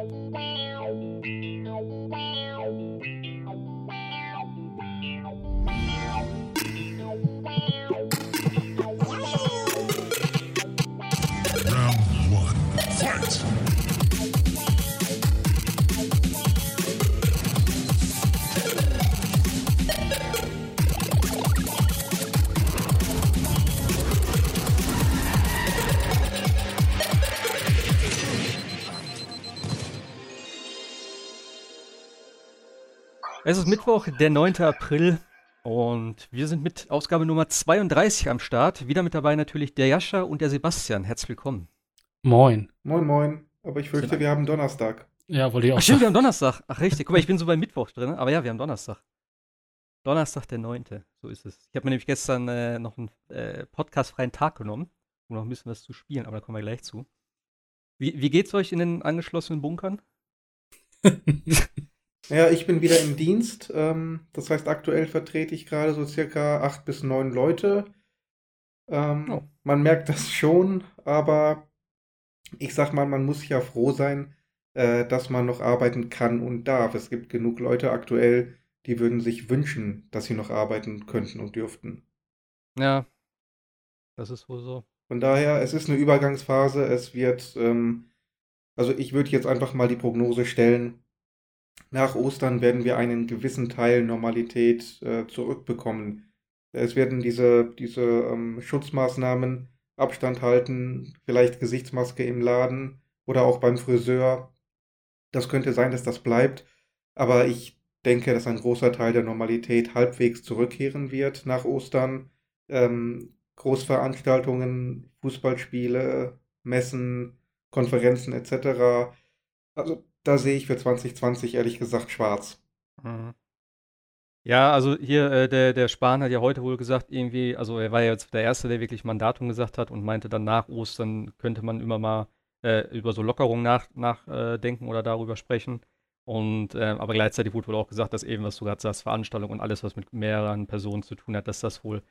Round one, fight! Es ist Mittwoch, der 9. April und wir sind mit Ausgabe Nummer 32 am Start. Wieder mit dabei natürlich der Jascha und der Sebastian. Herzlich willkommen. Moin. Moin, moin. Aber ich fürchte, wir haben Donnerstag. Ja, wollte ich auch Ach, stimmt, wir haben Donnerstag. Ach, richtig. Guck mal, ich bin so bei Mittwoch drin, aber ja, wir haben Donnerstag. Donnerstag, der 9. So ist es. Ich habe mir nämlich gestern äh, noch einen äh, podcastfreien Tag genommen, um noch ein bisschen was zu spielen, aber da kommen wir gleich zu. Wie, wie geht's euch in den angeschlossenen Bunkern? Ja, ich bin wieder im Dienst. Ähm, das heißt, aktuell vertrete ich gerade so circa acht bis neun Leute. Ähm, oh. Man merkt das schon, aber ich sag mal, man muss ja froh sein, äh, dass man noch arbeiten kann und darf. Es gibt genug Leute aktuell, die würden sich wünschen, dass sie noch arbeiten könnten und dürften. Ja, das ist wohl so. Von daher, es ist eine Übergangsphase. Es wird, ähm, also ich würde jetzt einfach mal die Prognose stellen, nach Ostern werden wir einen gewissen Teil Normalität äh, zurückbekommen. Es werden diese, diese ähm, Schutzmaßnahmen, Abstand halten, vielleicht Gesichtsmaske im Laden oder auch beim Friseur. Das könnte sein, dass das bleibt, aber ich denke, dass ein großer Teil der Normalität halbwegs zurückkehren wird nach Ostern. Ähm, Großveranstaltungen, Fußballspiele, Messen, Konferenzen etc. Also da sehe ich für 2020 ehrlich gesagt schwarz. Mhm. Ja, also hier, äh, der, der Spahn hat ja heute wohl gesagt, irgendwie, also er war ja jetzt der Erste, der wirklich Mandatum gesagt hat und meinte dann nach Ostern könnte man immer mal äh, über so Lockerungen nachdenken nach, äh, oder darüber sprechen. Und, äh, aber gleichzeitig wurde wohl auch gesagt, dass eben, was du gerade sagst, Veranstaltungen und alles, was mit mehreren Personen zu tun hat, dass das wohl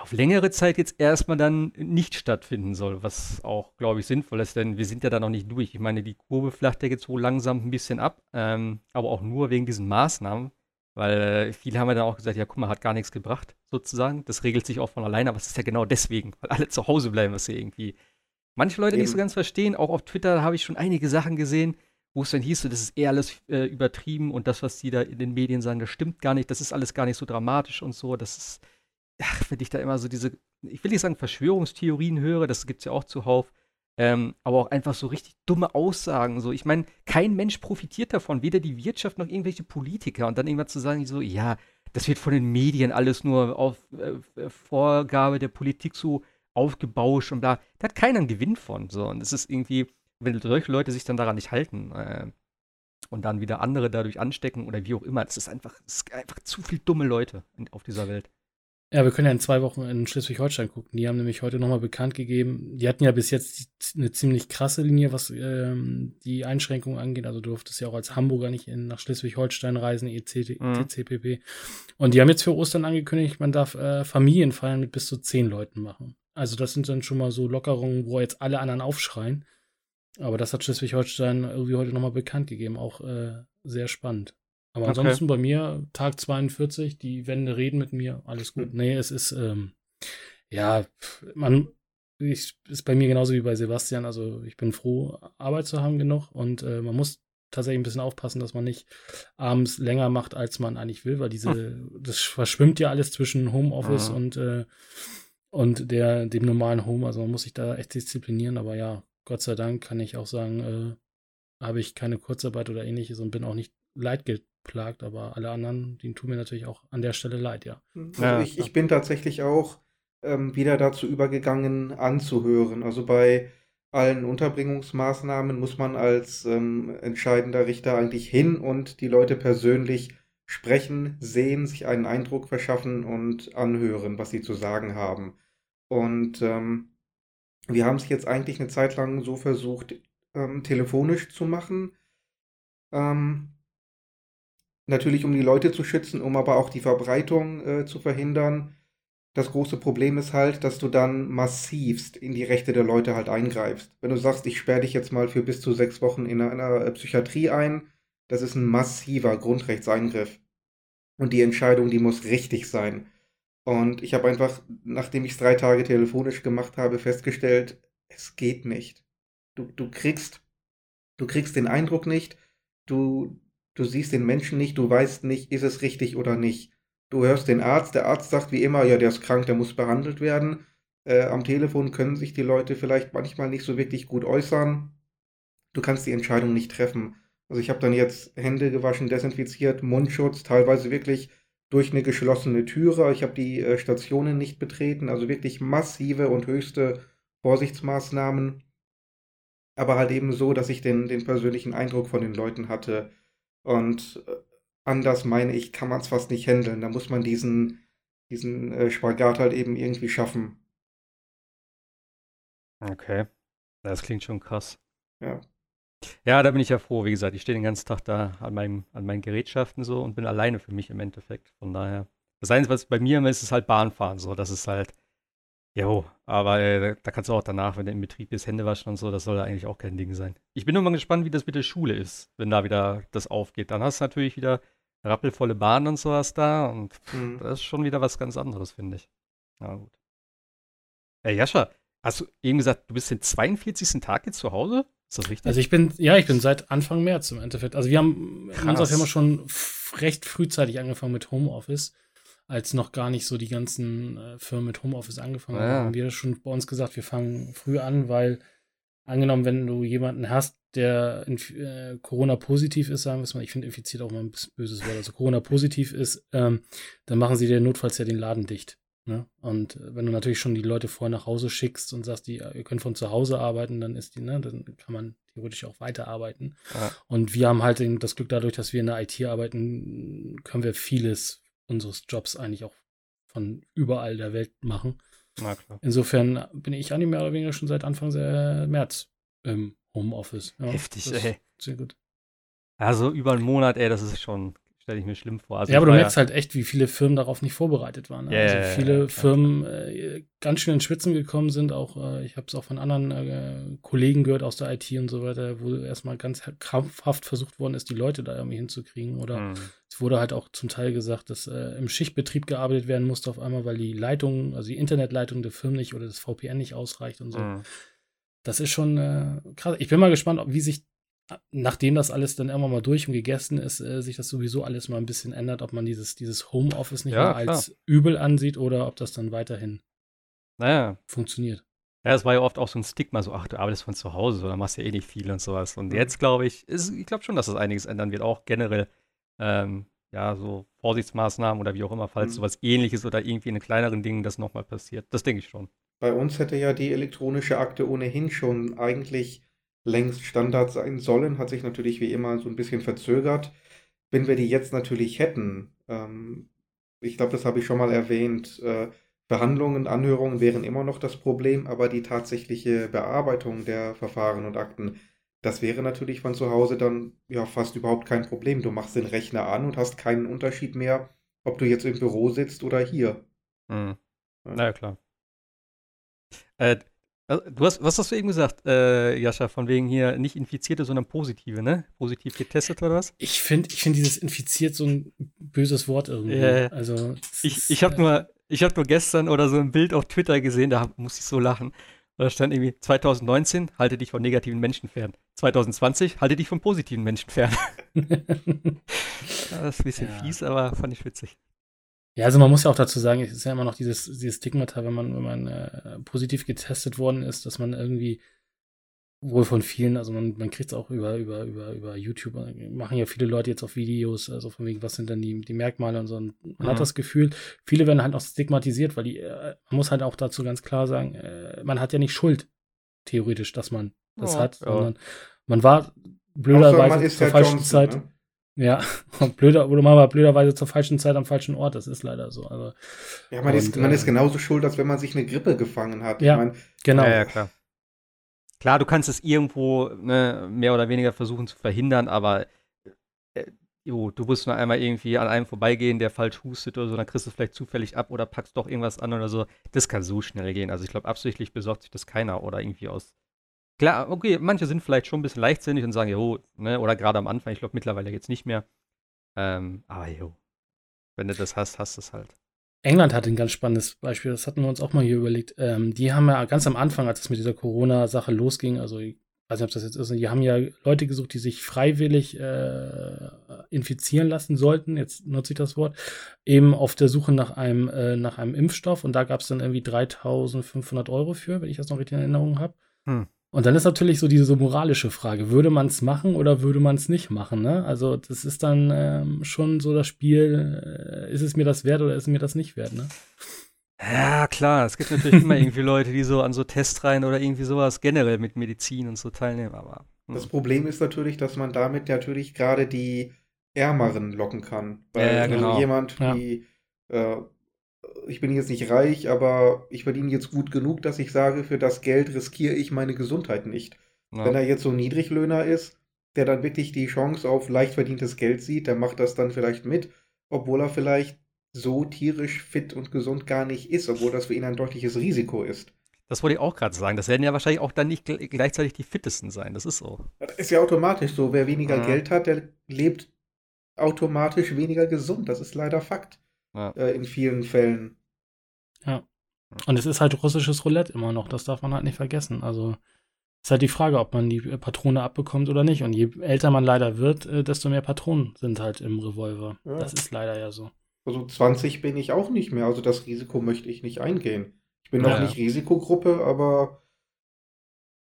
auf längere Zeit jetzt erstmal dann nicht stattfinden soll, was auch, glaube ich, sinnvoll ist, denn wir sind ja da noch nicht durch. Ich meine, die Kurve flacht ja jetzt wohl langsam ein bisschen ab, ähm, aber auch nur wegen diesen Maßnahmen, weil äh, viele haben ja dann auch gesagt, ja, guck mal, hat gar nichts gebracht, sozusagen. Das regelt sich auch von alleine, aber es ist ja genau deswegen, weil alle zu Hause bleiben, was sie irgendwie manche Leute Eben. nicht so ganz verstehen. Auch auf Twitter habe ich schon einige Sachen gesehen, wo es dann hieß, das ist eher alles äh, übertrieben und das, was die da in den Medien sagen, das stimmt gar nicht, das ist alles gar nicht so dramatisch und so, das ist ach, wenn ich da immer so diese, ich will nicht sagen Verschwörungstheorien höre, das gibt es ja auch zuhauf, ähm, aber auch einfach so richtig dumme Aussagen. So, ich meine, kein Mensch profitiert davon, weder die Wirtschaft noch irgendwelche Politiker. Und dann irgendwann zu sagen, so, ja, das wird von den Medien alles nur auf äh, äh, Vorgabe der Politik so aufgebauscht und da, da hat keiner einen Gewinn von. So, und es ist irgendwie, wenn solche Leute sich dann daran nicht halten äh, und dann wieder andere dadurch anstecken oder wie auch immer, das ist einfach, das ist einfach zu viel dumme Leute auf dieser Welt. Ja, wir können ja in zwei Wochen in Schleswig-Holstein gucken. Die haben nämlich heute nochmal bekannt gegeben, die hatten ja bis jetzt eine ziemlich krasse Linie, was ähm, die Einschränkungen angeht. Also du durftest ja auch als Hamburger nicht in, nach Schleswig-Holstein reisen, etc. Mhm. Und die haben jetzt für Ostern angekündigt, man darf äh, Familienfeiern mit bis zu zehn Leuten machen. Also das sind dann schon mal so Lockerungen, wo jetzt alle anderen aufschreien. Aber das hat Schleswig-Holstein irgendwie heute nochmal bekannt gegeben. Auch äh, sehr spannend. Aber okay. ansonsten bei mir, Tag 42, die Wände reden mit mir, alles gut. Nee, es ist, ähm, ja, man, ich, ist bei mir genauso wie bei Sebastian. Also ich bin froh, Arbeit zu haben genug und äh, man muss tatsächlich ein bisschen aufpassen, dass man nicht abends länger macht, als man eigentlich will, weil diese, hm. das verschwimmt ja alles zwischen Homeoffice mhm. und, äh, und der, dem normalen Home. Also man muss sich da echt disziplinieren, aber ja, Gott sei Dank kann ich auch sagen, äh, habe ich keine Kurzarbeit oder ähnliches und bin auch nicht Leitgeld plagt, aber alle anderen, die tun mir natürlich auch an der Stelle leid, ja. Mhm. Also ja. Ich, ich bin tatsächlich auch ähm, wieder dazu übergegangen, anzuhören. Also bei allen Unterbringungsmaßnahmen muss man als ähm, entscheidender Richter eigentlich hin und die Leute persönlich sprechen, sehen, sich einen Eindruck verschaffen und anhören, was sie zu sagen haben. Und ähm, wir haben es jetzt eigentlich eine Zeit lang so versucht, ähm, telefonisch zu machen. Ähm, Natürlich, um die Leute zu schützen, um aber auch die Verbreitung äh, zu verhindern. Das große Problem ist halt, dass du dann massivst in die Rechte der Leute halt eingreifst. Wenn du sagst, ich sperre dich jetzt mal für bis zu sechs Wochen in einer Psychiatrie ein, das ist ein massiver Grundrechtseingriff. Und die Entscheidung, die muss richtig sein. Und ich habe einfach, nachdem ich es drei Tage telefonisch gemacht habe, festgestellt, es geht nicht. Du, du kriegst, du kriegst den Eindruck nicht, du, du siehst den Menschen nicht, du weißt nicht, ist es richtig oder nicht. Du hörst den Arzt, der Arzt sagt wie immer, ja, der ist krank, der muss behandelt werden. Äh, am Telefon können sich die Leute vielleicht manchmal nicht so wirklich gut äußern. Du kannst die Entscheidung nicht treffen. Also ich habe dann jetzt Hände gewaschen, desinfiziert, Mundschutz, teilweise wirklich durch eine geschlossene Türe. Ich habe die äh, Stationen nicht betreten, also wirklich massive und höchste Vorsichtsmaßnahmen. Aber halt eben so, dass ich den, den persönlichen Eindruck von den Leuten hatte. Und äh, anders meine ich, kann man es fast nicht handeln. Da muss man diesen, diesen äh, Spagat halt eben irgendwie schaffen. Okay. Das klingt schon krass. Ja. Ja, da bin ich ja froh. Wie gesagt, ich stehe den ganzen Tag da an, meinem, an meinen Gerätschaften so und bin alleine für mich im Endeffekt. Von daher. Das Einzige, was bei mir immer ist, ist halt Bahnfahren. So, das ist halt. Jo, aber äh, da kannst du auch danach, wenn du im Betrieb bist, Hände waschen und so, das soll eigentlich auch kein Ding sein. Ich bin nur mal gespannt, wie das mit der Schule ist, wenn da wieder das aufgeht. Dann hast du natürlich wieder rappelvolle Bahnen und sowas da und mhm. das ist schon wieder was ganz anderes, finde ich. Na gut. Hey, Jascha, hast du eben gesagt, du bist den 42. Tag jetzt zu Hause? Ist das richtig? Also ich bin, ja, ich bin seit Anfang März im Endeffekt. Also wir haben Krass. in unserer Firma schon recht frühzeitig angefangen mit Homeoffice, als noch gar nicht so die ganzen äh, Firmen mit Homeoffice angefangen haben. Ja. Haben wir schon bei uns gesagt, wir fangen früh an, weil angenommen, wenn du jemanden hast, der äh, Corona-positiv ist, sagen wir es mal, ich finde infiziert auch mal ein bisschen böses Wort, also Corona-positiv ist, ähm, dann machen sie dir notfalls ja den Laden dicht. Ne? Und äh, wenn du natürlich schon die Leute vorher nach Hause schickst und sagst, die, ihr könnt von zu Hause arbeiten, dann ist die, ne, dann kann man theoretisch auch weiterarbeiten. Ja. Und wir haben halt das Glück dadurch, dass wir in der IT arbeiten, können wir vieles unseres Jobs eigentlich auch von überall der Welt machen. Insofern bin ich eigentlich mehr oder weniger schon seit Anfang März im Homeoffice. Ja, Heftig, ey. Sehr gut. Also über einen Monat, ey, das ist schon stelle ich mir schlimm vor. Also ja, aber du merkst ja halt echt, wie viele Firmen darauf nicht vorbereitet waren. Ne? Yeah, also viele ja, Firmen äh, ganz schön in Schwitzen gekommen sind. Auch äh, ich habe es auch von anderen äh, Kollegen gehört aus der IT und so weiter, wo erstmal ganz krampfhaft versucht worden ist, die Leute da irgendwie hinzukriegen. Oder hm. es wurde halt auch zum Teil gesagt, dass äh, im Schichtbetrieb gearbeitet werden musste auf einmal, weil die Leitung, also die Internetleitung der Firmen nicht oder das VPN nicht ausreicht und so. Hm. Das ist schon äh, krass. Ich bin mal gespannt, wie sich nachdem das alles dann irgendwann mal durch und gegessen ist, äh, sich das sowieso alles mal ein bisschen ändert, ob man dieses, dieses Homeoffice nicht ja, mehr klar. als übel ansieht oder ob das dann weiterhin naja. funktioniert. Ja, es war ja oft auch so ein Stigma, so, ach, du arbeitest von zu Hause, oder machst ja eh nicht viel und sowas. Und jetzt glaube ich, ist, ich glaube schon, dass das einiges ändern wird, auch generell, ähm, ja, so Vorsichtsmaßnahmen oder wie auch immer, falls mhm. sowas ähnliches oder irgendwie in kleineren Dingen das nochmal passiert. Das denke ich schon. Bei uns hätte ja die elektronische Akte ohnehin schon eigentlich längst Standard sein sollen, hat sich natürlich wie immer so ein bisschen verzögert. Wenn wir die jetzt natürlich hätten, ähm, ich glaube, das habe ich schon mal erwähnt, äh, Behandlungen, Anhörungen wären immer noch das Problem, aber die tatsächliche Bearbeitung der Verfahren und Akten, das wäre natürlich von zu Hause dann ja fast überhaupt kein Problem. Du machst den Rechner an und hast keinen Unterschied mehr, ob du jetzt im Büro sitzt oder hier. Mhm. Ja. Na ja, klar. Äh, du hast, was hast du eben gesagt, äh, Jascha, von wegen hier nicht Infizierte, sondern Positive, ne? Positiv getestet oder was? Ich finde ich find dieses infiziert so ein böses Wort irgendwie. Äh, also, ich ich habe nur, hab nur gestern oder so ein Bild auf Twitter gesehen, da musste ich so lachen. Da stand irgendwie 2019, halte dich von negativen Menschen fern. 2020, halte dich von positiven Menschen fern. das ist ein bisschen ja. fies, aber fand ich witzig. Ja, also man muss ja auch dazu sagen, es ist ja immer noch dieses, dieses Stigmata, wenn man, wenn man äh, positiv getestet worden ist, dass man irgendwie wohl von vielen, also man, man kriegt es auch über, über, über, über YouTube, machen ja viele Leute jetzt auch Videos, also von wegen, was sind denn die, die Merkmale und so. Und man mhm. hat das Gefühl, viele werden halt auch stigmatisiert, weil die, äh, man muss halt auch dazu ganz klar sagen, äh, man hat ja nicht Schuld, theoretisch, dass man das oh, hat, sondern ja. man war blöderweise zur falschen Johnson, Zeit. Ne? Ja, blöder, oder mal blöderweise zur falschen Zeit am falschen Ort, das ist leider so. Also, ja, man, und, ist, man äh, ist genauso schuld, als wenn man sich eine Grippe gefangen hat. Ja, ich mein, genau. Ja, ja, klar. Klar, du kannst es irgendwo ne, mehr oder weniger versuchen zu verhindern, aber äh, jo, du musst nur einmal irgendwie an einem vorbeigehen, der falsch hustet oder so, dann kriegst du es vielleicht zufällig ab oder packst doch irgendwas an oder so. Das kann so schnell gehen. Also ich glaube, absichtlich besorgt sich das keiner oder irgendwie aus. Klar, okay, manche sind vielleicht schon ein bisschen leichtsinnig und sagen, jo, ne, oder gerade am Anfang, ich glaube mittlerweile jetzt nicht mehr. Ähm, aber jo, wenn du das hast, hast du es halt. England hat ein ganz spannendes Beispiel, das hatten wir uns auch mal hier überlegt. Ähm, die haben ja ganz am Anfang, als es mit dieser Corona-Sache losging, also ich weiß nicht, ob das jetzt ist, die haben ja Leute gesucht, die sich freiwillig äh, infizieren lassen sollten, jetzt nutze ich das Wort, eben auf der Suche nach einem, äh, nach einem Impfstoff und da gab es dann irgendwie 3500 Euro für, wenn ich das noch richtig in Erinnerung habe. Hm. Und dann ist natürlich so diese moralische Frage, würde man es machen oder würde man es nicht machen? Ne? Also das ist dann ähm, schon so das Spiel, äh, ist es mir das wert oder ist es mir das nicht wert? Ne? Ja, klar, es gibt natürlich immer irgendwie Leute, die so an so Testreihen oder irgendwie sowas generell mit Medizin und so teilnehmen, aber. Hm. Das Problem ist natürlich, dass man damit natürlich gerade die Ärmeren locken kann. Weil ja, genau. also jemand ja. wie, äh, ich bin jetzt nicht reich, aber ich verdiene jetzt gut genug, dass ich sage, für das Geld riskiere ich meine Gesundheit nicht. Ja. Wenn er jetzt so ein Niedriglöhner ist, der dann wirklich die Chance auf leicht verdientes Geld sieht, der macht das dann vielleicht mit, obwohl er vielleicht so tierisch fit und gesund gar nicht ist, obwohl das für ihn ein deutliches Risiko ist. Das wollte ich auch gerade sagen. Das werden ja wahrscheinlich auch dann nicht gleichzeitig die fittesten sein. Das ist so. Das ist ja automatisch so. Wer weniger ja. Geld hat, der lebt automatisch weniger gesund. Das ist leider Fakt. Ja. Äh, in vielen Fällen. Ja. Und es ist halt russisches Roulette immer noch. Das darf man halt nicht vergessen. Also ist halt die Frage, ob man die Patrone abbekommt oder nicht. Und je älter man leider wird, äh, desto mehr Patronen sind halt im Revolver. Ja. Das ist leider ja so. Also 20 bin ich auch nicht mehr, also das Risiko möchte ich nicht eingehen. Ich bin noch ja. nicht Risikogruppe, aber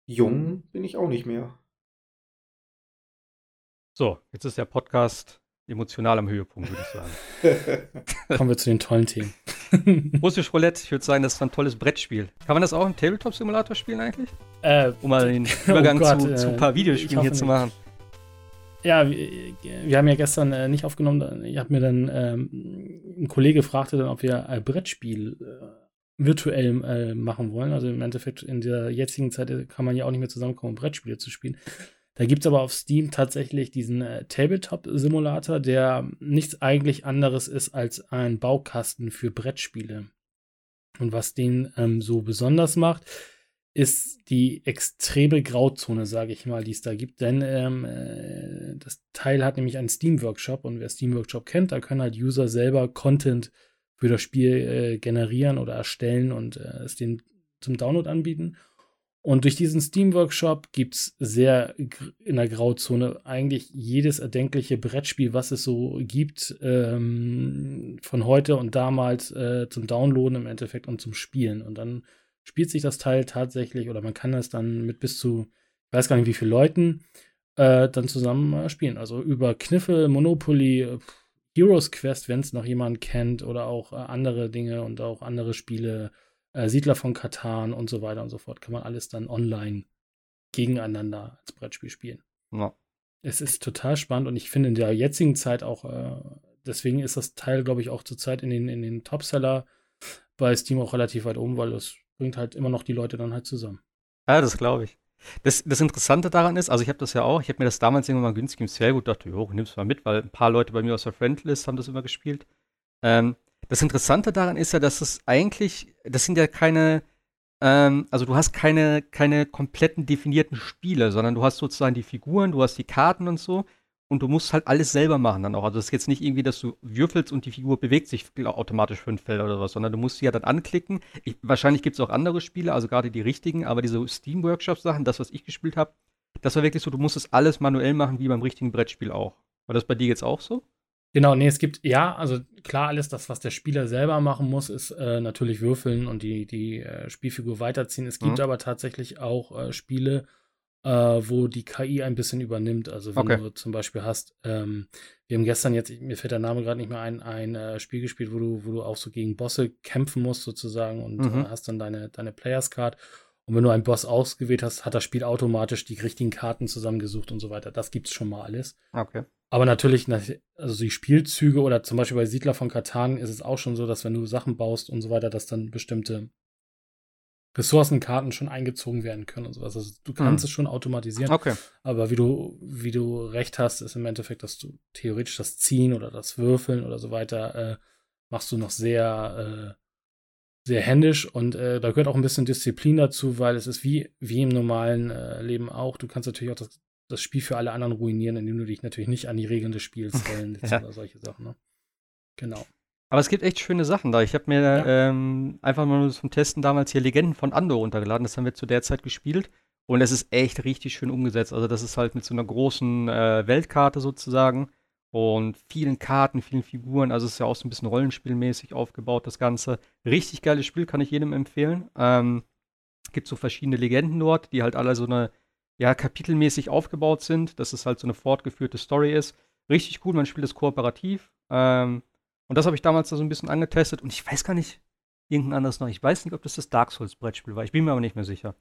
jung bin ich auch nicht mehr. So, jetzt ist der Podcast emotional am Höhepunkt, würde ich sagen. Kommen wir zu den tollen Themen. Russisch Roulette, ich würde sagen, das ist ein tolles Brettspiel. Kann man das auch im Tabletop-Simulator spielen eigentlich? Äh, um mal den oh Übergang oh Gott, zu, äh, zu, ein paar Videospielen hier nicht. zu machen. Ja, wir, wir, haben ja gestern äh, nicht aufgenommen. Ich habe mir dann, ähm, ein Kollege fragte dann, ob wir ein Brettspiel äh, virtuell äh, machen wollen. Also im Endeffekt in der jetzigen Zeit äh, kann man ja auch nicht mehr zusammenkommen, um Brettspiele zu spielen. Da gibt es aber auf Steam tatsächlich diesen äh, Tabletop-Simulator, der nichts eigentlich anderes ist als ein Baukasten für Brettspiele. Und was den ähm, so besonders macht, ist die extreme Grauzone, sage ich mal, die es da gibt. Denn ähm, äh, das Teil hat nämlich einen Steam-Workshop und wer Steam-Workshop kennt, da können halt User selber Content für das Spiel äh, generieren oder erstellen und äh, es den zum Download anbieten. Und durch diesen Steam-Workshop gibt es sehr in der Grauzone eigentlich jedes erdenkliche Brettspiel, was es so gibt, ähm, von heute und damals äh, zum Downloaden im Endeffekt und zum Spielen. Und dann spielt sich das Teil tatsächlich oder man kann das dann mit bis zu, ich weiß gar nicht wie viele Leuten, äh, dann zusammen äh, spielen. Also über Kniffel, Monopoly, Heroes Quest, wenn es noch jemand kennt, oder auch äh, andere Dinge und auch andere Spiele, äh, Siedler von Katan und so weiter und so fort, kann man alles dann online gegeneinander als Brettspiel spielen. Ja. Es ist total spannend und ich finde in der jetzigen Zeit auch, äh, deswegen ist das Teil, glaube ich, auch zurzeit in den, in den Topseller bei Steam auch relativ weit oben, weil das bringt halt immer noch die Leute dann halt zusammen. Ja, das glaube ich. Das, das Interessante daran ist, also ich habe das ja auch, ich habe mir das damals irgendwann mal günstig im Sale gut dachte, jo, nimm's mal mit, weil ein paar Leute bei mir aus der Friendlist haben das immer gespielt. Ähm, das Interessante daran ist ja, dass es eigentlich, das sind ja keine, ähm, also du hast keine, keine kompletten definierten Spiele, sondern du hast sozusagen die Figuren, du hast die Karten und so und du musst halt alles selber machen dann auch. Also es ist jetzt nicht irgendwie, dass du würfelst und die Figur bewegt sich automatisch fünf Felder oder was, sondern du musst sie ja dann anklicken. Ich, wahrscheinlich gibt es auch andere Spiele, also gerade die richtigen, aber diese Steam-Workshop-Sachen, das, was ich gespielt habe, das war wirklich so, du musstest alles manuell machen, wie beim richtigen Brettspiel auch. War das bei dir jetzt auch so? Genau, nee, es gibt, ja, also klar, alles das, was der Spieler selber machen muss, ist äh, natürlich würfeln und die, die äh, Spielfigur weiterziehen. Es gibt mhm. aber tatsächlich auch äh, Spiele, äh, wo die KI ein bisschen übernimmt. Also wenn okay. du zum Beispiel hast, ähm, wir haben gestern jetzt, mir fällt der Name gerade nicht mehr ein, ein äh, Spiel gespielt, wo du, wo du auch so gegen Bosse kämpfen musst sozusagen und mhm. äh, hast dann deine, deine Players Card. Und wenn du einen Boss ausgewählt hast, hat das Spiel automatisch die richtigen Karten zusammengesucht und so weiter. Das gibt's schon mal alles. Okay. Aber natürlich, also die Spielzüge oder zum Beispiel bei Siedler von Katan ist es auch schon so, dass wenn du Sachen baust und so weiter, dass dann bestimmte Ressourcenkarten schon eingezogen werden können und sowas. Also du kannst hm. es schon automatisieren. Okay. Aber wie du, wie du recht hast, ist im Endeffekt, dass du theoretisch das Ziehen oder das Würfeln oder so weiter äh, machst du noch sehr, äh, sehr händisch und äh, da gehört auch ein bisschen Disziplin dazu, weil es ist wie, wie im normalen äh, Leben auch. Du kannst natürlich auch das, das Spiel für alle anderen ruinieren, indem du dich natürlich nicht an die Regeln des Spiels hältst ja. oder solche Sachen. Ne? Genau. Aber es gibt echt schöne Sachen da. Ich habe mir ja. ähm, einfach mal zum Testen damals hier Legenden von Andor runtergeladen. Das haben wir zu der Zeit gespielt. Und es ist echt richtig schön umgesetzt. Also, das ist halt mit so einer großen äh, Weltkarte sozusagen und vielen Karten, vielen Figuren. Also, es ist ja auch so ein bisschen rollenspielmäßig aufgebaut, das Ganze. Richtig geiles Spiel, kann ich jedem empfehlen. Ähm, gibt so verschiedene Legenden dort, die halt alle so eine, ja, kapitelmäßig aufgebaut sind, dass es halt so eine fortgeführte Story ist. Richtig cool, man spielt es kooperativ. Ähm, und das habe ich damals da so ein bisschen angetestet und ich weiß gar nicht, irgendein anderes noch. Ich weiß nicht, ob das das Dark Souls Brettspiel war. Ich bin mir aber nicht mehr sicher.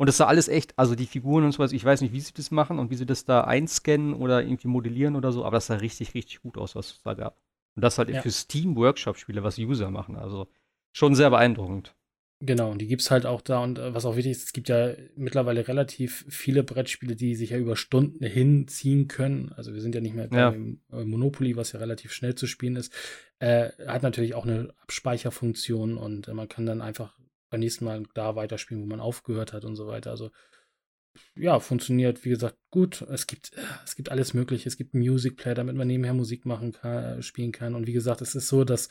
Und das sah alles echt, also die Figuren und so was, ich weiß nicht, wie sie das machen und wie sie das da einscannen oder irgendwie modellieren oder so, aber das sah richtig, richtig gut aus, was es da gab. Und das halt ja. für Steam Workshop-Spiele, was User machen. Also schon sehr beeindruckend. Genau, und die gibt es halt auch da. Und äh, was auch wichtig ist, es gibt ja mittlerweile relativ viele Brettspiele, die sich ja über Stunden hinziehen können. Also wir sind ja nicht mehr ja. beim äh, Monopoly, was ja relativ schnell zu spielen ist. Äh, hat natürlich auch eine Abspeicherfunktion und äh, man kann dann einfach beim nächsten Mal da weiterspielen, wo man aufgehört hat und so weiter. Also ja, funktioniert, wie gesagt, gut. Es gibt, äh, es gibt alles Mögliche. Es gibt Music Player, damit man nebenher Musik machen kann, spielen kann. Und wie gesagt, es ist so, dass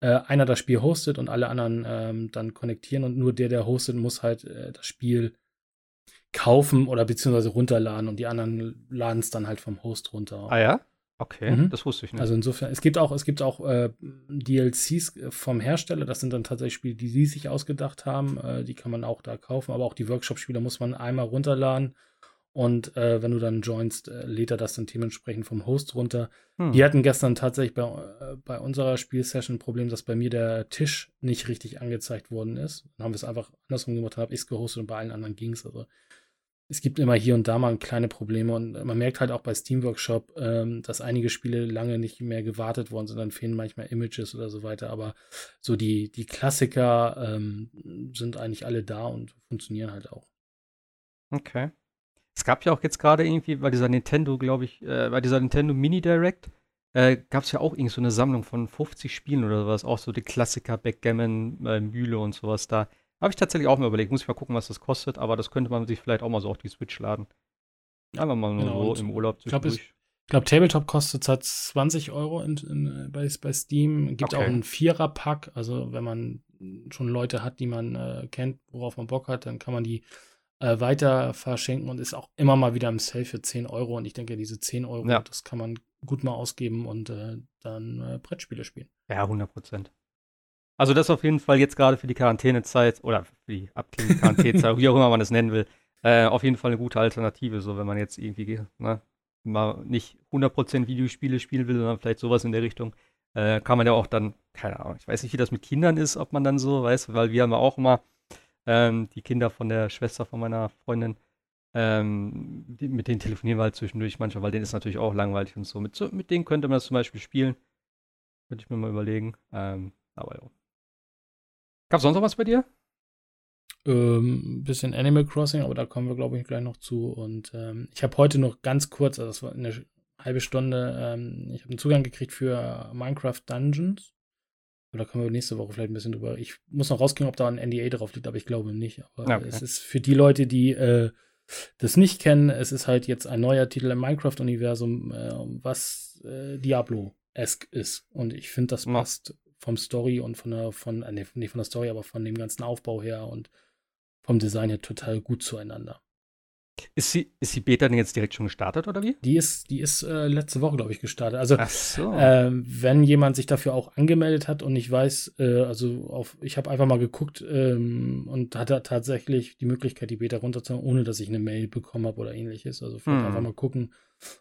äh, einer das Spiel hostet und alle anderen ähm, dann konnektieren und nur der, der hostet, muss halt äh, das Spiel kaufen oder beziehungsweise runterladen und die anderen laden es dann halt vom Host runter. Ah ja? Okay, mhm. das wusste ich nicht. Also insofern, es gibt auch, es gibt auch äh, DLCs vom Hersteller, das sind dann tatsächlich Spiele, die sie sich ausgedacht haben, äh, die kann man auch da kaufen, aber auch die Workshop-Spiele muss man einmal runterladen und äh, wenn du dann joinst, äh, lädt er das dann dementsprechend vom Host runter. Hm. Wir hatten gestern tatsächlich bei, äh, bei unserer Spielsession ein Problem, dass bei mir der Tisch nicht richtig angezeigt worden ist. Dann haben wir es einfach andersrum gemacht, habe ich es gehostet und bei allen anderen ging es. Also es gibt immer hier und da mal kleine Probleme und man merkt halt auch bei Steam Workshop, ähm, dass einige Spiele lange nicht mehr gewartet worden sind, dann fehlen manchmal Images oder so weiter, aber so die, die Klassiker ähm, sind eigentlich alle da und funktionieren halt auch. Okay. Es gab ja auch jetzt gerade irgendwie bei dieser Nintendo, glaube ich, äh, bei dieser Nintendo Mini Direct, äh, gab es ja auch irgendwie so eine Sammlung von 50 Spielen oder sowas, auch so die Klassiker, Backgammon, äh, Mühle und sowas da. Habe ich tatsächlich auch mal überlegt, muss ich mal gucken, was das kostet, aber das könnte man sich vielleicht auch mal so auf die Switch laden. Einfach mal nur genau, so im Urlaub zwischendurch. Ich glaube, Tabletop kostet halt 20 Euro in, in, bei, bei Steam. Gibt okay. auch einen Vierer-Pack. Also, wenn man schon Leute hat, die man äh, kennt, worauf man Bock hat, dann kann man die äh, weiter verschenken und ist auch immer mal wieder im Sale für 10 Euro. Und ich denke, diese 10 Euro, ja. das kann man gut mal ausgeben und äh, dann äh, Brettspiele spielen. Ja, 100 Prozent. Also das auf jeden Fall jetzt gerade für die Quarantänezeit oder für die Quarantänezeit, wie auch immer man es nennen will, äh, auf jeden Fall eine gute Alternative, so wenn man jetzt irgendwie ne, mal nicht 100% Videospiele spielen will, sondern vielleicht sowas in der Richtung, äh, kann man ja auch dann, keine Ahnung, ich weiß nicht, wie das mit Kindern ist, ob man dann so, weiß, weil wir haben ja auch immer ähm, die Kinder von der Schwester von meiner Freundin, ähm, die, mit denen telefonieren wir halt zwischendurch manchmal, weil denen ist natürlich auch langweilig und so. Mit, so, mit denen könnte man das zum Beispiel spielen. Könnte ich mir mal überlegen. Ähm, aber ja. Gab es sonst noch was bei dir? Ähm, bisschen Animal Crossing, aber da kommen wir, glaube ich, gleich noch zu. Und ähm, ich habe heute noch ganz kurz, also das war eine halbe Stunde, ähm, ich habe einen Zugang gekriegt für Minecraft Dungeons. Aber da können wir nächste Woche vielleicht ein bisschen drüber. Ich muss noch rauskriegen, ob da ein NDA drauf liegt, aber ich glaube nicht. Aber okay. es ist für die Leute, die äh, das nicht kennen, es ist halt jetzt ein neuer Titel im Minecraft-Universum, äh, was äh, Diablo-esque ist. Und ich finde, das passt vom Story und von der, von, äh, nee, nicht von der Story, aber von dem ganzen Aufbau her und vom Design her total gut zueinander. Ist, sie, ist die Beta denn jetzt direkt schon gestartet oder wie? Die ist, die ist äh, letzte Woche, glaube ich, gestartet. Also, so. äh, wenn jemand sich dafür auch angemeldet hat und ich weiß, äh, also auf, ich habe einfach mal geguckt ähm, und hatte tatsächlich die Möglichkeit, die Beta runterzunehmen, ohne dass ich eine Mail bekommen habe oder ähnliches. Also, vielleicht hm. einfach mal gucken,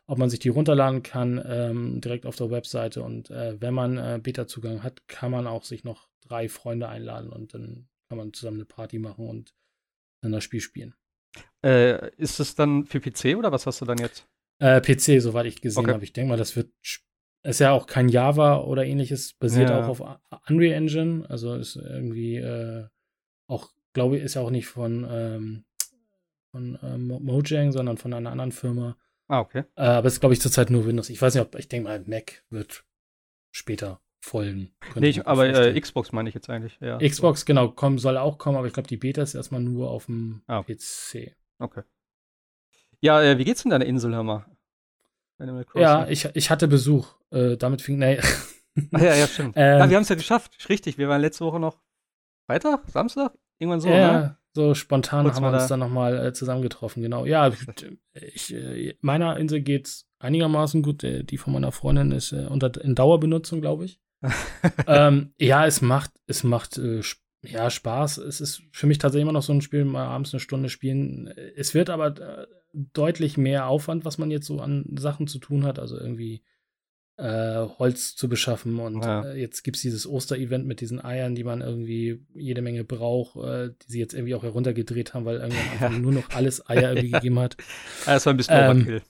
ob man sich die runterladen kann, ähm, direkt auf der Webseite. Und äh, wenn man äh, Beta-Zugang hat, kann man auch sich noch drei Freunde einladen und dann kann man zusammen eine Party machen und dann das Spiel spielen. Äh, ist es dann für PC oder was hast du dann jetzt? Äh, PC, soweit ich gesehen okay. habe. Ich denke mal, das wird ist ja auch kein Java oder ähnliches, basiert ja. auch auf Unreal Engine, also ist irgendwie äh, auch glaube ich, ist ja auch nicht von, ähm, von ähm, Mojang, sondern von einer anderen Firma. Ah, okay. Äh, aber es ist, glaube ich, zurzeit nur Windows. Ich weiß nicht, ob, ich denke mal, Mac wird später folgen. Nee, ich, aber äh, Xbox meine ich jetzt eigentlich. Ja. Xbox, genau, kommen, soll auch kommen, aber ich glaube, die Beta ist erstmal nur auf dem Ah. PC. Okay. Ja, äh, wie geht's denn deiner Insel, hör mal? Ja, ich, ich hatte Besuch. Äh, damit fing, nee. Ah, ja, ja, stimmt. Ähm, ja, wir haben es ja geschafft. Richtig, wir waren letzte Woche noch Freitag, Samstag? Irgendwann so, ja, ne? So spontan Kurz haben wir uns da- dann nochmal äh, zusammengetroffen, genau. Ja, ich, äh, meiner Insel geht's einigermaßen gut. Äh, Die von meiner Freundin ist äh, unter, in Dauerbenutzung, glaube ich. ähm, ja, es macht, es macht äh, ja, Spaß. Es ist für mich tatsächlich immer noch so ein Spiel, mal abends eine Stunde spielen. Es wird aber äh, deutlich mehr Aufwand, was man jetzt so an Sachen zu tun hat. Also irgendwie äh, Holz zu beschaffen. Und Ja. äh, jetzt gibt es dieses Oster-Event mit diesen Eiern, die man irgendwie jede Menge braucht, äh, die sie jetzt irgendwie auch heruntergedreht haben, weil irgendwann Anfang nur noch alles Eier irgendwie Ja. gegeben hat. Das war ein bisschen Ähm, Overkill.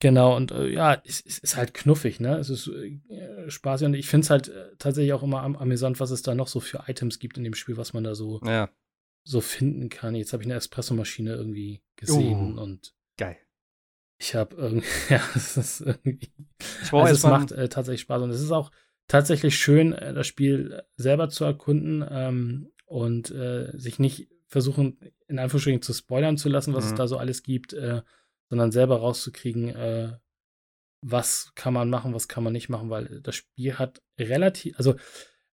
Genau, und äh, ja, es, es ist halt knuffig, ne? Es ist äh, spaßig und ich finde es halt äh, tatsächlich auch immer am, amüsant, was es da noch so für Items gibt in dem Spiel, was man da so, Ja, so finden kann. Jetzt habe ich eine Espressomaschine irgendwie gesehen Uh. und. Ich habe irgendwie, ja, es ist irgendwie, Ich war also es macht äh, tatsächlich Spaß und es ist auch tatsächlich schön, äh, das Spiel selber zu erkunden ähm, und äh, sich nicht versuchen, in Anführungsstrichen zu spoilern zu lassen, was es Mhm. da so alles gibt, äh, sondern selber rauszukriegen, äh, was kann man machen, was kann man nicht machen, weil das Spiel hat relativ, also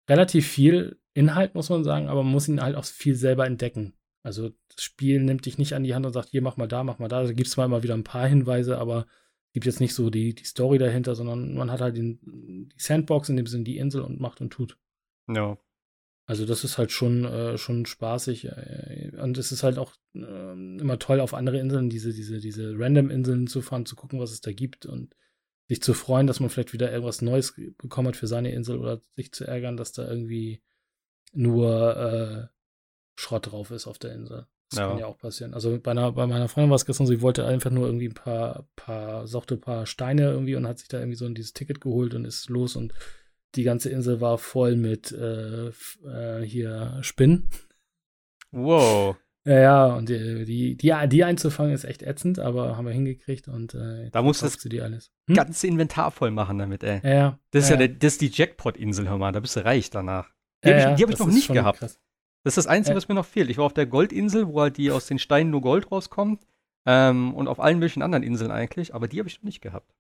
relativ viel Inhalt, muss man sagen, aber man muss ihn halt auch viel selber entdecken. Also das Spiel nimmt dich nicht an die Hand und sagt, hier, mach mal da, mach mal da. Da gibt es zwar immer wieder ein paar Hinweise, aber gibt jetzt nicht so die, die Story dahinter, sondern man hat halt den, die Sandbox, in dem Sinne die Insel und macht und tut. Ja. Also das ist halt schon, äh, schon spaßig. Äh, und es ist halt auch ähm, immer toll, auf andere Inseln, diese, diese, diese Random-Inseln zu fahren, zu gucken, was es da gibt und sich zu freuen, dass man vielleicht wieder irgendwas Neues bekommen hat für seine Insel oder sich zu ärgern, dass da irgendwie nur äh, Schrott drauf ist auf der Insel. Das Ja. kann ja auch passieren. Also bei, einer, bei meiner Freundin war es gestern so, sie wollte einfach nur irgendwie ein paar, paar, suchte ein paar Steine irgendwie und hat sich da irgendwie so dieses Ticket geholt und ist los und die ganze Insel war voll mit äh, äh, hier Spinnen. Wow. Ja, ja, und die, die, die, die einzufangen ist echt ätzend, aber haben wir hingekriegt und äh, Da musst du die alles. Hm? Ganze Inventar voll machen damit, ey. Ja, ja. Das ist ja, ja, der, das ist die Jackpot-Insel, hör mal. Da bist du reich danach. Die habe ich, hab ich noch nicht gehabt. krass. Das ist das Einzige, Ja. was mir noch fehlt. Ich war auf der Goldinsel, wo halt die aus den Steinen nur Gold rauskommt. Ähm, und auf allen möglichen anderen Inseln eigentlich, aber die habe ich noch nicht gehabt.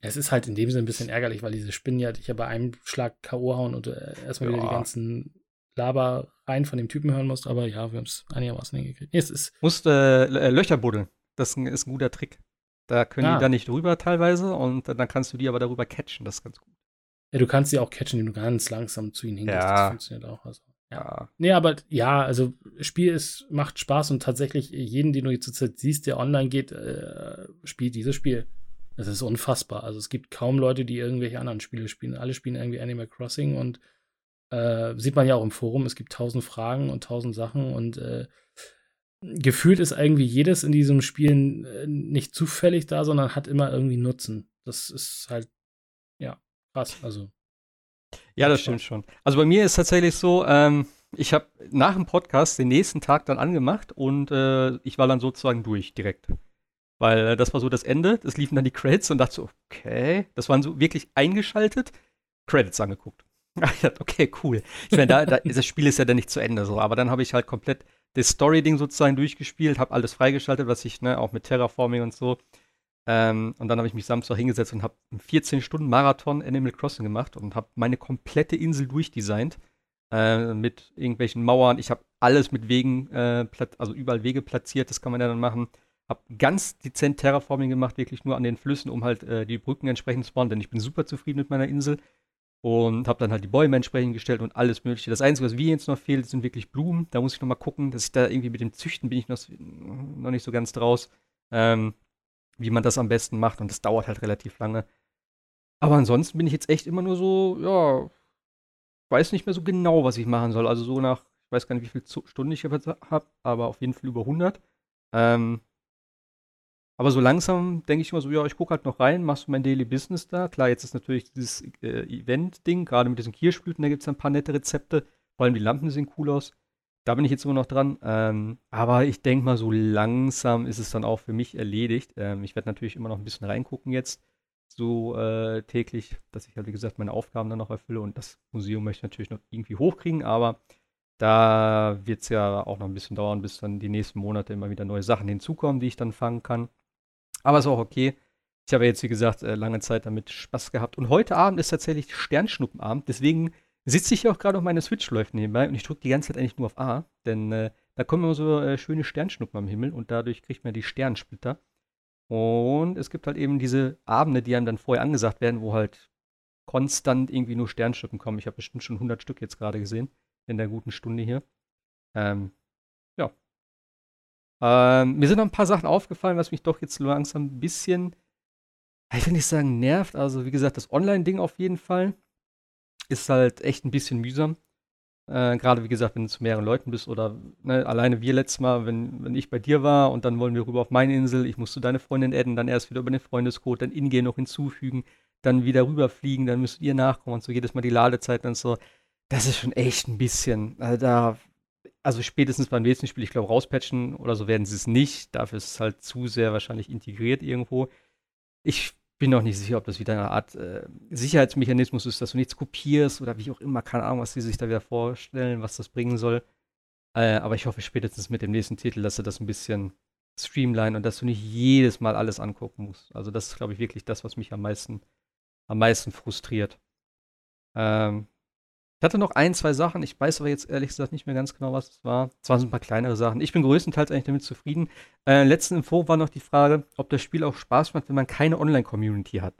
Es ist halt in dem Sinne ein bisschen ärgerlich, weil diese Spinnen ja dich ja bei einem Schlag K.O. hauen und äh, erstmal wieder die Ja. ganzen Labereien von dem Typen hören musst. Aber ja, wir haben es einigermaßen hingekriegt. Nee, es ist, Musst äh, äh, Löcher buddeln. Das ist ein, ist ein guter Trick. Da können Ah. die dann nicht drüber teilweise und dann kannst du die aber darüber catchen. Das ist ganz gut. ja, du kannst sie auch catchen, indem du ganz langsam zu ihnen hingehst. Ja. Das funktioniert auch. Also. Ja. Nee, aber ja, also Spiel ist, macht Spaß und tatsächlich jeden, den du jetzt zurzeit siehst, der online geht, äh, spielt dieses Spiel. Das ist unfassbar. Also es gibt kaum Leute, die irgendwelche anderen Spiele spielen. Alle spielen irgendwie Animal Crossing und äh, sieht man ja auch im Forum, es gibt tausend Fragen und tausend Sachen und äh, gefühlt ist irgendwie jedes in diesem Spiel äh, nicht zufällig da, sondern hat immer irgendwie Nutzen. Das ist halt, ja, krass. Also, Ja, das stimmt schon. Also bei mir ist tatsächlich so, ähm, ich habe nach dem Podcast den nächsten Tag dann angemacht und äh, ich war dann sozusagen durch direkt. Weil äh, das war so das Ende, es liefen dann die Credits und dachte so, okay, das waren so wirklich eingeschaltet, Credits angeguckt. Ich dachte, okay, cool. Ich meine, da, da, das Spiel ist ja dann nicht zu Ende so, aber dann habe ich halt komplett das Story-Ding sozusagen durchgespielt, habe alles freigeschaltet, was ich, ne, auch mit Terraforming und so. Ähm, und dann habe ich mich Samstag hingesetzt und habe einen 14-Stunden-Marathon Animal Crossing gemacht und habe meine komplette Insel durchdesignt. Äh, mit irgendwelchen Mauern. Ich habe alles mit Wegen, äh, also überall Wege platziert, das kann man ja dann machen. Hab ganz dezent Terraforming gemacht, wirklich nur an den Flüssen, um halt äh, die Brücken entsprechend zu bauen, denn ich bin super zufrieden mit meiner Insel. Und habe dann halt die Bäume entsprechend gestellt und alles Mögliche. Das Einzige, was mir jetzt noch fehlt, sind wirklich Blumen. Da muss ich noch mal gucken, dass ich da irgendwie mit dem Züchten bin ich noch, noch nicht so ganz draus, ähm, wie man das am besten macht. Und das dauert halt relativ lange. Aber ansonsten bin ich jetzt echt immer nur so, ja, weiß nicht mehr so genau, was ich machen soll. Also so nach, ich weiß gar nicht, wie viele Stunden ich habe, aber auf jeden Fall über 100. Ähm, aber so langsam denke ich immer so, ja, ich gucke halt noch rein, machst du mein Daily Business da. Klar, jetzt ist natürlich dieses äh, Event-Ding, gerade mit diesen Kirschblüten, da gibt es ein paar nette Rezepte. Vor allem die Lampen sehen cool aus. Da bin ich jetzt immer noch dran. Ähm, aber ich denke mal, so langsam ist es dann auch für mich erledigt. Ähm, ich werde natürlich immer noch ein bisschen reingucken jetzt, so äh, täglich, dass ich halt, wie gesagt, meine Aufgaben dann noch erfülle. Und das Museum möchte ich natürlich noch irgendwie hochkriegen, aber da wird es ja auch noch ein bisschen dauern, bis dann die nächsten Monate immer wieder neue Sachen hinzukommen, die ich dann fangen kann. Aber ist auch okay. Ich habe jetzt, wie gesagt, äh, lange Zeit damit Spaß gehabt. Und heute Abend ist tatsächlich Sternschnuppenabend. Deswegen sitze ich hier auch gerade auf meiner Switch läuft nebenbei und ich drücke die ganze Zeit eigentlich nur auf A, denn äh, da kommen immer so äh, schöne Sternschnuppen am Himmel und dadurch kriegt man die Sternsplitter. Und es gibt halt eben diese Abende, die einem dann vorher angesagt werden, wo halt konstant irgendwie nur Sternschnuppen kommen. Ich habe bestimmt schon 100 Stück jetzt gerade gesehen in der guten Stunde hier. Ähm, ja. Ähm, mir sind noch ein paar Sachen aufgefallen, was mich doch jetzt langsam ein bisschen, ich will nicht sagen nervt. Also, wie gesagt, das Online-Ding auf jeden Fall ist halt echt ein bisschen mühsam. Äh, Gerade wie gesagt, wenn du zu mehreren Leuten bist oder ne, alleine wir letztes Mal, wenn, wenn ich bei dir war und dann wollen wir rüber auf meine Insel, ich musste deine Freundin adden, dann erst wieder über den Freundescode, dann Ingame noch hinzufügen, dann wieder rüberfliegen, dann müsst ihr nachkommen und so jedes Mal die Ladezeit dann so das ist schon echt ein bisschen. Also da, also spätestens beim nächsten Spiel, ich glaube, rauspatchen oder so werden sie es nicht. Dafür ist es halt zu sehr wahrscheinlich integriert irgendwo. Ich bin noch nicht sicher, ob das wieder eine Art äh, Sicherheitsmechanismus ist, dass du nichts kopierst oder wie auch immer, keine Ahnung, was sie sich da wieder vorstellen, was das bringen soll. Äh, aber ich hoffe spätestens mit dem nächsten Titel, dass sie das ein bisschen streamline und dass du nicht jedes Mal alles angucken musst. Also das ist, glaube ich, wirklich das, was mich am meisten, am meisten frustriert. Ähm, ich hatte noch ein, zwei Sachen. Ich weiß aber jetzt ehrlich gesagt nicht mehr ganz genau, was es war. Es waren so ein paar kleinere Sachen. Ich bin größtenteils eigentlich damit zufrieden. Äh, letzten Info war noch die Frage, ob das Spiel auch Spaß macht, wenn man keine Online-Community hat.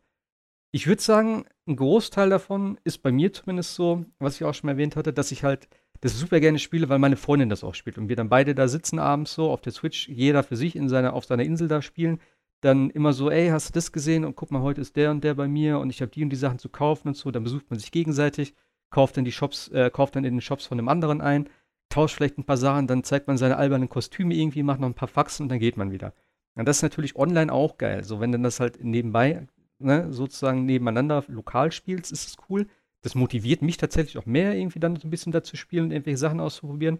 Ich würde sagen, ein Großteil davon ist bei mir zumindest so, was ich auch schon erwähnt hatte, dass ich halt das super gerne spiele, weil meine Freundin das auch spielt. Und wir dann beide da sitzen abends so auf der Switch, jeder für sich in seiner, auf seiner Insel da spielen. Dann immer so, ey, hast du das gesehen? Und guck mal, heute ist der und der bei mir und ich habe die und die Sachen zu kaufen und so. Dann besucht man sich gegenseitig kauft dann die Shops, äh, kauft dann in den Shops von einem anderen ein, tauscht vielleicht ein paar Sachen, dann zeigt man seine albernen Kostüme irgendwie, macht noch ein paar Faxen und dann geht man wieder. Und das ist natürlich online auch geil. So, wenn du das halt nebenbei, ne, sozusagen nebeneinander lokal spielst, ist es cool. Das motiviert mich tatsächlich auch mehr, irgendwie dann so ein bisschen dazu spielen und irgendwelche Sachen auszuprobieren.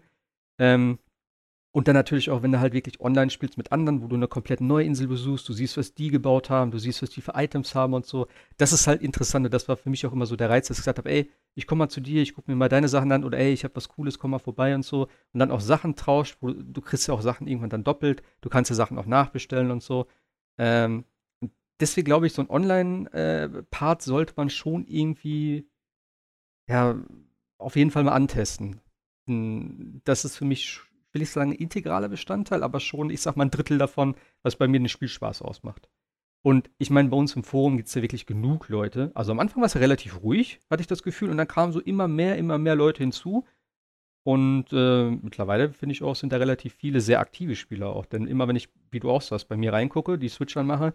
Ähm, und dann natürlich auch, wenn du halt wirklich online spielst mit anderen, wo du eine komplett neue Insel besuchst, du siehst, was die gebaut haben, du siehst, was die für Items haben und so. Das ist halt interessant und das war für mich auch immer so der Reiz, dass ich gesagt habe, ey, ich komme mal zu dir, ich gucke mir mal deine Sachen an oder ey, ich habe was Cooles, komm mal vorbei und so. Und dann auch Sachen tauscht, wo du kriegst ja auch Sachen irgendwann dann doppelt, du kannst ja Sachen auch nachbestellen und so. Ähm, deswegen glaube ich, so ein Online-Part äh, sollte man schon irgendwie, ja, auf jeden Fall mal antesten. Das ist für mich will ich sagen, integraler Bestandteil, aber schon, ich sag mal, ein Drittel davon, was bei mir den Spielspaß ausmacht. Und ich meine, bei uns im Forum gibt es ja wirklich genug Leute. Also am Anfang war es relativ ruhig, hatte ich das Gefühl, und dann kamen so immer mehr, immer mehr Leute hinzu. Und äh, mittlerweile finde ich auch, sind da relativ viele sehr aktive Spieler auch. Denn immer, wenn ich, wie du auch sagst, bei mir reingucke, die Switch anmache,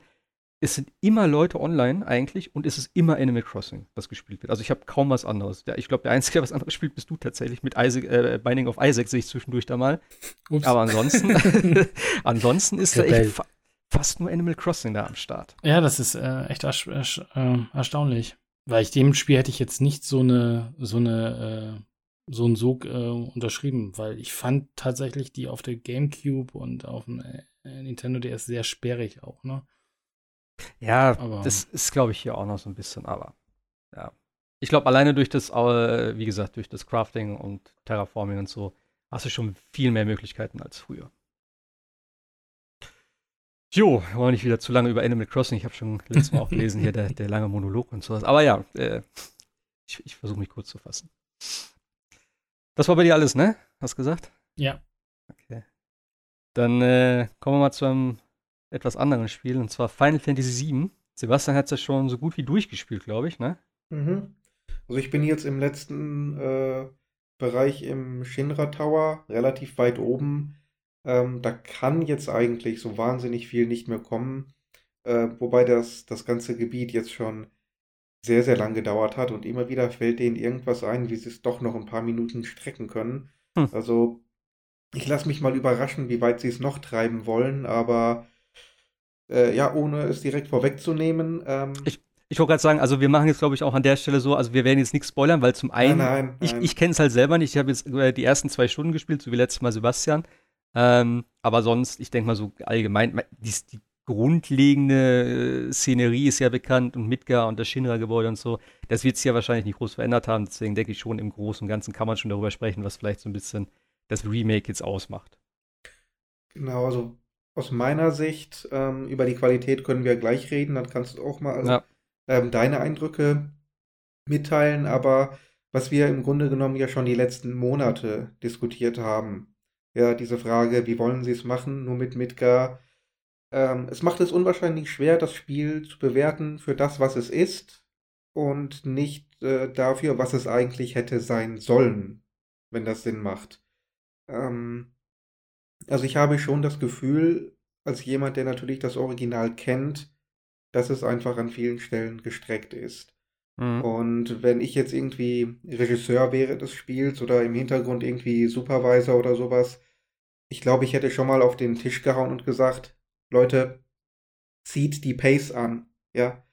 es sind immer Leute online eigentlich und es ist immer Animal Crossing, das gespielt wird. Also ich habe kaum was anderes. Ja, ich glaube, der Einzige, der was anderes spielt, bist du tatsächlich. Mit Isaac, äh, Binding of Isaac sehe ich zwischendurch da mal. Ups. Aber ansonsten, ansonsten ist da echt fa fast nur Animal Crossing da am Start. Ja, das ist äh, echt ersch ersch äh, erstaunlich. Weil ich dem Spiel hätte ich jetzt nicht so eine, so eine, äh, so einen Sog äh, unterschrieben, weil ich fand tatsächlich die auf der GameCube und auf dem äh, Nintendo DS sehr sperrig auch, ne? Ja, aber das ist, glaube ich, hier auch noch so ein bisschen, aber ja. Ich glaube, alleine durch das, äh, wie gesagt, durch das Crafting und Terraforming und so, hast du schon viel mehr Möglichkeiten als früher. Jo, wir wollen nicht wieder zu lange über Animal Crossing. Ich habe schon letztes Mal auch gelesen, hier der, der lange Monolog und sowas. Aber ja, äh, ich, ich versuche mich kurz zu fassen. Das war bei dir alles, ne? Hast du gesagt? Ja. Okay. Dann äh, kommen wir mal zu einem etwas anderen Spiel, und zwar Final Fantasy VII. Sebastian hat es ja schon so gut wie durchgespielt, glaube ich, ne? Mhm. Also ich bin jetzt im letzten äh, Bereich im Shinra Tower, relativ weit oben. Ähm, da kann jetzt eigentlich so wahnsinnig viel nicht mehr kommen. Äh, wobei das, das ganze Gebiet jetzt schon sehr, sehr lang gedauert hat und immer wieder fällt denen irgendwas ein, wie sie es doch noch ein paar Minuten strecken können. Hm. Also ich lasse mich mal überraschen, wie weit sie es noch treiben wollen, aber äh, ja, ohne es direkt vorwegzunehmen. Ähm, ich, Ich wollte gerade sagen, also wir machen jetzt, glaube ich, auch an der Stelle so, also wir werden jetzt nichts spoilern, weil zum einen, Nein, nein, ich, nein. ich kenne es halt selber nicht, ich habe jetzt äh, die ersten zwei Stunden gespielt, so wie letztes Mal Sebastian. Ähm, aber sonst, ich denke mal so allgemein, me- die, die grundlegende äh, Szenerie ist ja bekannt und Midgar und das Shinra-Gebäude und so. Das wird sich ja wahrscheinlich nicht groß verändert haben, deswegen denke ich schon, im Großen und Ganzen kann man schon darüber sprechen, was vielleicht so ein bisschen das Remake jetzt ausmacht. Genau, also aus meiner Sicht, ähm, über die Qualität können wir gleich reden, dann kannst du auch mal Ja. ähm, deine Eindrücke mitteilen, aber was wir im Grunde genommen ja schon die letzten Monate diskutiert haben, ja, diese Frage, wie wollen sie es machen, nur mit Midgar, ähm, es macht es unwahrscheinlich schwer, das Spiel zu bewerten für das, was es ist und nicht äh, dafür, was es eigentlich hätte sein sollen, wenn das Sinn macht. Ähm, also ich habe schon das Gefühl, als jemand, der natürlich das Original kennt, dass es einfach an vielen Stellen gestreckt ist. Mhm. Und wenn ich jetzt irgendwie Regisseur wäre des Spiels oder im Hintergrund irgendwie Supervisor oder sowas, ich glaube, ich hätte schon mal auf den Tisch gehauen und gesagt, Leute, zieht die Pace an, ja.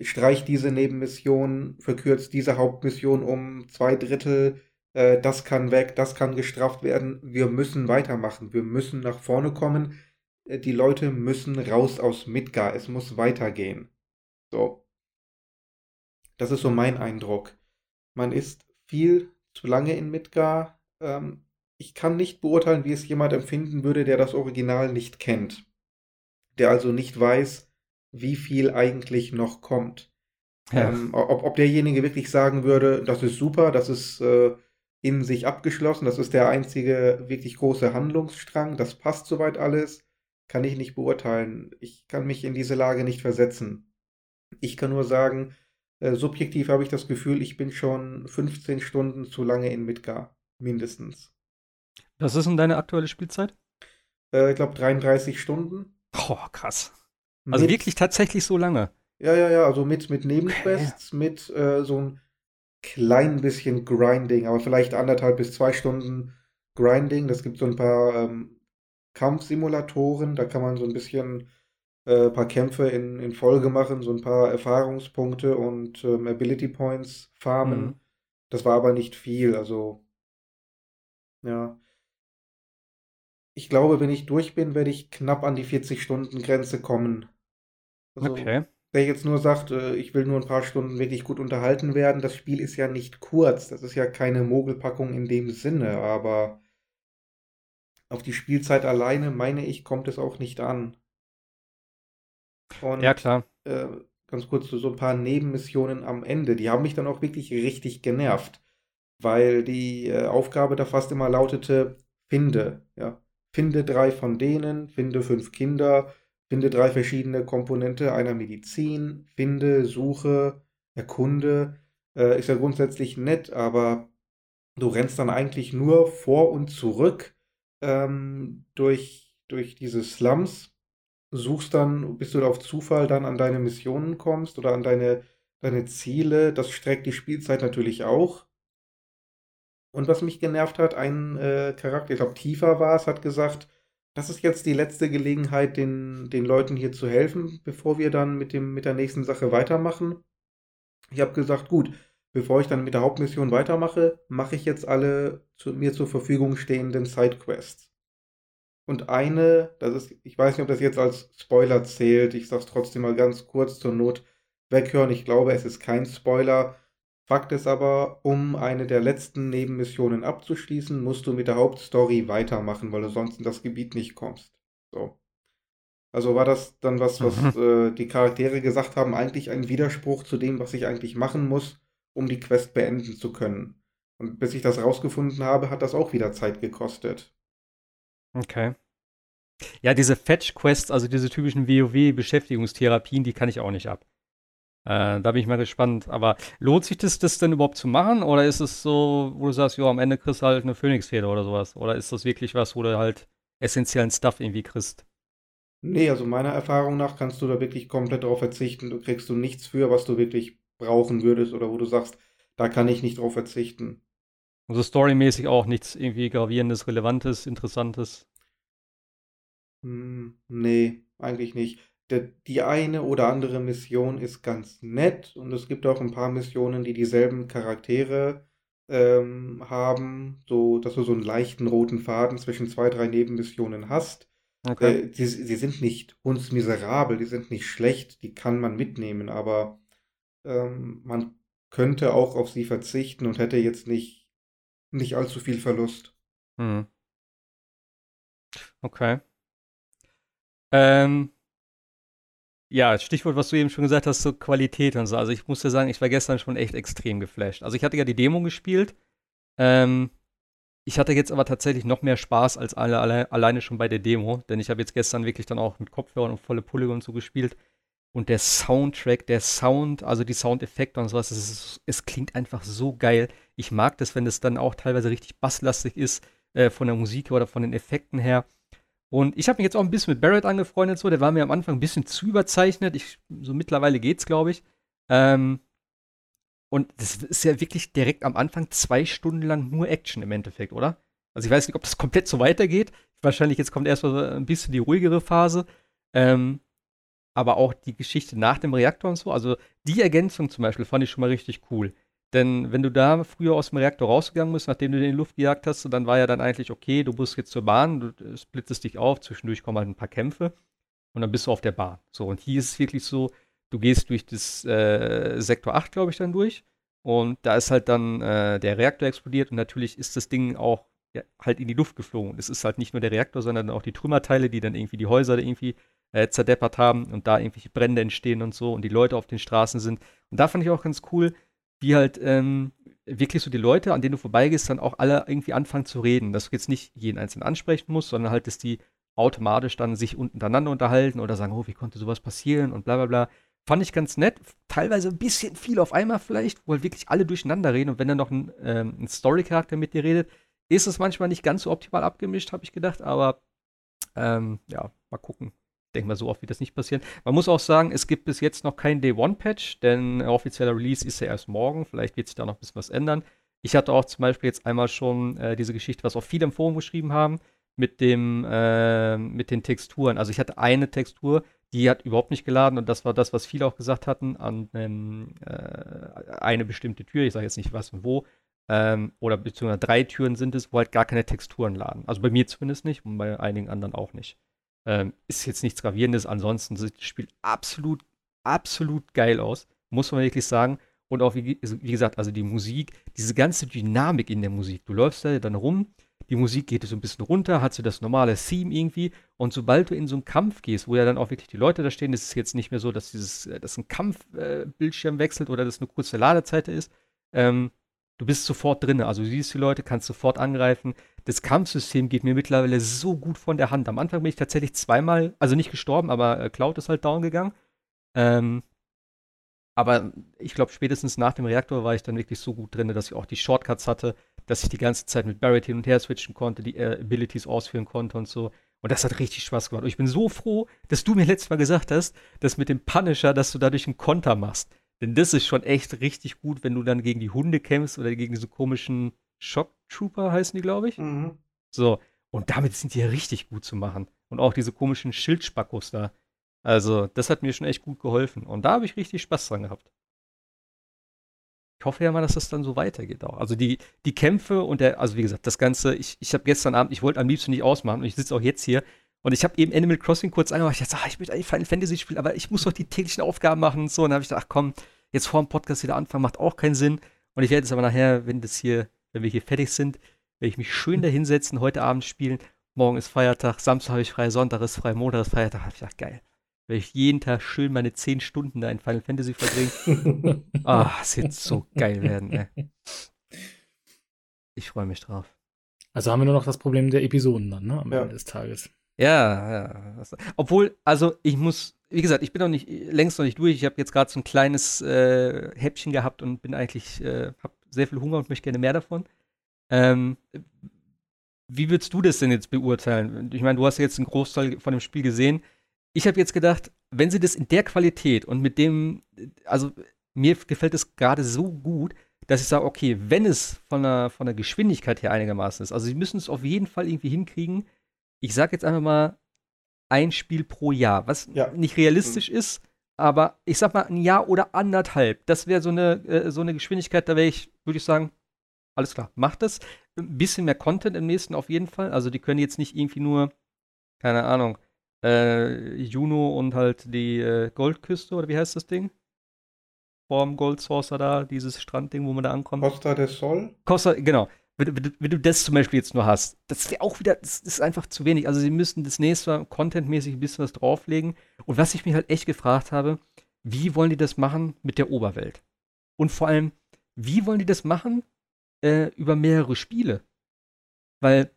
Streicht diese Nebenmission, verkürzt diese Hauptmission um zwei Drittel, äh, das kann weg, das kann gestrafft werden. Wir müssen weitermachen, wir müssen nach vorne kommen. Äh, Die Leute müssen raus aus Midgar, es muss weitergehen. So. Das ist so mein Eindruck. Man ist viel zu lange in Midgar. Ähm, ich kann nicht beurteilen, wie es jemand empfinden würde, der das Original nicht kennt. Der also nicht weiß, wie viel eigentlich noch kommt. Ja. Ähm, ob, ob derjenige wirklich sagen würde, das ist super, das ist äh, in sich abgeschlossen, das ist der einzige wirklich große Handlungsstrang, das passt soweit alles, kann ich nicht beurteilen. Ich kann mich in diese Lage nicht versetzen. Ich kann nur sagen, äh, subjektiv habe ich das Gefühl, ich bin schon 15 Stunden zu lange in Midgar. Mindestens. Was ist denn deine aktuelle Spielzeit? Äh, ich glaube 33 Stunden. Oh, krass. Also Mit- wirklich tatsächlich so lange. Ja, ja, ja, also mit, mit Nebenquests, mit äh, so ein klein bisschen Grinding, aber vielleicht anderthalb bis zwei Stunden Grinding. Das gibt so ein paar ähm, Kampfsimulatoren, da kann man so ein bisschen äh, paar Kämpfe in, in Folge machen, so ein paar Erfahrungspunkte und ähm, Ability Points farmen. Mhm. Das war aber nicht viel, also ja. Ich glaube, wenn ich durch bin, werde ich knapp an die 40-Stunden-Grenze kommen. Also, Okay. Wer jetzt nur sagt, äh, ich will nur ein paar Stunden wirklich gut unterhalten werden, das Spiel ist ja nicht kurz. Das ist ja keine Mogelpackung in dem Sinne, aber auf die Spielzeit alleine, meine ich, kommt es auch nicht an. Und Ja, klar. äh, ganz kurz so, so ein paar Nebenmissionen am Ende, die haben mich dann auch wirklich richtig genervt, weil die äh, Aufgabe da fast immer lautete, finde, ja, finde drei von denen, finde fünf Kinder, finde drei verschiedene Komponente einer Medizin, finde, suche, erkunde, äh, ist ja grundsätzlich nett, aber du rennst dann eigentlich nur vor und zurück ähm, durch, durch diese Slums suchst dann, bis du auf Zufall dann an deine Missionen kommst oder an deine, deine Ziele. Das streckt die Spielzeit natürlich auch. Und was mich genervt hat, ein äh, Charakter, ich glaube Tifa war es, hat gesagt, das ist jetzt die letzte Gelegenheit, den, den Leuten hier zu helfen, bevor wir dann mit, dem, mit der nächsten Sache weitermachen. Ich habe gesagt, gut, bevor ich dann mit der Hauptmission weitermache, mache ich jetzt alle zu, mir zur Verfügung stehenden Sidequests. Und eine, das ist, ich weiß nicht, ob das jetzt als Spoiler zählt, ich sag's trotzdem mal ganz kurz zur Not weghören. Ich glaube, es ist kein Spoiler. Fakt ist aber, um eine der letzten Nebenmissionen abzuschließen, musst du mit der Hauptstory weitermachen, weil du sonst in das Gebiet nicht kommst. So. Also war das dann was, was äh, die Charaktere gesagt haben, eigentlich ein Widerspruch zu dem, was ich eigentlich machen muss, um die Quest beenden zu können. Und bis ich das rausgefunden habe, hat das auch wieder Zeit gekostet. Okay. Ja, diese Fetch-Quests, also diese typischen WoW-Beschäftigungstherapien, die kann ich auch nicht ab. Äh, da bin ich mal gespannt. Aber lohnt sich das, das denn überhaupt zu machen? Oder ist es so, wo du sagst, ja, am Ende kriegst du halt eine Phönixfeder oder sowas? Oder ist das wirklich was, wo du halt essentiellen Stuff irgendwie kriegst? Nee, also meiner Erfahrung nach kannst du da wirklich komplett drauf verzichten. Du kriegst du nichts für, was du wirklich brauchen würdest oder wo du sagst, da kann ich nicht drauf verzichten. Also storymäßig auch nichts irgendwie gravierendes, relevantes, interessantes. Hm, nee, eigentlich nicht. Die eine oder andere Mission ist ganz nett und es gibt auch ein paar Missionen, die dieselben Charaktere ähm, haben, so dass du so einen leichten roten Faden zwischen zwei, drei Nebenmissionen hast. Okay. Äh, sie, sie sind nicht hundsmiserabel, die sind nicht schlecht, die kann man mitnehmen, aber ähm, man könnte auch auf sie verzichten und hätte jetzt nicht, nicht allzu viel Verlust. Hm. Okay. Ähm, ja, Stichwort, was du eben schon gesagt hast, so Qualität und so. Also ich muss dir sagen, ich war gestern schon echt extrem geflasht. Also ich hatte ja die Demo gespielt. Ähm, ich hatte jetzt aber tatsächlich noch mehr Spaß als alle, alle alleine schon bei der Demo, denn ich habe jetzt gestern wirklich dann auch mit Kopfhörern und volle Pulle und so gespielt. Und der Soundtrack, der Sound, also die Soundeffekte und sowas, es, ist, es klingt einfach so geil. Ich mag das, wenn es dann auch teilweise richtig basslastig ist, äh, von der Musik oder von den Effekten her. Und ich habe mich jetzt auch ein bisschen mit Barrett angefreundet, so. Der war mir am Anfang ein bisschen zu überzeichnet. Ich, so mittlerweile geht's, glaube ich. Ähm, und das ist ja wirklich direkt am Anfang zwei Stunden lang nur Action im Endeffekt, oder? Also ich weiß nicht, ob das komplett so weitergeht. Wahrscheinlich jetzt kommt erstmal ein bisschen die ruhigere Phase. Ähm, aber auch die Geschichte nach dem Reaktor und so. Also die Ergänzung zum Beispiel fand ich schon mal richtig cool. Denn wenn du da früher aus dem Reaktor rausgegangen bist, nachdem du den in die Luft gejagt hast, dann war ja dann eigentlich, okay, du musst jetzt zur Bahn, du splittest dich auf, zwischendurch kommen halt ein paar Kämpfe und dann bist du auf der Bahn. So, und hier ist es wirklich so, du gehst durch das äh, Sektor 8, glaube ich, dann durch und da ist halt dann äh, der Reaktor explodiert und natürlich ist das Ding auch ja, halt in die Luft geflogen. Es ist halt nicht nur der Reaktor, sondern auch die Trümmerteile, die dann irgendwie die Häuser irgendwie äh, zerdeppert haben und da irgendwelche Brände entstehen und so und die Leute auf den Straßen sind. Und da fand ich auch ganz cool, wie halt ähm, wirklich so die Leute, an denen du vorbeigehst, dann auch alle irgendwie anfangen zu reden. Dass du jetzt nicht jeden einzeln ansprechen musst, sondern halt, dass die automatisch dann sich untereinander unterhalten oder sagen, oh, wie konnte sowas passieren und bla bla bla. Fand ich ganz nett. Teilweise ein bisschen viel auf einmal vielleicht, wo halt wirklich alle durcheinander reden und wenn dann noch ein, ähm, ein Story-Charakter mit dir redet, ist es manchmal nicht ganz so optimal abgemischt, habe ich gedacht, aber ähm, ja, mal gucken, denke mal, so oft wird das nicht passieren. Man muss auch sagen, es gibt bis jetzt noch kein Day-One-Patch, denn offizieller Release ist ja erst morgen. Vielleicht wird sich da noch ein bisschen was ändern. Ich hatte auch zum Beispiel jetzt einmal schon äh, diese Geschichte, was auch viele im Forum geschrieben haben, mit, dem, äh, mit den Texturen. Also ich hatte eine Textur, die hat überhaupt nicht geladen und das war das, was viele auch gesagt hatten, an ähm, äh, eine bestimmte Tür, ich sage jetzt nicht was und wo, ähm, oder beziehungsweise drei Türen sind es, wo halt gar keine Texturen laden. Also bei mir zumindest nicht und bei einigen anderen auch nicht. Ähm, ist jetzt nichts Gravierendes. Ansonsten sieht das Spiel absolut, absolut geil aus. Muss man wirklich sagen. Und auch, wie, wie, gesagt, also die Musik, diese ganze Dynamik in der Musik. Du läufst da dann rum, die Musik geht so ein bisschen runter, hat so das normale Theme irgendwie. Und sobald du in so einen Kampf gehst, wo ja dann auch wirklich die Leute da stehen, ist es jetzt nicht mehr so, dass dieses, äh, dass ein Kampfbildschirm äh, wechselt oder dass eine kurze Ladezeit ist. Ähm, du bist sofort drin. Also du siehst die Leute, kannst sofort angreifen das Kampfsystem geht mir mittlerweile so gut von der Hand. Am Anfang bin ich tatsächlich zweimal, also nicht gestorben, aber äh, Cloud ist halt down gegangen. Ähm, aber ich glaube, spätestens nach dem Reaktor war ich dann wirklich so gut drin, dass ich auch die Shortcuts hatte, dass ich die ganze Zeit mit Barrett hin und her switchen konnte, die äh, Abilities ausführen konnte und so. Und das hat richtig Spaß gemacht. Und ich bin so froh, dass du mir letztes Mal gesagt hast, dass mit dem Punisher, dass du dadurch einen Konter machst. Denn das ist schon echt richtig gut, wenn du dann gegen die Hunde kämpfst oder gegen diese komischen Shock Trooper heißen die, glaube ich. Mhm. So, und damit sind die ja richtig gut zu machen. Und auch diese komischen Schildspackos da. Also, das hat mir schon echt gut geholfen. Und da habe ich richtig Spaß dran gehabt. Ich hoffe ja mal, dass das dann so weitergeht auch. Also die, die Kämpfe und der, also wie gesagt, das Ganze, ich, ich habe gestern Abend, ich wollte am liebsten nicht ausmachen und ich sitze auch jetzt hier und ich habe eben Animal Crossing kurz angemacht. Ich dachte, ach, ich möchte eigentlich Final Fantasy spielen, aber ich muss doch die täglichen Aufgaben machen und so. Und dann habe ich gedacht, ach komm, jetzt vor dem Podcast wieder anfangen, macht auch keinen Sinn. Und ich werde es aber nachher, wenn das hier wenn wir hier fertig sind, werde ich mich schön da hinsetzen, heute Abend spielen. Morgen ist Feiertag, Samstag habe ich frei, Sonntag ist frei, Montag ist Feiertag. Habe ich gedacht, geil. Werde ich jeden Tag schön meine 10 Stunden da in Final Fantasy verbringen. Ah, es wird so geil werden, ey. Ich freue mich drauf. Also haben wir nur noch das Problem der Episoden dann, ne? Am ja. Ende des Tages. Ja, ja. Obwohl, also ich muss, wie gesagt, ich bin noch nicht, längst noch nicht durch. Ich habe jetzt gerade so ein kleines äh, Häppchen gehabt und bin eigentlich, äh, habe sehr viel Hunger und möchte gerne mehr davon. Ähm, wie würdest du das denn jetzt beurteilen? Ich meine, du hast ja jetzt einen Großteil von dem Spiel gesehen. Ich habe jetzt gedacht, wenn sie das in der Qualität und mit dem, also mir gefällt es gerade so gut, dass ich sage, okay, wenn es von der, von der Geschwindigkeit her einigermaßen ist, also sie müssen es auf jeden Fall irgendwie hinkriegen. Ich sage jetzt einfach mal, ein Spiel pro Jahr, was Ja. nicht realistisch ist, aber ich sag mal ein Jahr oder anderthalb. Das wäre so eine, äh, so eine Geschwindigkeit, da wäre ich, würde ich sagen, alles klar, macht das. Ein bisschen mehr Content im nächsten auf jeden Fall. Also die können jetzt nicht irgendwie nur, keine Ahnung, äh, Juno und halt die äh, Goldküste oder wie heißt das Ding? Vorm Gold Saucer da, dieses Strandding, wo man da ankommt. Costa del Sol? Costa, genau. Wenn, du- wenn, wenn du das zum Beispiel jetzt nur hast, das wäre auch wieder, das ist einfach zu wenig. Also sie müssten das nächste Mal contentmäßig ein bisschen was drauflegen. Und was ich mich halt echt gefragt habe, wie wollen die das machen mit der Oberwelt? Und vor allem, wie wollen die das machen äh, über mehrere Spiele? Weil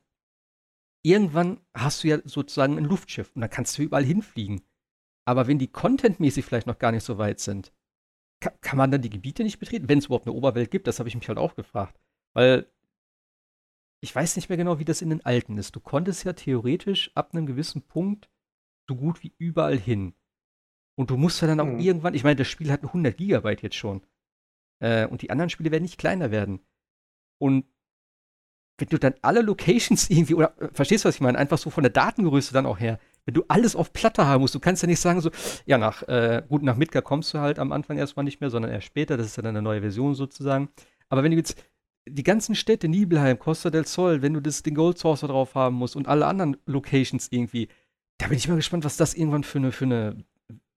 irgendwann hast du ja sozusagen ein Luftschiff und dann kannst du überall hinfliegen. Aber wenn die contentmäßig vielleicht noch gar nicht so weit sind, kann, kann man dann die Gebiete nicht betreten, wenn es überhaupt eine Oberwelt gibt? Das habe ich mich halt auch gefragt. Weil ich weiß nicht mehr genau, wie das in den alten ist. Du konntest ja theoretisch ab einem gewissen Punkt so gut wie überall hin. Und du musst ja dann auch Mhm. irgendwann, ich meine, das Spiel hat 100 Gigabyte jetzt schon. Äh, und die anderen Spiele werden nicht kleiner werden. Und wenn du dann alle Locations irgendwie, oder äh, verstehst du, was ich meine? Einfach so von der Datengröße dann auch her. Wenn du alles auf Platte haben musst, du kannst ja nicht sagen, so, ja, nach, äh, gut, nach Midgar kommst du halt am Anfang erstmal nicht mehr, sondern erst später. Das ist dann eine neue Version sozusagen. Aber wenn du jetzt die ganzen Städte, Nibelheim, Costa del Sol, wenn du das, den Gold Saucer drauf haben musst und alle anderen Locations irgendwie, da bin ich mal gespannt, was das irgendwann für eine, für eine,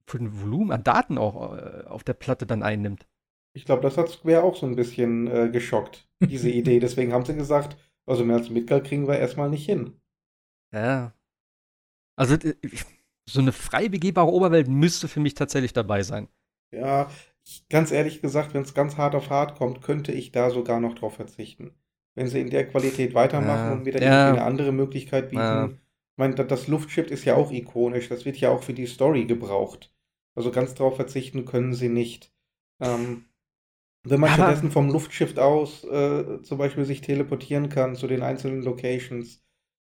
für ein Volumen an Daten auch äh, auf der Platte dann einnimmt. Ich glaube, das hat Square auch so ein bisschen äh, geschockt, diese Idee. Deswegen haben sie gesagt, also mehr als Midgard kriegen wir erstmal nicht hin. Ja. Also, äh, so eine frei begehbare Oberwelt müsste für mich tatsächlich dabei sein. Ja, ich, ganz ehrlich gesagt, wenn es ganz hart auf hart kommt, könnte ich da sogar noch drauf verzichten. Wenn sie in der Qualität weitermachen Ja, und wieder ja. irgendwie eine andere Möglichkeit bieten. Ja. Ich meine, da- das Luftschiff ist ja auch ikonisch, das wird ja auch für die Story gebraucht. Also ganz drauf verzichten können sie nicht. Ähm, wenn man Aber- stattdessen vom Luftschiff aus äh, zum Beispiel sich teleportieren kann zu den einzelnen Locations,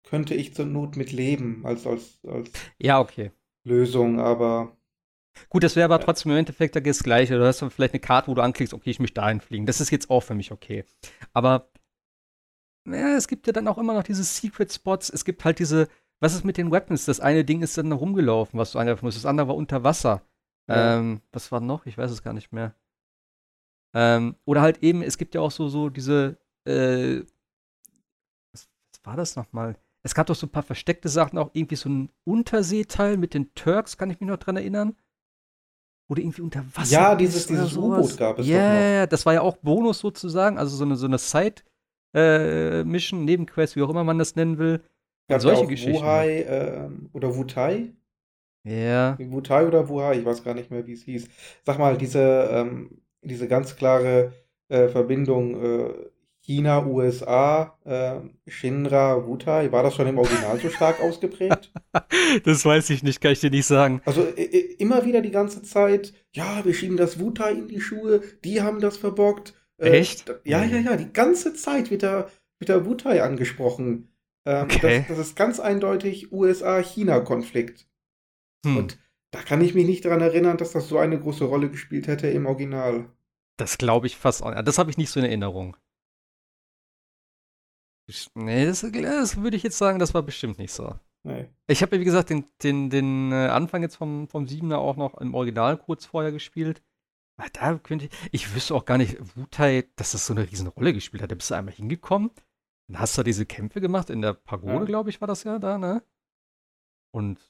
könnte ich zur Not mit leben als, als, als Ja, okay. Lösung, aber Gut, das wäre aber Ja. trotzdem im Endeffekt das Gleiche. Du hast dann vielleicht eine Karte, wo du anklickst, okay, ich möchte dahin fliegen. Das ist jetzt auch für mich okay. Aber ja, es gibt ja dann auch immer noch diese Secret Spots. Es gibt halt diese, was ist mit den Weapons? Das eine Ding ist dann rumgelaufen, was du angreifen musst. Das andere war unter Wasser. Ja. Ähm, was war noch? Ich weiß es gar nicht mehr. Ähm, oder halt eben, es gibt ja auch so, so diese, äh, was, was war das nochmal? Es gab doch so ein paar versteckte Sachen, auch irgendwie so ein Unterseeteil mit den Turks, kann ich mich noch dran erinnern. Oder irgendwie unter Wasser. Ja, dieses- dieses. U-Boot gab es ja, ja, das war ja auch Bonus sozusagen, also so eine, so eine Side-Mission, Nebenquest, wie auch immer man das nennen will. gab solche ja auch Geschichten. Wuhai ähm, oder Wutai? Ja. Wutai oder Wuhai, ich weiß gar nicht mehr, wie es hieß. Sag mal, diese, ähm, diese ganz klare äh, Verbindung äh, China, USA, äh, Shinra, Wutai, war das schon im Original so stark ausgeprägt? Das weiß ich nicht, kann ich dir nicht sagen. Also immer wieder die ganze Zeit, ja, wir schieben das Wutai in die Schuhe, die haben das verbockt. Äh, Echt? Ja, ja, ja, die ganze Zeit wird da, wird da Wutai angesprochen. Ähm, Okay. das, das ist ganz eindeutig USA-China-Konflikt. Hm. Und da kann ich mich nicht daran erinnern, dass das so eine große Rolle gespielt hätte im Original. Das glaube ich fast auch. Das habe ich nicht so in Erinnerung. Nee, das, das würde ich jetzt sagen, das war bestimmt nicht so. Nee. Ich habe ja, wie gesagt, den, den, den äh, Anfang jetzt vom, vom Siebener auch noch im Original kurz vorher gespielt. Aber da könnte ich, ich wüsste auch gar nicht, Wutai, dass das so eine riesen Rolle gespielt hat. Da bist du einmal hingekommen, dann hast du diese Kämpfe gemacht, in der Pagode, Ja. glaube ich, war das ja da, ne? Und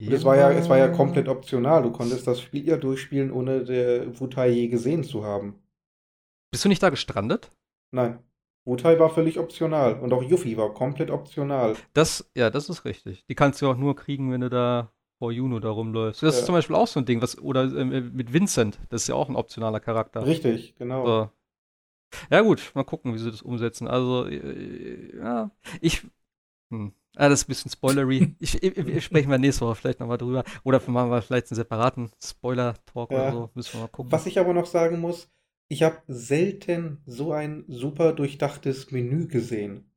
Und es war ja, es war ja komplett optional. Du konntest das Spiel ja durchspielen, ohne der Wutai je gesehen zu haben. Bist du nicht da gestrandet? Nein. Wutai war völlig optional. Und auch Yuffie war komplett optional. Das, ja, das ist richtig. Die kannst du auch nur kriegen, wenn du da vor Juno da rumläufst. Das ist Ja. zum Beispiel auch so ein Ding, was, oder ähm, mit Vincent, das ist ja auch ein optionaler Charakter. Richtig, genau. So. Ja, gut, mal gucken, wie sie das umsetzen. Also, äh, ja, ich. Hm. Ah, das ist ein bisschen spoilery. ich, ich, ich sprechen wir nächste Woche vielleicht nochmal drüber. Oder machen wir vielleicht einen separaten Spoiler-Talk Ja. oder so. Müssen wir mal gucken. Was ich aber noch sagen muss, ich habe selten so ein super durchdachtes Menü gesehen.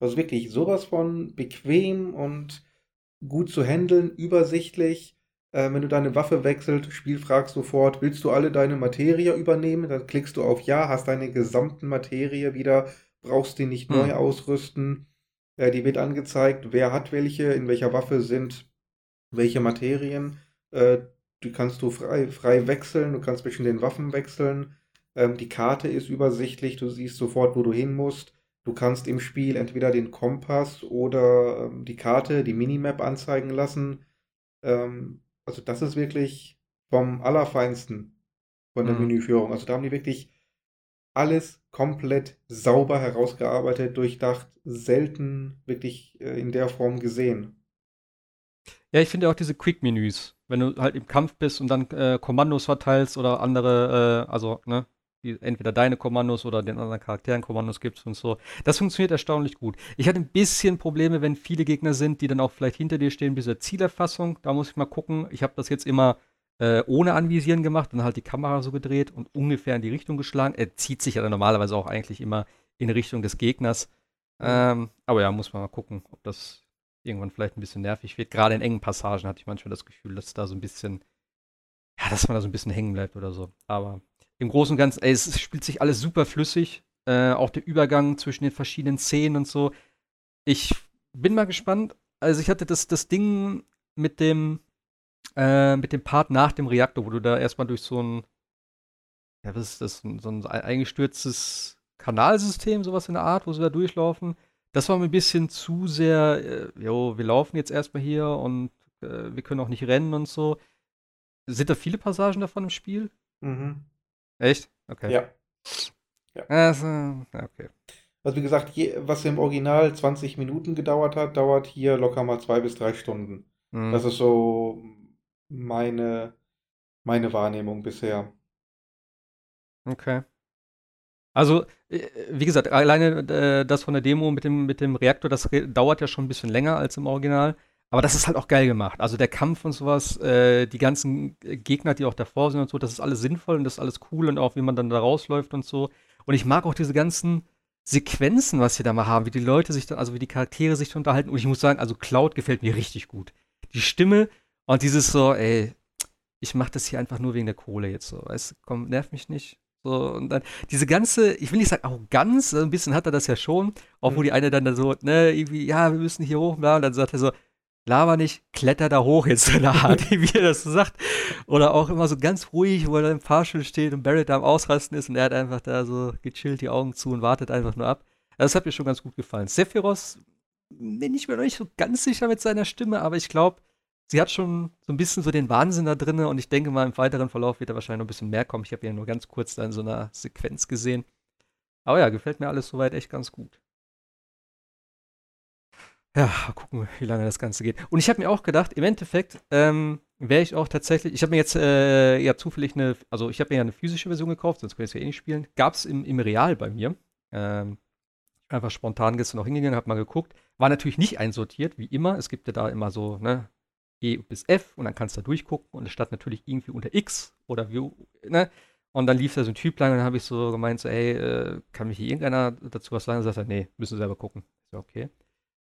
Also wirklich sowas von bequem und gut zu handeln, übersichtlich. Äh, wenn du deine Waffe wechselst, Spiel fragst sofort, willst du alle deine Materie übernehmen? Dann klickst du auf Ja, hast deine gesamten Materie wieder, brauchst die nicht Hm. neu ausrüsten. Äh, die wird angezeigt, wer hat welche, in welcher Waffe sind welche Materien. Äh, die kannst du frei, frei wechseln, du kannst zwischen den Waffen wechseln. Ähm, die Karte ist übersichtlich, du siehst sofort, wo du hin musst. Du kannst im Spiel entweder den Kompass oder ähm, die Karte, die Minimap anzeigen lassen. Ähm, also das ist wirklich vom Allerfeinsten von der Mhm. Menüführung. Also da haben die wirklich alles komplett sauber herausgearbeitet, durchdacht, selten wirklich äh, in der Form gesehen. Ja, ich finde auch diese Quick-Menüs, wenn du halt im Kampf bist und dann äh, Kommandos verteilst oder andere, äh, also, ne, die, entweder deine Kommandos oder den anderen Charakteren Kommandos gibst und so. Das funktioniert erstaunlich gut. Ich hatte ein bisschen Probleme, wenn viele Gegner sind, die dann auch vielleicht hinter dir stehen bis zur Zielerfassung. Da muss ich mal gucken. Ich habe das jetzt immer äh, ohne Anvisieren gemacht und halt die Kamera so gedreht und ungefähr in die Richtung geschlagen. Er zieht sich ja dann normalerweise auch eigentlich immer in Richtung des Gegners. Ähm, aber ja, muss man mal gucken, ob das irgendwann vielleicht ein bisschen nervig wird. Gerade in engen Passagen hatte ich manchmal das Gefühl, dass da so ein bisschen, ja, dass man da so ein bisschen hängen bleibt oder so. Aber im Großen und Ganzen, ey, es spielt sich alles super flüssig. Äh, auch der Übergang zwischen den verschiedenen Szenen und so. Ich bin mal gespannt. Also ich hatte das, das Ding mit dem, äh, mit dem Part nach dem Reaktor, wo du da erstmal durch so ein, ja, was ist das, so ein eingestürztes Kanalsystem, sowas in der Art, wo sie da durchlaufen. Das war mir ein bisschen zu sehr, äh, jo, wir laufen jetzt erstmal hier und äh, wir können auch nicht rennen und so. Sind da viele Passagen davon im Spiel? Mhm. Echt? Okay. Ja. Also, ja, okay. Also wie gesagt, je, was im Original 20 Minuten gedauert hat, dauert hier locker mal zwei bis drei Stunden. Hm. Das ist so meine, meine Wahrnehmung bisher. Okay. Also, äh, wie gesagt, alleine äh, das von der Demo mit dem, mit dem Reaktor, das dauert ja schon ein bisschen länger als im Original. Aber das ist halt auch geil gemacht. Also der Kampf und sowas, äh, die ganzen Gegner, die auch davor sind und so, das ist alles sinnvoll und das ist alles cool und auch wie man dann da rausläuft und so. Und ich mag auch diese ganzen Sequenzen, was wir da mal haben, wie die Leute sich dann, also wie die Charaktere sich unterhalten. Und ich muss sagen, also Cloud gefällt mir richtig gut. Die Stimme und dieses so, ey, ich mach das hier einfach nur wegen der Kohle jetzt so, weißt du, komm, nerv mich nicht. So, und dann diese ganze, ich will nicht sagen Arroganz, ein bisschen hat er das ja schon, auch wo Mhm. die eine dann da so, ne, irgendwie, ja, wir müssen hier hoch, bla, und dann sagt er so, laber nicht, kletter da hoch jetzt so in der Art, wie er das so sagt. Oder auch immer so ganz ruhig, wo er da im Fahrstuhl steht und Barrett da am Ausrasten ist und er hat einfach da so gechillt die Augen zu und wartet einfach nur ab. Das hat mir schon ganz gut gefallen. Sephiroth bin ich mir noch nicht so ganz sicher mit seiner Stimme, aber ich glaube, sie hat schon so ein bisschen so den Wahnsinn da drin und ich denke mal, im weiteren Verlauf wird da wahrscheinlich noch ein bisschen mehr kommen. Ich habe ja nur ganz kurz da in so einer Sequenz gesehen. Aber ja, gefällt mir alles soweit echt ganz gut. Ja, gucken, wie lange das Ganze geht. Und ich habe mir auch gedacht, im Endeffekt ähm, wäre ich auch tatsächlich, ich habe mir jetzt äh, ja zufällig eine, also ich habe mir ja eine physische Version gekauft, sonst könnte ich es ja eh nicht spielen. Gab es im, im Real bei mir. Ähm, einfach spontan gestern noch hingegangen, habe mal geguckt. War natürlich nicht einsortiert, wie immer. Es gibt ja da immer so, ne, E bis F und dann kannst du da durchgucken und es stand natürlich irgendwie unter X oder wie, ne? Und dann lief da so ein Typ lang und dann habe ich so gemeint, so, ey, äh, kann mich hier irgendeiner dazu was sagen? Und sagt er, nee, müssen selber gucken. Ich so, okay.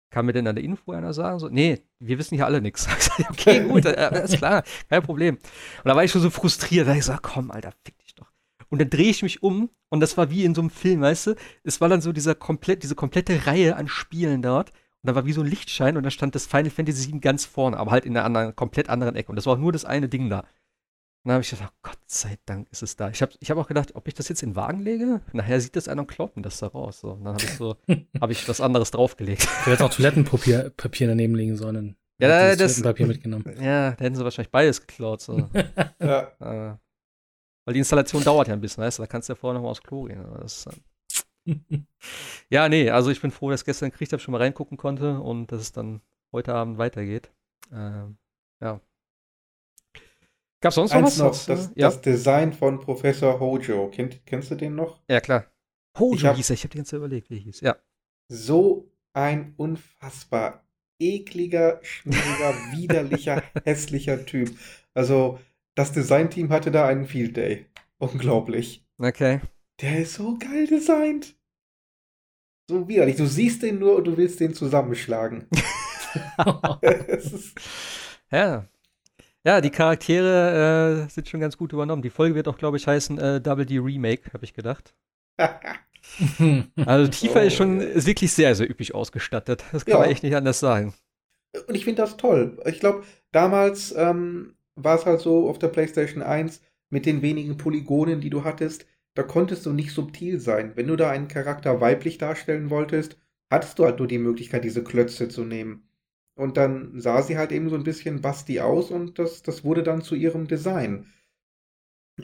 Kann mir denn an der Info einer sagen? So, nee, wir wissen hier alle nichts. okay, gut, äh, ist klar, kein Problem. Und da war ich schon so frustriert, da ich so, komm, Alter, fick dich doch. Und dann drehe ich mich um und das war wie in so einem Film, weißt du? Es war dann so dieser komplett, diese komplette Reihe an Spielen dort. Und da war wie so ein Lichtschein und da stand das Final Fantasy VII ganz vorne, aber halt in einer anderen, komplett anderen Ecke. Und das war auch nur das eine Ding da. Und dann habe ich gedacht, oh, Gott sei Dank ist es da. Ich habe ich hab auch gedacht, ob ich das jetzt in den Wagen lege, nachher sieht das einer und klaut mir das da raus. So. Und dann habe ich so, habe ich was anderes draufgelegt. Du hättest auch Toilettenpapier Papier daneben legen sollen. Ja, Hättest das- Toilettenpapier mitgenommen. Ja, da hätten sie wahrscheinlich beides geklaut. So. Ja, äh, weil die Installation dauert ja ein bisschen, weißt du? Da kannst du ja vorher noch mal aufs Klo gehen. Das ist dann ja, nee, also ich bin froh, dass ich gestern gekriegt habe, schon mal reingucken konnte und dass es dann heute Abend weitergeht. Ähm, ja. Gab's sonst noch eins was? noch, das, ja. das Design von Professor Hojo. Kennt, kennst du den noch? ja, klar. Hojo Ich hab- hieß er, ich habe die ganze Zeit überlegt, wie er hieß. Ja. So ein unfassbar ekliger, schmieriger, widerlicher, hässlicher Typ. Also, das Designteam hatte da einen Field Day. Unglaublich. Okay. Der ist so geil designt. So widerlich. Du siehst den nur und du willst den zusammenschlagen. Ja. Ja, die Charaktere äh, sind schon ganz gut übernommen. Die Folge wird auch, glaube ich, heißen äh, Double D Remake, habe ich gedacht. Also Tifa Oh, ist schon ist wirklich sehr, sehr üppig ausgestattet. Das kann Ja. man echt nicht anders sagen. Und ich finde das toll. Ich glaube, damals ähm, war es halt so auf der PlayStation 1 mit den wenigen Polygonen, die du hattest, da konntest du nicht subtil sein. Wenn du da einen Charakter weiblich darstellen wolltest, hattest du halt nur die Möglichkeit, diese Klötze zu nehmen. Und dann sah sie halt eben so ein bisschen basti aus und das, das wurde dann zu ihrem Design.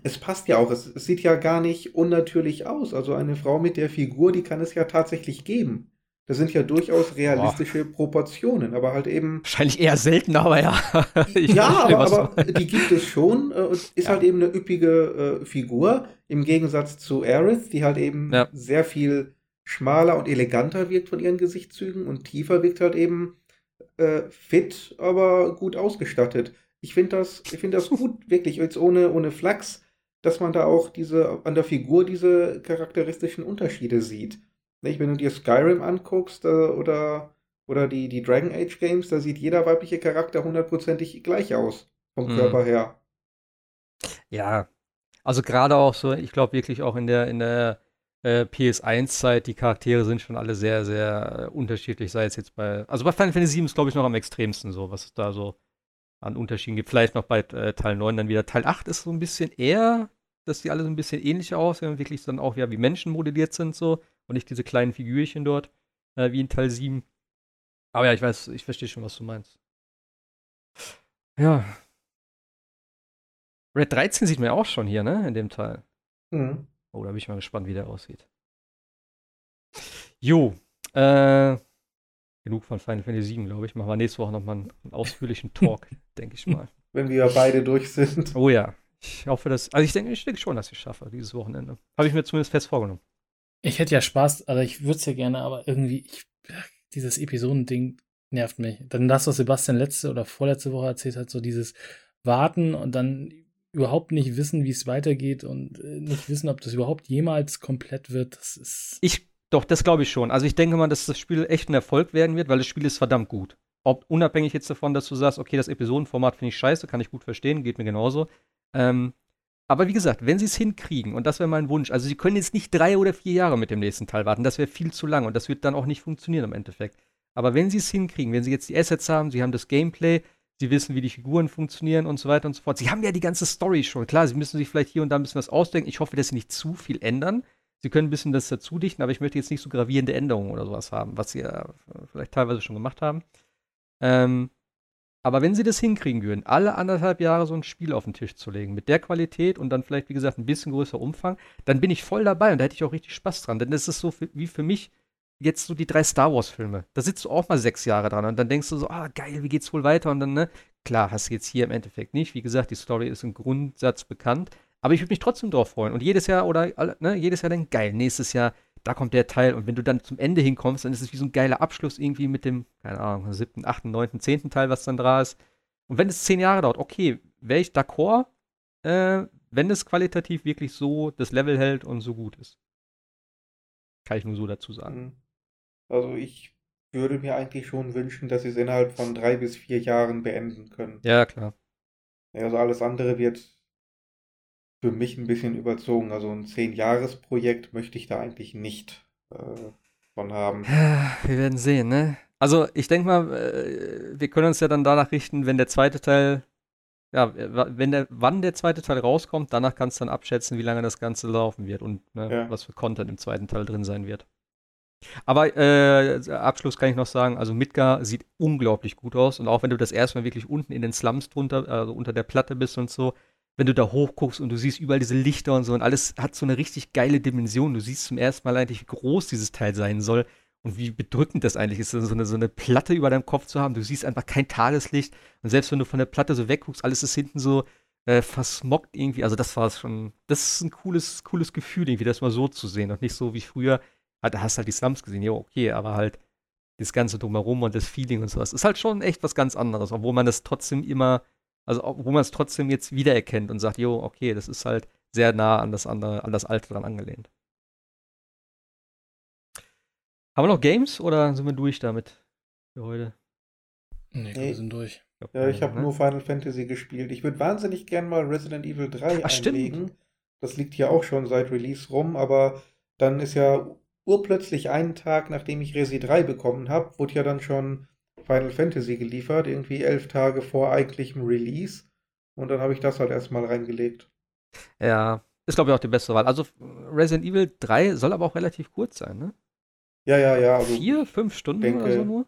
Es passt ja auch, es, es sieht ja gar nicht unnatürlich aus. Also eine Frau mit der Figur, die kann es ja tatsächlich geben. Das sind ja durchaus realistische Boah. Proportionen, aber halt eben. Wahrscheinlich eher selten, aber ja. ja, aber, aber die gibt es schon. Äh, ist ja. halt eben eine üppige äh, Figur im Gegensatz zu Aerith, die halt eben ja. sehr viel schmaler und eleganter wirkt von ihren Gesichtszügen und tiefer wirkt halt eben äh, fit, aber gut ausgestattet. Ich finde das, ich finde das gut, wirklich jetzt ohne, ohne Flachs, dass man da auch diese an der Figur diese charakteristischen Unterschiede sieht. Nicht? Wenn du dir Skyrim anguckst äh, oder, oder die, die Dragon Age Games, da sieht jeder weibliche Charakter hundertprozentig gleich aus, vom mhm. Körper her. Ja, also gerade auch so, ich glaube wirklich auch in der, in der äh, PS1-Zeit, die Charaktere sind schon alle sehr, sehr äh, unterschiedlich, sei es jetzt bei, also bei Final Fantasy 7 ist glaube ich noch am extremsten so, was es da so an Unterschieden gibt. Vielleicht noch bei äh, Teil 9 dann wieder. Teil 8 ist so ein bisschen eher, dass die alle so ein bisschen ähnlicher aussehen und wirklich dann auch ja wie Menschen modelliert sind so und nicht diese kleinen Figürchen dort, äh, wie in Teil 7. Aber ja, ich weiß, ich verstehe schon, was du meinst. Ja. Red 13 sieht man ja auch schon hier, ne, in dem Teil. Mhm. Oh, da bin ich mal gespannt, wie der aussieht. Jo, äh, genug von Final Fantasy 7, glaube ich. Machen wir nächste Woche nochmal einen, einen ausführlichen Talk, denke ich mal. Wenn wir beide durch sind. Oh ja. Ich hoffe, dass. Also ich denke, ich denke schon, dass ich es schaffe, dieses Wochenende. Habe ich mir zumindest fest vorgenommen. Ich hätte ja Spaß, also ich würde es ja gerne, aber irgendwie, ich, dieses Episodending nervt mich. Dann das, was Sebastian letzte oder vorletzte Woche erzählt hat, so dieses Warten und dann überhaupt nicht wissen, wie es weitergeht und äh, nicht wissen, ob das überhaupt jemals komplett wird. Das ist. Ich, doch, das glaube ich schon. Also ich denke mal, dass das Spiel echt ein Erfolg werden wird, weil das Spiel ist verdammt gut. Ob unabhängig jetzt davon, dass du sagst, okay, das Episodenformat finde ich scheiße, kann ich gut verstehen, geht mir genauso. Ähm, aber wie gesagt, wenn sie es hinkriegen, und das wäre mein Wunsch, also sie können jetzt nicht drei oder vier Jahre mit dem nächsten Teil warten, das wäre viel zu lang und das wird dann auch nicht funktionieren im Endeffekt. Aber wenn sie es hinkriegen, wenn sie jetzt die Assets haben, sie haben das Gameplay, sie wissen, wie die Figuren funktionieren und so weiter und so fort. Sie haben ja die ganze Story schon. Klar, sie müssen sich vielleicht hier und da ein bisschen was ausdenken. Ich hoffe, dass sie nicht zu viel ändern. Sie können ein bisschen das dazu dichten, aber ich möchte jetzt nicht so gravierende Änderungen oder sowas haben, was sie ja vielleicht teilweise schon gemacht haben. Ähm, aber wenn sie das hinkriegen würden, alle anderthalb Jahre so ein Spiel auf den Tisch zu legen, mit der Qualität und dann vielleicht, wie gesagt, ein bisschen größer Umfang, dann bin ich voll dabei und da hätte ich auch richtig Spaß dran. Denn das ist so für, wie für mich jetzt so die drei Star Wars-Filme. Da sitzt du auch mal sechs Jahre dran und dann denkst du so, ah, geil, wie geht's wohl weiter? Und dann, ne, klar, hast du jetzt hier im Endeffekt nicht. Wie gesagt, die Story ist im Grundsatz bekannt. Aber ich würde mich trotzdem drauf freuen. Und jedes Jahr oder ne, jedes Jahr dann geil, nächstes Jahr da kommt der Teil und wenn du dann zum Ende hinkommst, dann ist es wie so ein geiler Abschluss irgendwie mit dem, keine Ahnung, siebten, achten, neunten, zehnten Teil, was dann da ist. Und wenn es zehn Jahre dauert, okay, wäre ich d'accord, äh, wenn es qualitativ wirklich so das Level hält und so gut ist. Kann ich nur so dazu sagen. Mhm. Also ich würde mir eigentlich schon wünschen, dass sie es innerhalb von drei bis vier Jahren beenden können. Ja, klar. Also alles andere wird für mich ein bisschen überzogen. Also ein Zehn-Jahres-Projekt möchte ich da eigentlich nicht äh, von haben. Wir werden sehen, ne? Also ich denke mal, äh, wir können uns ja dann danach richten, wenn der zweite Teil, ja, wenn der, wann der zweite Teil rauskommt, danach kannst du dann abschätzen, wie lange das Ganze laufen wird und ne, ja. was für Content im zweiten Teil drin sein wird. Aber äh, Abschluss kann ich noch sagen, also Midgar sieht unglaublich gut aus und auch wenn du das erstmal wirklich unten in den Slums drunter, also unter der Platte bist und so, wenn du da hochguckst und du siehst überall diese Lichter und so und alles hat so eine richtig geile Dimension. Du siehst zum ersten Mal eigentlich, wie groß dieses Teil sein soll und wie bedrückend das eigentlich ist, so eine, so eine Platte über deinem Kopf zu haben. Du siehst einfach kein Tageslicht und selbst wenn du von der Platte so wegguckst, alles ist hinten so äh, versmockt irgendwie. Also das war schon, das ist ein cooles, cooles Gefühl irgendwie, das mal so zu sehen und nicht so wie früher. Ah, da hast halt die Slums gesehen, ja okay, aber halt das ganze drumherum und das Feeling und sowas ist halt schon echt was ganz anderes, obwohl man das trotzdem immer also wo man es trotzdem jetzt wiedererkennt und sagt, jo, okay, das ist halt sehr nah an das andere, an das Alte dran angelehnt. Haben wir noch Games oder sind wir durch damit für heute? Nee, nee. wir sind durch. Ja, ich habe ne? nur Final Fantasy gespielt. Ich würde wahnsinnig gern mal Resident Evil 3 Ach, einlegen. Stimmt. Das liegt ja auch schon seit Release rum, aber dann ist ja urplötzlich einen Tag, nachdem ich Resi 3 bekommen habe, wurde ja dann schon Final Fantasy geliefert, irgendwie elf Tage vor eigentlichem Release. Und dann habe ich das halt erstmal reingelegt. Ja, ist glaube ich auch die beste Wahl. Also Resident Evil 3 soll aber auch relativ kurz sein, ne? Ja, ja, ja. Also Vier, fünf Stunden denke, oder so nur?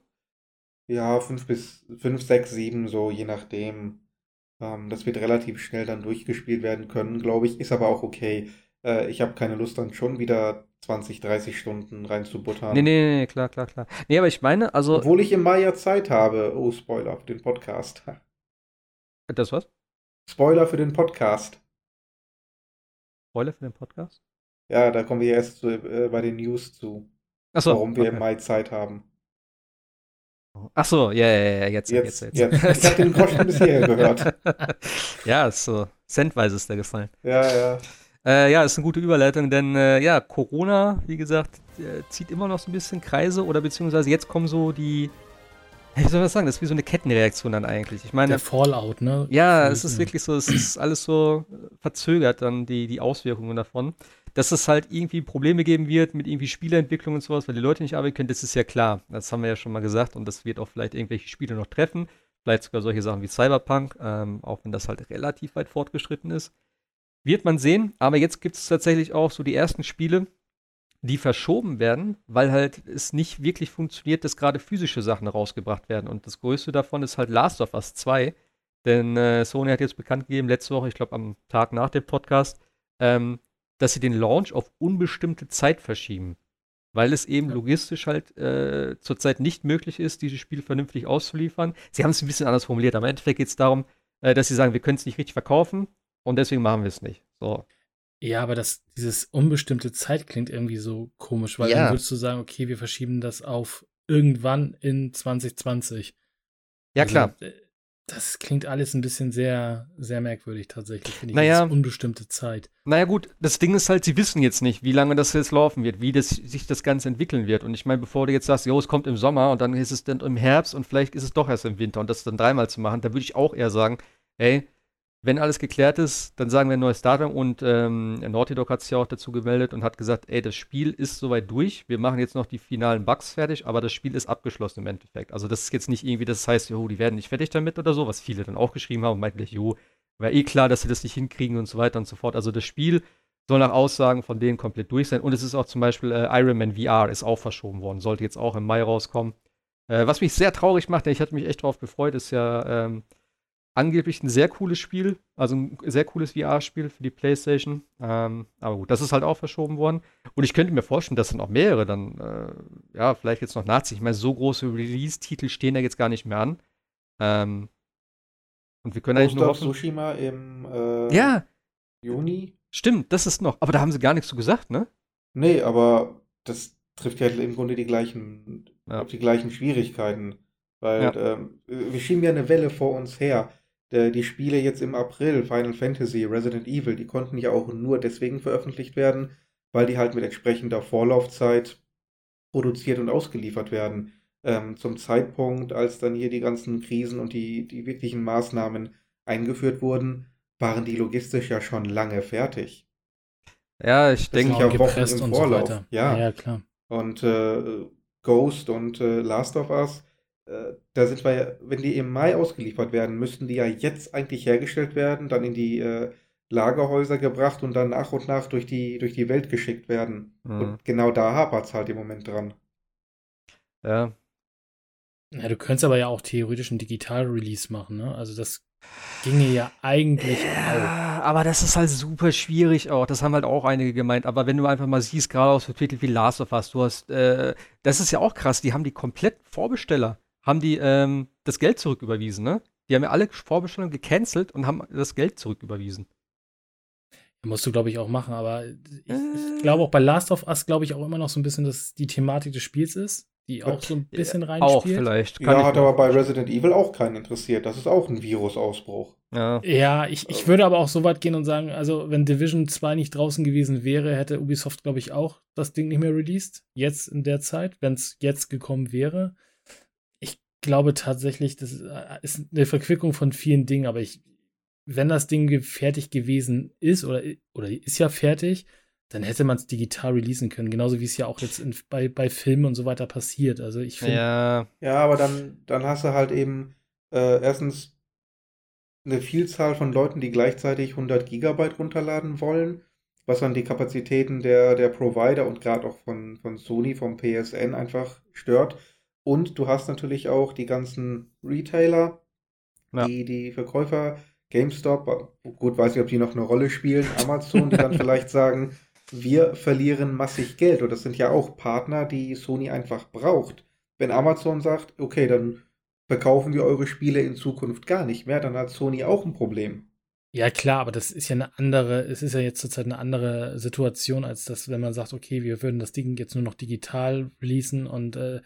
Ja, fünf bis fünf, sechs, sieben, so je nachdem. Ähm, das wird relativ schnell dann durchgespielt werden können, glaube ich. Ist aber auch okay. Äh, ich habe keine Lust, dann schon wieder 20, 30 Stunden reinzubuttern. Nee, nee, nee, klar, klar, klar. Nee, aber ich meine, also. Obwohl ich im Mai ja Zeit habe. Oh, Spoiler für den Podcast. Das was? Spoiler für den Podcast. Spoiler für den Podcast? Ja, da kommen wir erst zu, äh, bei den News zu. Achso. warum wir okay. im Mai Zeit haben. Ach so, ja, ja, ja, jetzt, Jetzt, jetzt, jetzt. Ich habe den Groschen bis hierher gehört. ja, ist so. Centweise ist der gefallen. Ja, ja. Äh, ja, ist eine gute Überleitung, denn äh, ja, Corona, wie gesagt, äh, zieht immer noch so ein bisschen Kreise oder beziehungsweise jetzt kommen so die, wie soll man sagen, das ist wie so eine Kettenreaktion dann eigentlich. Ich meine, Der Fallout, ne? ja, es ist wirklich so, es ist alles so verzögert dann die, die Auswirkungen davon. Dass es halt irgendwie Probleme geben wird mit irgendwie Spieleentwicklung und sowas, weil die Leute nicht arbeiten können, das ist ja klar. Das haben wir ja schon mal gesagt und das wird auch vielleicht irgendwelche Spiele noch treffen. Vielleicht sogar solche Sachen wie Cyberpunk, ähm, auch wenn das halt relativ weit fortgeschritten ist. Wird man sehen, aber jetzt gibt es tatsächlich auch so die ersten Spiele, die verschoben werden, weil halt es nicht wirklich funktioniert, dass gerade physische Sachen rausgebracht werden. Und das größte davon ist halt Last of Us 2. Denn äh, Sony hat jetzt bekannt gegeben, letzte Woche, ich glaube am Tag nach dem Podcast, ähm, dass sie den Launch auf unbestimmte Zeit verschieben. Weil es eben Ja. logistisch halt äh, zurzeit nicht möglich ist, dieses Spiel vernünftig auszuliefern. Sie haben es ein bisschen anders formuliert, aber im Endeffekt geht es darum, äh, dass sie sagen, wir können es nicht richtig verkaufen und deswegen machen wir es nicht. So. Ja, aber das, dieses unbestimmte Zeit klingt irgendwie so komisch, weil Ja. dann würdest du sagen, okay, wir verschieben das auf irgendwann in 2020. Ja, Also, klar. äh, Das klingt alles ein bisschen sehr, sehr merkwürdig tatsächlich, finde ich. Naja. unbestimmte Zeit. Naja gut, das Ding ist halt, sie wissen jetzt nicht, wie lange das jetzt laufen wird, wie das, sich das Ganze entwickeln wird. Und ich meine, bevor du jetzt sagst, jo, es kommt im Sommer und dann ist es dann im Herbst und vielleicht ist es doch erst im Winter und das dann dreimal zu machen, da würde ich auch eher sagen, ey, wenn alles geklärt ist, dann sagen wir ein neues Datum und ähm, Naughty Dog hat sich ja auch dazu gemeldet und hat gesagt, ey, das Spiel ist soweit durch, wir machen jetzt noch die finalen Bugs fertig, aber das Spiel ist abgeschlossen im Endeffekt. Also das ist jetzt nicht irgendwie, das heißt, jo, die werden nicht fertig damit oder so, was viele dann auch geschrieben haben und meinten gleich, jo, war eh klar, dass sie das nicht hinkriegen und so weiter und so fort. Also das Spiel soll nach Aussagen von denen komplett durch sein. Und es ist auch zum Beispiel äh, Iron Man VR ist auch verschoben worden, sollte jetzt auch im Mai rauskommen. Äh, was mich sehr traurig macht, denn ich hatte mich echt drauf gefreut, ist ja ähm, angeblich ein sehr cooles Spiel, also ein sehr cooles VR-Spiel für die PlayStation. Ähm, aber gut, das ist halt auch verschoben worden. Und ich könnte mir vorstellen, dass dann auch mehrere dann, äh, ja, vielleicht jetzt noch nachziehen. Ich meine, so große Release-Titel stehen da jetzt gar nicht mehr an. Ähm, und wir können eigentlich Ghost nur of hoffen. Tsushima im äh, Ja, Juni. stimmt, das ist noch. Aber da haben sie gar nichts zu gesagt, ne? Nee, aber das trifft ja im Grunde die gleichen, Ja. die gleichen Schwierigkeiten. Weil Ja. ähm, wir schieben ja eine Welle vor uns her. Der, die Spiele jetzt im April, Final Fantasy, Resident Evil, die konnten ja auch nur deswegen veröffentlicht werden, weil die halt mit entsprechender Vorlaufzeit produziert und ausgeliefert werden. Ähm, zum Zeitpunkt, als dann hier die ganzen Krisen und die, die wirklichen Maßnahmen eingeführt wurden, waren die logistisch ja schon lange fertig. Ja, ich denke, ja Wochen im und Vorlauf. so. Ja. ja, klar. Und äh, Ghost und äh, Last of Us, äh, da sind wir ja, wenn die im Mai ausgeliefert werden, müssten die ja jetzt eigentlich hergestellt werden, dann in die äh, Lagerhäuser gebracht und dann nach und nach durch die, durch die Welt geschickt werden. Mhm. Und genau da hapert es halt im Moment dran. ja, Ja, du könntest aber ja auch theoretisch einen Digital-Release machen, ne? Also das ginge ja eigentlich auch. Ja, aber das ist halt super schwierig auch. Das haben halt auch einige gemeint. Aber wenn du einfach mal siehst, gerade aus so Titel wie Last of Us, du hast, äh, das ist ja auch krass, die haben die komplett Vorbesteller, haben die ähm, das Geld zurücküberwiesen, ne? Die haben ja alle Vorbestellungen gecancelt und haben das Geld zurücküberwiesen. Musst du, glaube ich, auch machen, aber ich, Äh. ich glaube auch bei Last of Us, glaube ich, auch immer noch so ein bisschen, dass die Thematik des Spiels ist, die auch so ein bisschen Auch reinspielt. vielleicht. Ja, ich hat aber auch bei. Resident Evil auch keinen interessiert. Das ist auch ein Virusausbruch. Ja. Ja, ich, ich würde aber auch so weit gehen und sagen, also wenn Division 2 nicht draußen gewesen wäre, hätte Ubisoft, glaube ich, auch das Ding nicht mehr released. Jetzt in der Zeit, wenn es jetzt gekommen wäre. Ich glaube tatsächlich, das ist eine Verquickung von vielen Dingen, aber ich, wenn das Ding fertig gewesen ist oder, oder ist ja fertig, dann hätte man es digital releasen können, genauso wie es ja auch jetzt in, bei, bei Filmen und so weiter passiert. Also ich finde. Ja. Ja, aber dann, dann hast du halt eben äh, erstens eine Vielzahl von Leuten, die gleichzeitig 100 Gigabyte runterladen wollen, was dann die Kapazitäten der, der Provider und gerade auch von, von Sony, vom PSN einfach stört. Und du hast natürlich auch die ganzen Retailer, Ja. die, die Verkäufer, GameStop, gut, weiß nicht, ob die noch eine Rolle spielen, Amazon, die dann vielleicht sagen, wir verlieren massig Geld. Und das sind ja auch Partner, die Sony einfach braucht. Wenn Amazon sagt, okay, dann verkaufen wir eure Spiele in Zukunft gar nicht mehr, dann hat Sony auch ein Problem. Ja, klar, aber das ist ja eine andere, es ist ja jetzt zurzeit eine andere Situation, als das, wenn man sagt, okay, wir würden das Ding jetzt nur noch digital releasen und äh,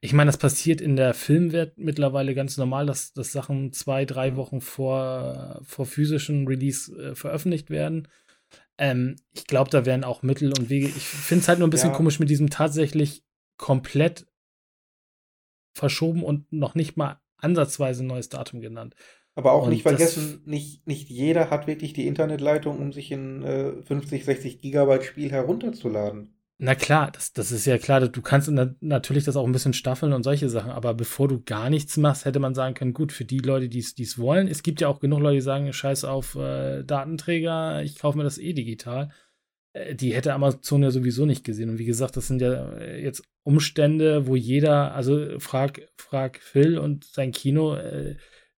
ich meine, das passiert in der Filmwelt mittlerweile ganz normal, dass, dass Sachen zwei, drei Wochen vor, vor physischen Release äh, veröffentlicht werden. Ähm, ich glaube, da werden auch Mittel und Wege. Ich finde es halt nur ein bisschen Ja. komisch mit diesem tatsächlich komplett verschoben und noch nicht mal ansatzweise ein neues Datum genannt. Aber auch Und nicht vergessen, nicht, nicht jeder hat wirklich die Internetleitung, um sich in äh, 50, 60 Gigabyte Spiel herunterzuladen. Na klar, das, das ist ja klar, du kannst na, natürlich das auch ein bisschen staffeln und solche Sachen, aber bevor du gar nichts machst, hätte man sagen können, gut, für die Leute, die es wollen, es gibt ja auch genug Leute, die sagen, scheiß auf äh, Datenträger, ich kaufe mir das eh digital. Äh, die hätte Amazon ja sowieso nicht gesehen. Und wie gesagt, das sind ja äh, jetzt Umstände, wo jeder, also frag, frag Phil und sein Kino, äh,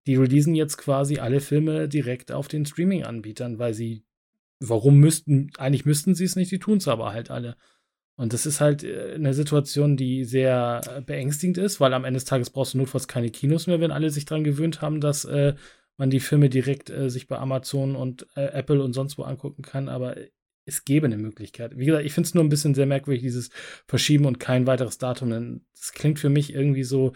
die releasen jetzt quasi alle Filme direkt auf den Streaming-Anbietern, weil sie, warum müssten, eigentlich müssten sie es nicht, die tun es aber halt alle. Und das ist halt äh, eine Situation, die sehr äh, beängstigend ist, weil am Ende des Tages brauchst du notfalls keine Kinos mehr, wenn alle sich daran gewöhnt haben, dass äh, man die Filme direkt äh, sich bei Amazon und äh, Apple und sonst wo angucken kann. Aber es gäbe eine Möglichkeit. Wie gesagt, ich finde es nur ein bisschen sehr merkwürdig, dieses Verschieben und kein weiteres Datum. Denn das klingt für mich irgendwie so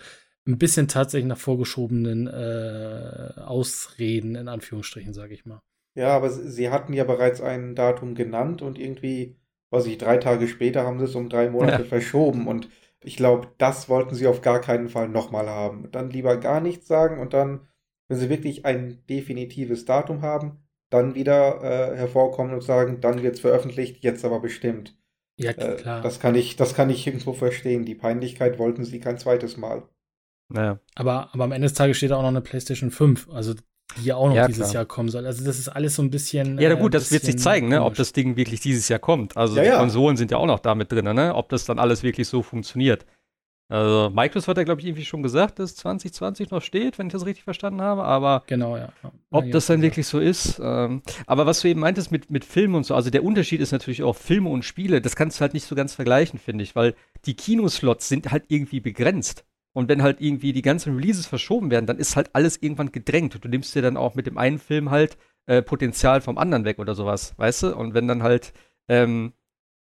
ein bisschen tatsächlich nach vorgeschobenen äh, Ausreden, in Anführungsstrichen, sage ich mal. Ja, aber sie hatten ja bereits ein Datum genannt und irgendwie, weiß ich, drei Tage später haben sie es um drei Monate Ja. verschoben. Und ich glaube, das wollten sie auf gar keinen Fall nochmal haben. Dann lieber gar nichts sagen und dann, wenn sie wirklich ein definitives Datum haben, dann wieder äh, hervorkommen und sagen, dann wird es veröffentlicht, jetzt aber bestimmt. Ja, Äh, klar. das kann ich, das kann ich irgendwo verstehen. Die Peinlichkeit wollten sie kein zweites Mal. Naja. Aber, aber am Ende des Tages steht da auch noch eine PlayStation 5, also die ja auch noch Ja, dieses klar. Jahr kommen soll. Also das ist alles so ein bisschen. Ja, na äh, gut, das wird sich zeigen, ne, ob das Ding wirklich dieses Jahr kommt. Also Ja, die ja. Konsolen sind ja auch noch damit drin, ne? Ob das dann alles wirklich so funktioniert. Also Microsoft hat ja, glaube ich, irgendwie schon gesagt, dass 2020 noch steht, wenn ich das richtig verstanden habe, aber Genau, ja. ja. ob Ja, das dann ja. wirklich so ist. Ähm, aber was du eben meintest mit, mit Filmen und so, also der Unterschied ist natürlich auch Filme und Spiele, das kannst du halt nicht so ganz vergleichen, finde ich, weil die Kinoslots sind halt irgendwie begrenzt. Und wenn halt irgendwie die ganzen Releases verschoben werden, dann ist halt alles irgendwann gedrängt. Du nimmst dir dann auch mit dem einen Film halt äh, Potenzial vom anderen weg oder sowas, weißt du? Und wenn dann halt ähm,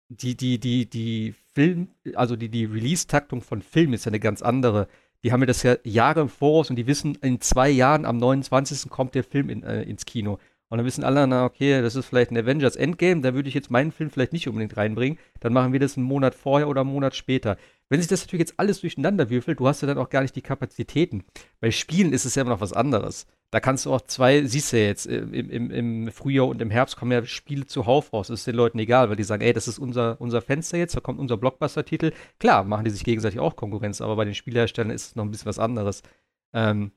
die, die, die, die Film, also die, die Release-Taktung von Filmen ist ja eine ganz andere. Die haben ja das ja Jahre im Voraus und die wissen, in zwei Jahren am 29. kommt der Film in, äh, ins Kino. Und dann wissen alle, na okay, das ist vielleicht ein Avengers Endgame, da würde ich jetzt meinen Film vielleicht nicht unbedingt reinbringen. Dann machen wir das einen Monat vorher oder einen Monat später. Wenn sich das natürlich jetzt alles durcheinander würfelt, du hast ja dann auch gar nicht die Kapazitäten. Bei Spielen ist es ja immer noch was anderes. Da kannst du auch zwei, siehst du ja jetzt, äh, im, im, im Frühjahr und im Herbst kommen ja Spiele zuhauf raus. Das ist den Leuten egal, weil die sagen, ey, das ist unser, unser Fenster jetzt, da kommt unser Blockbuster-Titel. Klar, machen die sich gegenseitig auch Konkurrenz, aber bei den Spielherstellern ist es noch ein bisschen was anderes. Ähm,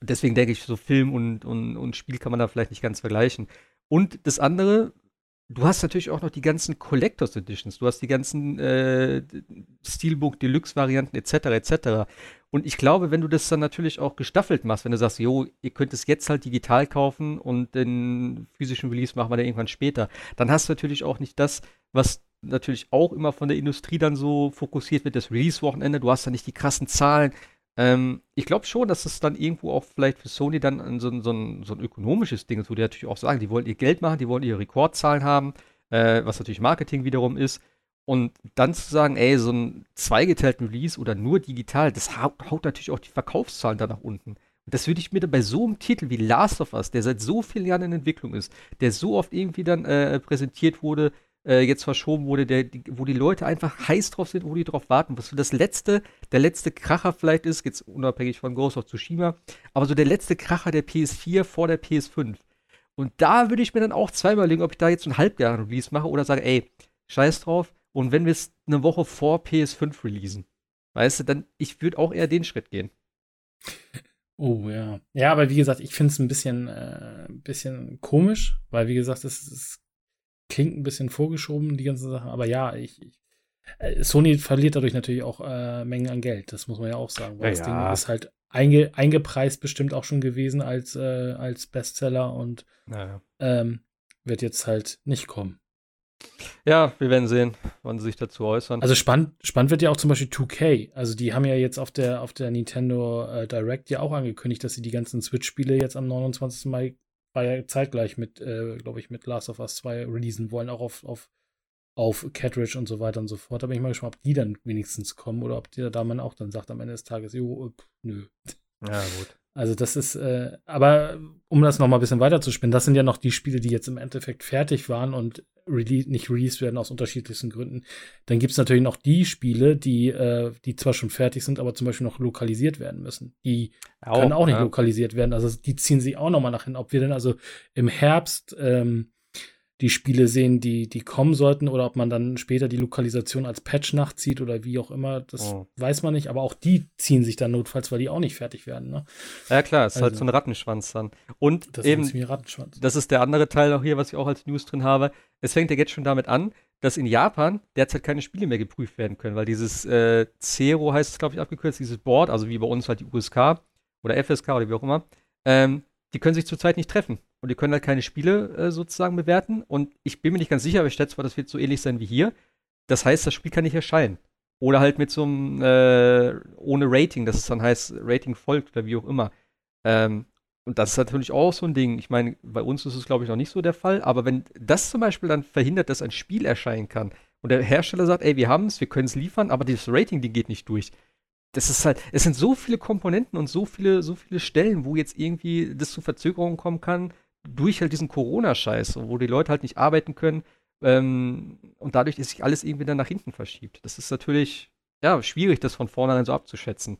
deswegen denke ich, so Film und, und, und Spiel kann man da vielleicht nicht ganz vergleichen. Und das andere, du hast natürlich auch noch die ganzen Collectors Editions, du hast die ganzen äh, Steelbook Deluxe Varianten etc. etc. Und ich glaube, wenn du das dann natürlich auch gestaffelt machst, wenn du sagst, jo, ihr könnt es jetzt halt digital kaufen und den physischen Release machen wir dann irgendwann später, dann hast du natürlich auch nicht das, was natürlich auch immer von der Industrie dann so fokussiert wird, das Release-Wochenende, du hast da nicht die krassen Zahlen. Ähm, ich glaube schon, dass es dann irgendwo auch vielleicht für Sony dann so, ein- so, ein, so ein ökonomisches Ding ist, wo die natürlich auch sagen, die wollen ihr Geld machen, die wollen ihre Rekordzahlen haben, äh, was natürlich Marketing wiederum ist. Und dann zu sagen, ey, so ein zweigeteilten Release oder nur digital, das haut, haut natürlich auch die Verkaufszahlen da nach unten. Und das würde ich mir dann bei so einem Titel wie Last of Us, der seit so vielen Jahren in Entwicklung ist, der so oft irgendwie dann äh, präsentiert wurde, äh, jetzt verschoben wurde, der, die, wo die Leute einfach heiß drauf sind, wo die drauf warten, was so das letzte, der letzte Kracher vielleicht ist, jetzt unabhängig von Ghost of Tsushima, aber so der letzte Kracher der PS4 vor der PS5. Und da würde ich mir dann auch zweimal überlegen, ob ich da jetzt ein Halbjahr-Release mache oder sage, ey, scheiß drauf. Und wenn wir es eine Woche vor PS5 releasen, weißt du, dann, ich würde auch eher den Schritt gehen. Oh ja. Ja, aber wie gesagt, ich finde es ein bisschen, äh, bisschen komisch, weil wie gesagt, es, es klingt ein bisschen vorgeschoben, die ganze Sache. Aber ja, ich, ich äh, Sony verliert dadurch natürlich auch äh, Mengen an Geld, das muss man ja auch sagen. Weil ja, das ja. Ding ist halt einge, eingepreist bestimmt auch schon gewesen als, äh, als Bestseller und naja. ähm, wird jetzt halt nicht kommen. Ja, wir werden sehen, wann sie sich dazu äußern. Also spannend, spannend wird ja auch zum Beispiel 2K. Also die haben ja jetzt auf der, auf der Nintendo äh, Direct ja auch angekündigt, dass sie die ganzen Switch-Spiele jetzt am 29. Mai war ja zeitgleich mit, äh, glaube ich, mit Last of Us 2 releasen wollen, auch auf, auf, auf Cartridge und so weiter und so fort. Da bin ich mal gespannt, ob die dann wenigstens kommen oder ob die da man auch dann sagt am Ende des Tages, jo, äh, nö. Ja, gut. Also das ist, äh, aber um das noch mal ein bisschen weiter zu spinnen, das sind ja noch die Spiele, die jetzt im Endeffekt fertig waren und rele nicht released werden aus unterschiedlichsten Gründen. Dann gibt es natürlich noch die Spiele, die, äh, die zwar schon fertig sind, aber zum Beispiel noch lokalisiert werden müssen. Die auch, können auch nicht ja. lokalisiert werden. Also die ziehen sich auch noch mal nach hin. Ob wir denn also im Herbst ähm, die Spiele sehen, die, die kommen sollten, oder ob man dann später die Lokalisation als Patch nachzieht oder wie auch immer, das oh. weiß man nicht, aber auch die ziehen sich dann notfalls, weil die auch nicht fertig werden. Ne? Ja klar, es ist halt also, halt so ein Rattenschwanz dann. Und das eben, das ist der andere Teil auch hier, was ich auch als News drin habe. Es fängt ja jetzt schon damit an, dass in Japan derzeit keine Spiele mehr geprüft werden können, weil dieses äh, Zero heißt es, glaube ich, abgekürzt, dieses Board, also wie bei uns halt die USK oder FSK oder wie auch immer, ähm, die können sich zurzeit nicht treffen. Und die können halt keine Spiele äh, sozusagen bewerten. Und ich bin mir nicht ganz sicher, aber ich schätze mal, das wird so ähnlich sein wie hier. Das heißt, das Spiel kann nicht erscheinen. Oder halt mit so einem, äh, ohne Rating, dass es dann heißt, Rating folgt oder wie auch immer. Ähm, und das ist natürlich auch so ein Ding. Ich meine, bei uns ist es, glaube ich, noch nicht so der Fall. Aber wenn das zum Beispiel dann verhindert, dass ein Spiel erscheinen kann und der Hersteller sagt, ey, wir haben es, wir können es liefern, aber das Rating, die geht nicht durch, das ist halt, es sind so viele Komponenten und so viele, so viele Stellen, wo jetzt irgendwie das zu Verzögerungen kommen kann, durch halt diesen Corona-Scheiß, wo die Leute halt nicht arbeiten können ähm, und dadurch ist sich alles irgendwie dann nach hinten verschiebt. Das ist natürlich, ja, schwierig, das von vornherein so abzuschätzen.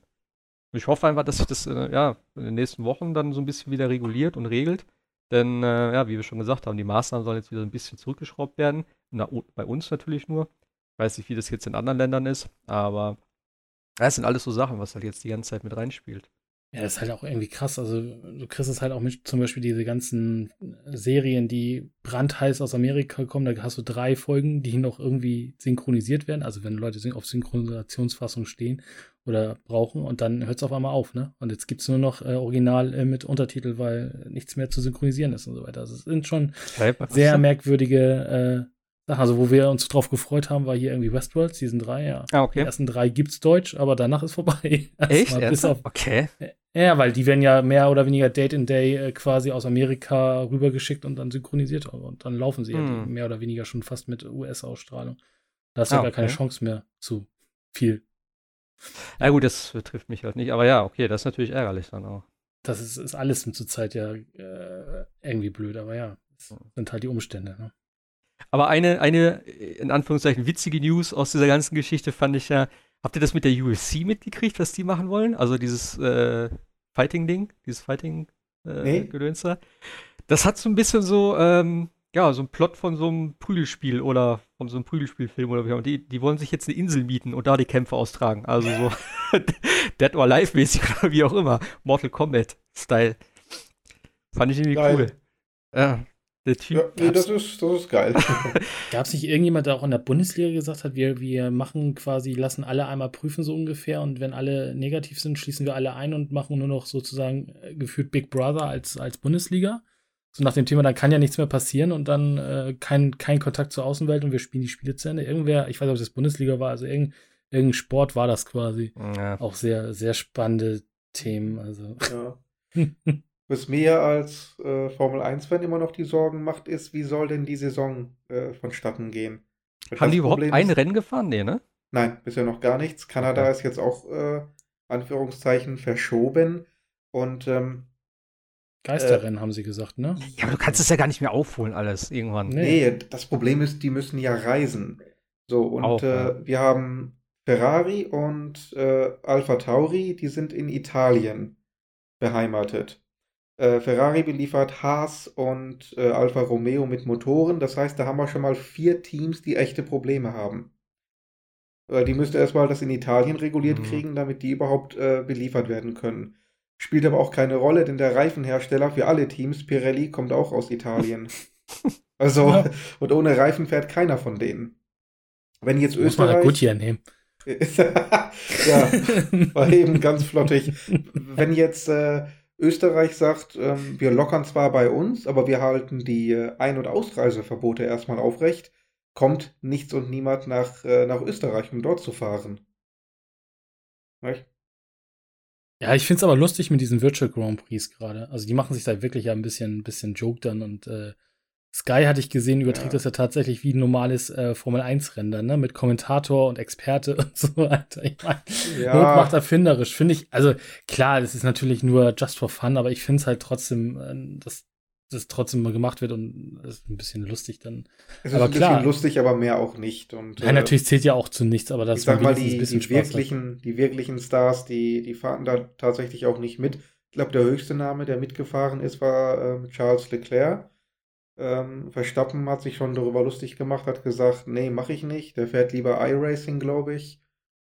Ich hoffe einfach, dass sich das, äh, ja, in den nächsten Wochen dann so ein bisschen wieder reguliert und regelt. Denn, äh, ja, wie wir schon gesagt haben, die Maßnahmen sollen jetzt wieder ein bisschen zurückgeschraubt werden. Na, bei uns natürlich nur. Ich weiß nicht, wie das jetzt in anderen Ländern ist, aber das sind alles so Sachen, was halt jetzt die ganze Zeit mit reinspielt. Ja, das ist halt auch irgendwie krass. Also, du kriegst es halt auch mit zum Beispiel diese ganzen Serien, die brandheiß aus Amerika kommen. Da hast du drei Folgen, die noch irgendwie synchronisiert werden. Also, wenn Leute auf Synchronisationsfassung stehen oder brauchen und dann hört es auf einmal auf, ne? Und jetzt gibt es nur noch äh, Original äh, mit Untertitel, weil nichts mehr zu synchronisieren ist und so weiter. Also, es sind schon sehr merkwürdige also, wo wir uns drauf gefreut haben, war hier irgendwie Westworld, Season 3, ja. Ah, okay. Die ersten drei gibt's Deutsch, aber danach ist vorbei. Echt? Bis auf, okay. Ja, weil die werden ja mehr oder weniger Date in Day äh, quasi aus Amerika rübergeschickt und dann synchronisiert. Und dann laufen sie hm. ja mehr oder weniger schon fast mit US-Ausstrahlung. Da hast du ah, ja gar okay. keine Chance mehr zu viel. Ja, gut, das betrifft mich halt nicht. Aber ja, okay, das ist natürlich ärgerlich dann auch. Das ist, ist alles zur Zeit ja äh, irgendwie blöd, aber ja, das hm. sind halt die Umstände. Ne? Aber eine, eine, in Anführungszeichen, witzige News aus dieser ganzen Geschichte fand ich ja, habt ihr das mit der UFC mitgekriegt, was die machen wollen? Also dieses äh, Fighting-Ding, dieses Fighting-Gedöns äh, nee. Das hat so ein bisschen so, ähm, ja, so ein Plot von so einem Prügelspiel oder von so einem Prügelspielfilm oder wie auch immer. Die, die wollen sich jetzt eine Insel mieten und da die Kämpfe austragen. Also so Dead or Alive-mäßig oder wie auch immer. Mortal Kombat-Style. Fand ich irgendwie Geil. cool. Ja, der Typ. Ja, nee, das ist, das ist geil. Gab es nicht irgendjemand, der auch in der Bundesliga gesagt hat, wir, wir machen quasi, lassen alle einmal prüfen, so ungefähr, und wenn alle negativ sind, schließen wir alle ein und machen nur noch sozusagen äh, gefühlt Big Brother als, als Bundesliga? So nach dem Thema, dann kann ja nichts mehr passieren und dann äh, kein, kein Kontakt zur Außenwelt und wir spielen die Spiele zu Ende. Irgendwer, ich weiß nicht, ob das Bundesliga war, also irgendein, irgendein Sport war das quasi. Ja. Auch sehr, sehr spannende Themen. Also. Ja. Was mir als äh, Formel 1-Fan immer noch die Sorgen macht, ist, wie soll denn die Saison äh, vonstatten gehen? Das Haben die überhaupt ein Rennen gefahren? Nee, ne? Nein, bisher noch gar nichts. Kanada okay. ist jetzt auch, äh, Anführungszeichen, verschoben. Und ähm, Geisterrennen haben sie gesagt, ne? Ja, aber du kannst es ja gar nicht mehr aufholen, alles irgendwann. Nee, nee das Problem ist, die müssen ja reisen. So, und auch, äh, ja. wir haben Ferrari und äh, Alpha Tauri, die sind in Italien beheimatet. Äh, Ferrari beliefert Haas und äh, Alfa Romeo mit Motoren. Das heißt, da haben wir schon mal vier Teams, die echte Probleme haben. Weil die müsste erstmal das in Italien reguliert Mhm. kriegen, damit die überhaupt äh, beliefert werden können. Spielt aber auch keine Rolle, denn der Reifenhersteller für alle Teams, Pirelli, kommt auch aus Italien. Also, Ja. und ohne Reifen fährt keiner von denen. Wenn jetzt Muss man halt Österreich. Goodyear nehmen. ja, war eben ganz flottig. Wenn jetzt äh, Österreich sagt, ähm, wir lockern zwar bei uns, aber wir halten die äh, Ein- und Ausreiseverbote erstmal aufrecht, kommt nichts und niemand nach, äh, nach Österreich, um dort zu fahren. Nicht? Ja, ich find's aber lustig mit diesen Virtual Grand Prix gerade. Also die machen sich da wirklich ja ein bisschen, ein bisschen Joke dann und äh, Sky hatte ich gesehen, überträgt Ja. das ja tatsächlich wie ein normales äh, Formel-1-Rennen dann, ne? Mit Kommentator und Experte und so weiter. Ich meine, Ja. Not macht erfinderisch, finde ich. Also klar, das ist natürlich nur just for fun, aber ich finde es halt trotzdem, äh, dass das trotzdem mal gemacht wird und das ist ein bisschen lustig dann. Es ist Aber ein klar. bisschen lustig, aber mehr auch nicht. Und, Ja, äh, natürlich zählt ja auch zu nichts, aber das ich sag mal, die, ein bisschen die, Spaß hat. wirklichen, die wirklichen Stars, die, die fahren da tatsächlich auch nicht mit. Ich glaube, der höchste Name, der mitgefahren ist, war ähm, Charles Leclerc. Ähm, Verstappen hat sich schon darüber lustig gemacht, hat gesagt, nee, mache ich nicht. Der fährt lieber iRacing, glaube ich.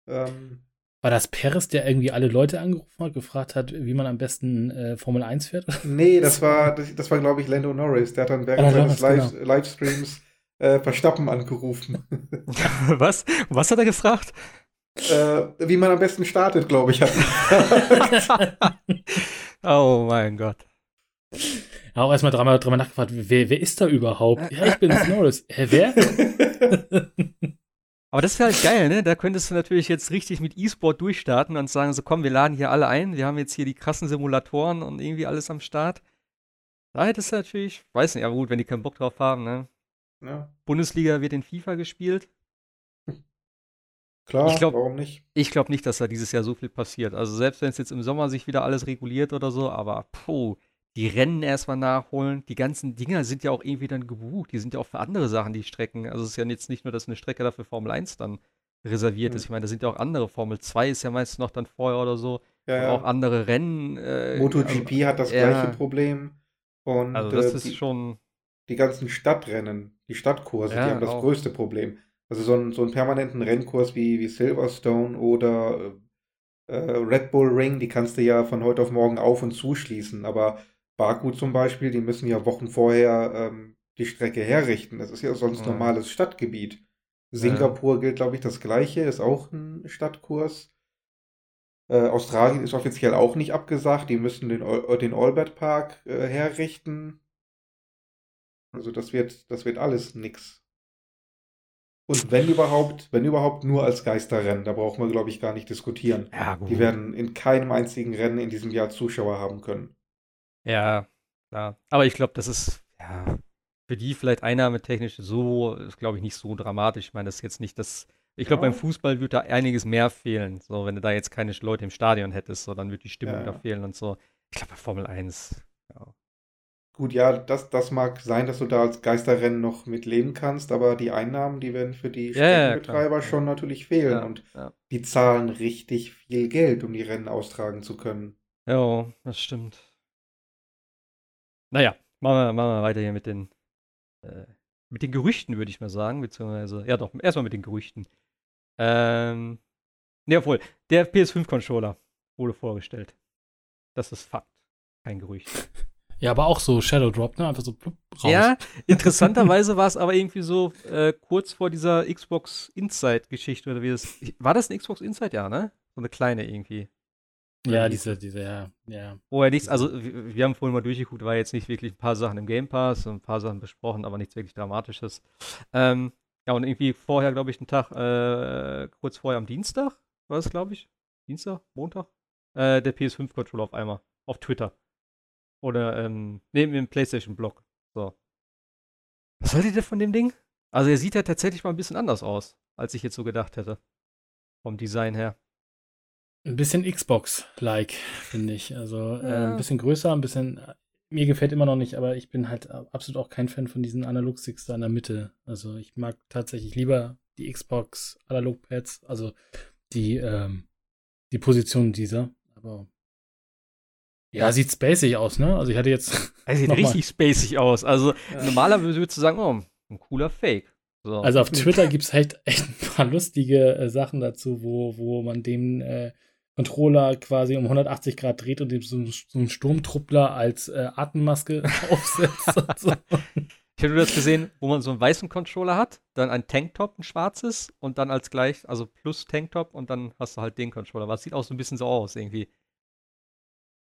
Ähm, War das Perez, der irgendwie alle Leute angerufen hat, gefragt hat, wie man am besten äh, Formel 1 fährt? nee, das war, das, das war glaube ich, Lando Norris. Der hat dann während Ah, seines Live Livestreams äh, Verstappen angerufen. Was? Was hat er gefragt? äh, wie man am besten startet, glaube ich, oh mein Gott. Ja, auch erstmal dreimal, dreimal nachgefragt, wer, wer ist da überhaupt? Ja, ich bin Norris. Hä, wer? Aber das wäre halt geil, ne? Da könntest du natürlich jetzt richtig mit E-Sport durchstarten und sagen, so komm, wir laden hier alle ein, wir haben jetzt hier die krassen Simulatoren und irgendwie alles am Start. Da hättest du natürlich, weiß nicht, aber gut, wenn die keinen Bock drauf haben, ne? ja, Bundesliga wird in FIFA gespielt. klar, Ich glaub- warum nicht? Ich glaube nicht, dass da dieses Jahr so viel passiert. Also selbst wenn es jetzt im Sommer sich wieder alles reguliert oder so, aber puh, die Rennen erstmal nachholen. Die ganzen Dinger sind ja auch irgendwie dann gebucht. Die sind ja auch für andere Sachen, die Strecken. Also es ist ja jetzt nicht nur, dass eine Strecke dafür Formel 1 dann reserviert Hm. ist. Ich meine, da sind ja auch andere. Formel 2 ist ja meistens noch dann vorher oder so. Ja, ja. auch andere Rennen. Äh, MotoGP hat das ja. gleiche Problem. Und Also das äh, ist die, schon. die ganzen Stadtrennen, die Stadtkurse, die haben das auch. größte Problem. Also so, ein, so einen permanenten Rennkurs wie, wie Silverstone oder äh, Red Bull Ring, die kannst du ja von heute auf morgen auf und zuschließen. Aber Baku zum Beispiel, die müssen ja Wochen vorher ähm, die Strecke herrichten. Das ist ja sonst Ja. normales Stadtgebiet. Singapur gilt, glaube ich, das gleiche, ist auch ein Stadtkurs. Äh, Australien ist offiziell auch nicht abgesagt. Die müssen den, Al- den Albert Park äh, herrichten. Also das wird, das wird alles nix. Und wenn überhaupt, wenn überhaupt nur als Geisterrennen, da brauchen wir, glaube ich, gar nicht diskutieren. Ja. Die werden in keinem einzigen Rennen in diesem Jahr Zuschauer haben können. Ja, klar. Aber ich glaube, das ist ja für die vielleicht einnahmetechnisch so, ist glaube ich nicht so dramatisch. Ich meine, das ist jetzt nicht das. Ich glaube, Ja. beim Fußball wird da einiges mehr fehlen. So, wenn du da jetzt keine Leute im Stadion hättest, so, dann wird die Stimmung Ja. da fehlen und so. Ich glaube, bei Formel 1, ja. Gut, ja, das, das mag sein, dass du da als Geisterrennen noch mit leben kannst, aber die Einnahmen, die werden für die Streckenbetreiber schon natürlich fehlen. Und die zahlen richtig viel Geld, um die Rennen austragen zu können. Ja, das stimmt. Naja, machen wir, machen wir weiter hier mit den, äh, mit den Gerüchten, würde ich mal sagen. Beziehungsweise, ja doch, erstmal mit den Gerüchten. Ähm, ne, obwohl, der PS5-Controller wurde vorgestellt. Das ist Fakt, kein Gerücht. Ja, aber auch so Shadow Drop, ne? Einfach so plupp, raus. Ja, interessanterweise war es aber irgendwie so äh, kurz vor dieser Xbox Inside-Geschichte oder wie das. War das eine Xbox Inside? Ja, ne? So eine kleine irgendwie. Ja diese, diese, ja, ja. Wo er nichts, also wir, wir haben vorhin mal durchgeguckt, war jetzt nicht wirklich ein paar Sachen im Game Pass und ein paar Sachen besprochen, aber nichts wirklich Dramatisches. Ähm, ja, und irgendwie vorher, glaube ich, einen Tag, äh, kurz vorher am Dienstag, war das, glaube ich? Dienstag? Montag? Äh, der PS5-Controller auf einmal. Auf Twitter. Oder, ähm, neben dem PlayStation-Blog. So. Was haltet ihr von dem Ding? Also, er sieht ja tatsächlich mal ein bisschen anders aus, als ich jetzt so gedacht hätte. Vom Design her. Ein bisschen Xbox-like, finde ich. Also äh, Ja. ein bisschen größer, ein bisschen. Mir gefällt immer noch nicht, aber ich bin halt absolut auch kein Fan von diesen Analog-Sticks da in der Mitte. Also ich mag tatsächlich lieber die Xbox Analog-Pads, also die, ähm, die Position dieser. Aber Ja, sieht spacig aus, ne? Also ich hatte jetzt. Er sieht richtig spacig aus. Also ja. normalerweise würdest du sagen, oh, ein cooler Fake. So. Also auf Twitter gibt es halt echt ein paar lustige äh, Sachen dazu, wo, wo man den äh, Controller quasi um 180 Grad dreht und dem so, so einen Sturmtruppler als äh, Atemmaske aufsetzt. so. Ich habe das gesehen, wo man so einen weißen Controller hat, dann ein Tanktop, ein schwarzes und dann als gleich, also plus Tanktop und dann hast du halt den Controller. Was sieht auch so ein bisschen so aus irgendwie.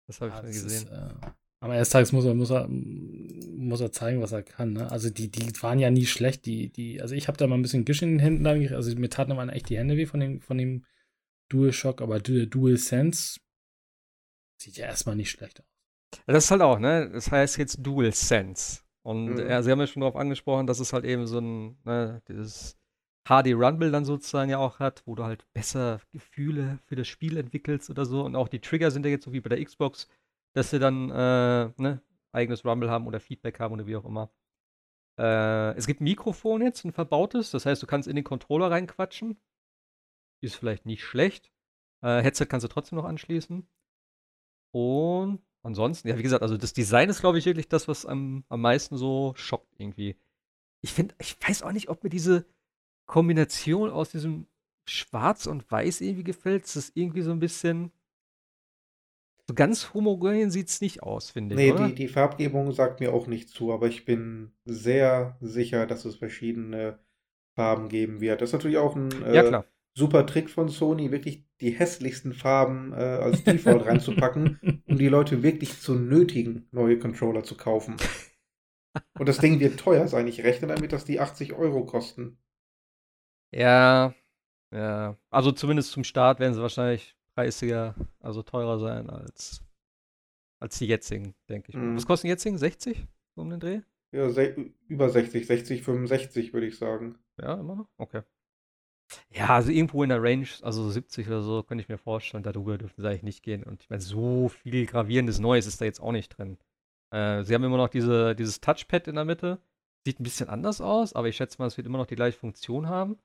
Das habe ich ja, gesehen. Ist, äh, am Ende des Tages muss er, muss er, muss er zeigen, was er kann. Ne? Also die, die waren ja nie schlecht. Die, die, also ich habe da mal ein bisschen Gisch in den Händen. Also mir taten immer echt die Hände weh von dem, von dem DualShock, aber Dual Sense sieht ja erstmal nicht schlecht aus. Das ist halt auch, ne? Das heißt jetzt Dual Sense. Und mhm. ja, sie haben ja schon darauf angesprochen, dass es halt eben so ein, ne, dieses HD Rumble dann sozusagen ja auch hat, wo du halt besser Gefühle für das Spiel entwickelst oder so. Und auch die Trigger sind ja jetzt so wie bei der Xbox, dass sie dann äh, ne, eigenes Rumble haben oder Feedback haben oder wie auch immer. Äh, es gibt ein Mikrofon jetzt, ein verbautes, das heißt, du kannst in den Controller reinquatschen. Ist vielleicht nicht schlecht. Äh, Headset kannst du trotzdem noch anschließen. Und ansonsten, ja, wie gesagt, also das Design ist, glaube ich, wirklich das, was am, am meisten so schockt irgendwie. Ich finde, ich weiß auch nicht, ob mir diese Kombination aus diesem Schwarz und Weiß irgendwie gefällt. Das ist irgendwie so ein bisschen. So ganz homogen sieht es nicht aus, finde ich. Nee? Die, die Farbgebung sagt mir auch nicht zu, aber ich bin sehr sicher, dass es verschiedene Farben geben wird. Das ist natürlich auch ein äh, ja, super Trick von Sony, wirklich die hässlichsten Farben äh, als Default reinzupacken, um die Leute wirklich zu nötigen, neue Controller zu kaufen. Und das Ding wird teuer sein. Ich rechne damit, dass die 80 Euro kosten. Ja, ja. Also zumindest zum Start werden sie wahrscheinlich preisiger, also teurer sein als, als die jetzigen, denke ich. Mhm. Was kosten die jetzigen? 60 um den Dreh? Ja, über 60, 60, 65 würde ich sagen. Ja, immer noch? Okay. Ja, also irgendwo in der Range, also 70 oder so, könnte ich mir vorstellen, darüber dürften sie eigentlich nicht gehen. Und ich meine, so viel gravierendes Neues ist da jetzt auch nicht drin. Äh, sie haben immer noch diese, dieses Touchpad in der Mitte. Sieht ein bisschen anders aus, aber ich schätze mal, es wird immer noch die gleiche Funktion haben.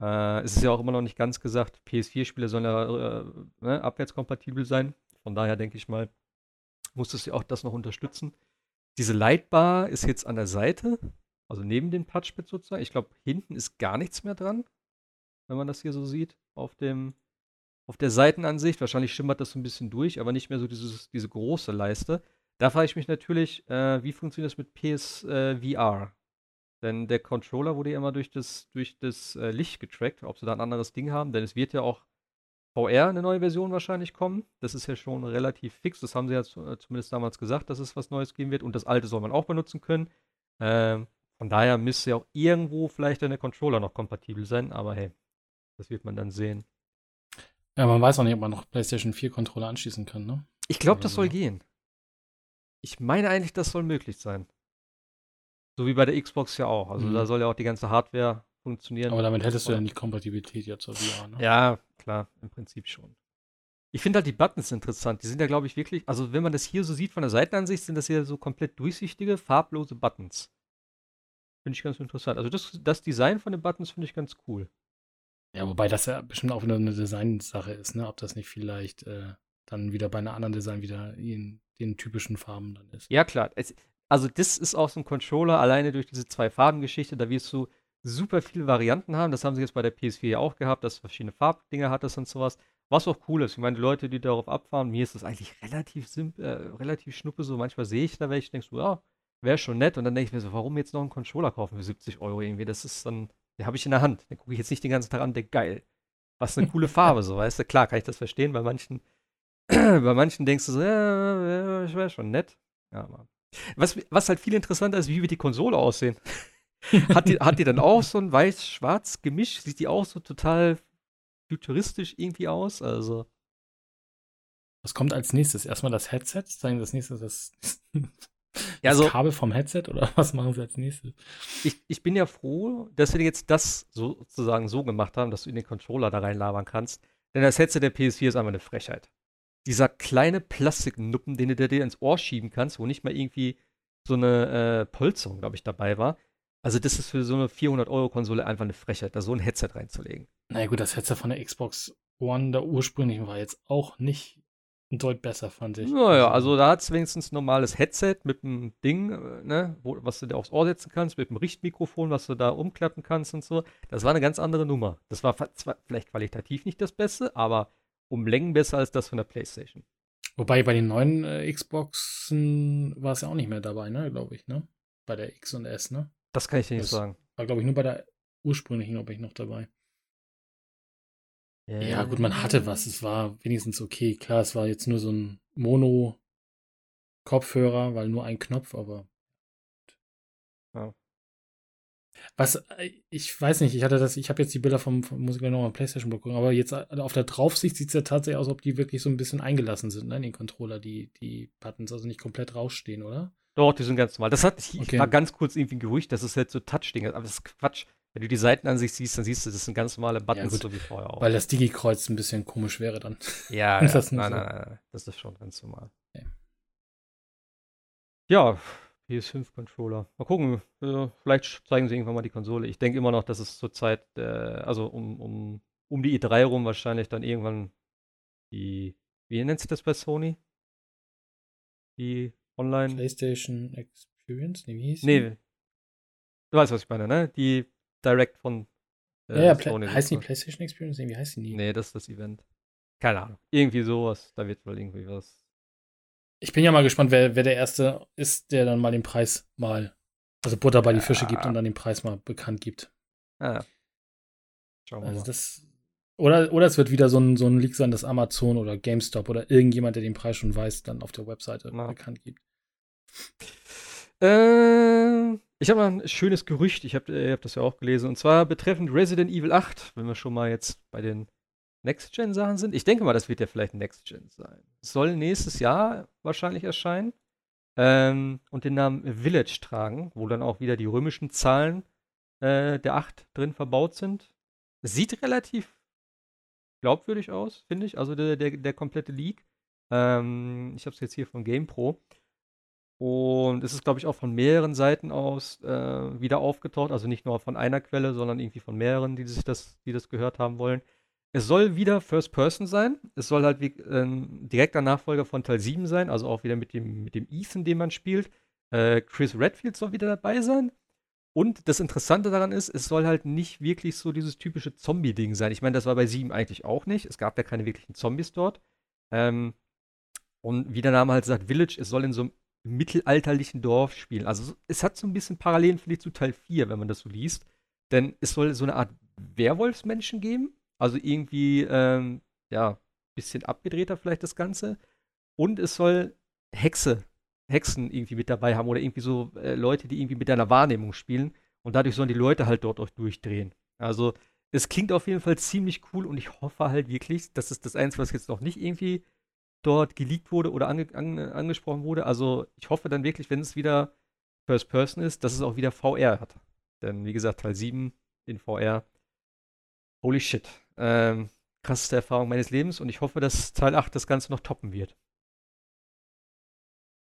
Äh, es ist ja auch immer noch nicht ganz gesagt, PS4-Spiele sollen ja äh, ne, abwärtskompatibel sein. Von daher denke ich mal, muss es ja auch das noch unterstützen. Diese Lightbar ist jetzt an der Seite, also neben dem Touchpad sozusagen. Ich glaube, hinten ist gar nichts mehr dran, wenn man das hier so sieht, auf dem auf der Seitenansicht. Wahrscheinlich schimmert das so ein bisschen durch, aber nicht mehr so dieses, diese große Leiste. Da frage ich mich natürlich, äh, wie funktioniert das mit PSVR? Äh, denn der Controller wurde ja immer durch das, durch das äh, Licht getrackt, ob sie da ein anderes Ding haben. Denn es wird ja auch VR eine neue Version wahrscheinlich kommen. Das ist ja schon relativ fix. Das haben sie ja äh, zumindest damals gesagt, dass es was Neues geben wird. Und das alte soll man auch benutzen können. Ähm, von daher müsste ja auch irgendwo vielleicht der Controller noch kompatibel sein. Aber hey, das wird man dann sehen. Ja, man weiß auch nicht, ob man noch PlayStation 4 Controller anschließen kann, ne? Ich glaube, das soll gehen. Ich meine eigentlich, das soll möglich sein. So wie bei der Xbox ja auch. Also mhm. da soll ja auch die ganze Hardware funktionieren. Aber damit hättest du ja nicht Kompatibilität jetzt zur VR, ne? Ja, klar, im Prinzip schon. Ich finde halt die Buttons interessant. Die sind ja, glaube ich, wirklich, also wenn man das hier so sieht von der Seitenansicht, sind das ja so komplett durchsichtige, farblose Buttons. Finde ich ganz interessant. Also das, das Design von den Buttons finde ich ganz cool. Ja, wobei das ja bestimmt auch wieder eine Designsache ist, ne? Ob das nicht vielleicht äh, dann wieder bei einer anderen Design wieder in den typischen Farben dann ist. Ja, klar. Es, also das ist aus dem Controller alleine durch diese zwei Farbengeschichte, da wirst du super viele Varianten haben. Das haben sie jetzt bei der PS4 ja auch gehabt, dass verschiedene Farbdinger hattest und sowas. Was auch cool ist. Ich meine, die Leute, die darauf abfahren, mir ist das eigentlich relativ simpel, äh, relativ schnuppe so. Manchmal sehe ich da welche, denkst du, ja, wäre schon nett. Und dann denke ich mir so, warum jetzt noch einen Controller kaufen für 70 Euro irgendwie? Das ist dann, den habe ich in der Hand. Den gucke ich jetzt nicht den ganzen Tag an, denke, geil. Was eine coole Farbe, so, weißt du? Klar, kann ich das verstehen. Bei manchen, bei manchen denkst du so, ja, wäre schon nett. Ja, aber was, was halt viel interessanter ist, wie wird die Konsole aussehen? hat, die, hat die dann auch so ein weiß-schwarz Gemisch? Sieht die auch so total futuristisch irgendwie aus? Also. Was kommt als nächstes? Erstmal das Headset? Sagen das nächste das, ja, das Kabel vom Headset oder was machen sie als nächstes? Ich, ich bin ja froh, dass wir jetzt das sozusagen so gemacht haben, dass du in den Controller da reinlabern kannst. Denn das Headset der PS4 ist einfach eine Frechheit dieser kleine Plastiknuppen, den du dir ins Ohr schieben kannst, wo nicht mal irgendwie so eine äh, Polsterung, glaube ich, dabei war. Also das ist für so eine 400-Euro-Konsole einfach eine Frechheit, da so ein Headset reinzulegen. Na naja, gut, das Headset von der Xbox One, der ursprünglichen, war jetzt auch nicht Deut besser, fand ich. Naja, also da hat es wenigstens ein normales Headset mit einem Ding, äh, ne, wo, was du dir aufs Ohr setzen kannst, mit einem Richtmikrofon, was du da umklappen kannst und so. Das war eine ganz andere Nummer. Das war zwar vielleicht qualitativ nicht das Beste, aber um Längen besser als das von der PlayStation. Wobei bei den neuen äh, Xboxen war es ja auch nicht mehr dabei, ne, glaube ich, ne? Bei der X und S, ne? Das kann ich dir nicht Das sagen. War, glaube ich, nur bei der ursprünglichen, glaube ich, noch dabei. Ja, gut, man hatte was. Es war wenigstens okay. Klar, es war jetzt nur so ein Mono-Kopfhörer, weil nur ein Knopf, aber. Ja. Was, äh, ich weiß nicht, ich hatte das, ich habe jetzt die Bilder vom, vom ich gleich nochmal PlayStation bekommen, aber jetzt äh, auf der Draufsicht sieht es ja tatsächlich aus, ob die wirklich so ein bisschen eingelassen sind, ne, in den Controller, die, die Buttons, also nicht komplett rausstehen, oder? Doch, die sind ganz normal. Das hat, ich Okay. war ganz kurz irgendwie ein Gerücht, dass es halt so Touch-Ding ist, aber das ist Quatsch. Wenn du die Seitenansicht siehst, dann siehst du, das sind ganz normale Buttons, gut, so wie vorher auch. Weil das Digi-Kreuz ein bisschen komisch wäre dann. ja, ja. das nein, so? nein, nein, das ist schon ganz normal. Okay. Ja, PS5-Controller. Mal gucken, äh, vielleicht zeigen sie irgendwann mal die Konsole. Ich denke immer noch, dass es zurzeit, äh, also um, um, um die E3 rum wahrscheinlich dann irgendwann die, wie nennt sich das bei Sony? Die Online. PlayStation Experience? Nee, wie hieß? Nee. Du weißt, was ich meine, ne? Die Direct von äh, Ja, ja, Sony. heißt die. PlayStation Experience? Nee, wie heißt die nie? Nee, das ist das Event. Keine Ahnung. Irgendwie sowas. Da wird wohl irgendwie was. Ich bin ja mal gespannt, wer, wer der Erste ist, der dann mal den Preis mal, also Butter bei die Fische gibt Ja. und dann den Preis mal bekannt gibt. Ah, ja. Schauen wir Also mal. das. Oder, oder es wird wieder so ein, so ein Leak sein, dass Amazon oder GameStop oder irgendjemand, der den Preis schon weiß, dann auf der Webseite Na. bekannt gibt. Äh, ich habe mal ein schönes Gerücht. Ich habe ihr habt das ja auch gelesen. Und zwar betreffend Resident Evil 8, wenn wir schon mal jetzt bei den Next-Gen-Sachen sind. Ich denke mal, das wird ja vielleicht Next-Gen sein. Soll nächstes Jahr wahrscheinlich erscheinen. Ähm, und den Namen Village tragen, wo dann auch wieder die römischen Zahlen äh, der 8 drin verbaut sind. Sieht relativ glaubwürdig aus, finde ich. Also der, der, der komplette Leak. Ähm, ich habe es jetzt hier von GamePro. Und es ist, glaube ich, auch von mehreren Seiten aus äh, wieder aufgetaucht. Also nicht nur von einer Quelle, sondern irgendwie von mehreren, die sich das, die das gehört haben wollen. Es soll wieder First Person sein. Es soll halt wie, ähm, direkter Nachfolger von Teil 7 sein, also auch wieder mit dem, mit dem Ethan, den man spielt. Äh, Chris Redfield soll wieder dabei sein. Und das Interessante daran ist, es soll halt nicht wirklich so dieses typische Zombie-Ding sein. Ich meine, das war bei 7 eigentlich auch nicht. Es gab ja keine wirklichen Zombies dort. Ähm, und wie der Name halt sagt, Village, es soll in so einem mittelalterlichen Dorf spielen. Also so- es hat so ein bisschen Parallelen vielleicht zu Teil 4, wenn man das so liest. Denn es soll so eine Art Werwolfsmenschen geben. Also irgendwie, ähm, ja, bisschen abgedrehter vielleicht das Ganze. Und es soll Hexe, Hexen irgendwie mit dabei haben oder irgendwie so äh, Leute, die irgendwie mit deiner Wahrnehmung spielen. Und dadurch sollen die Leute halt dort auch durchdrehen. Also es klingt auf jeden Fall ziemlich cool und ich hoffe halt wirklich, das ist das Einzige, was jetzt noch nicht irgendwie dort geleakt wurde oder ange ange angesprochen wurde. Also ich hoffe dann wirklich, wenn es wieder First Person ist, dass es auch wieder VR hat. Denn wie gesagt, Teil 7 in VR. Holy shit. Ähm, krasseste Erfahrung meines Lebens und ich hoffe, dass Teil 8 das Ganze noch toppen wird.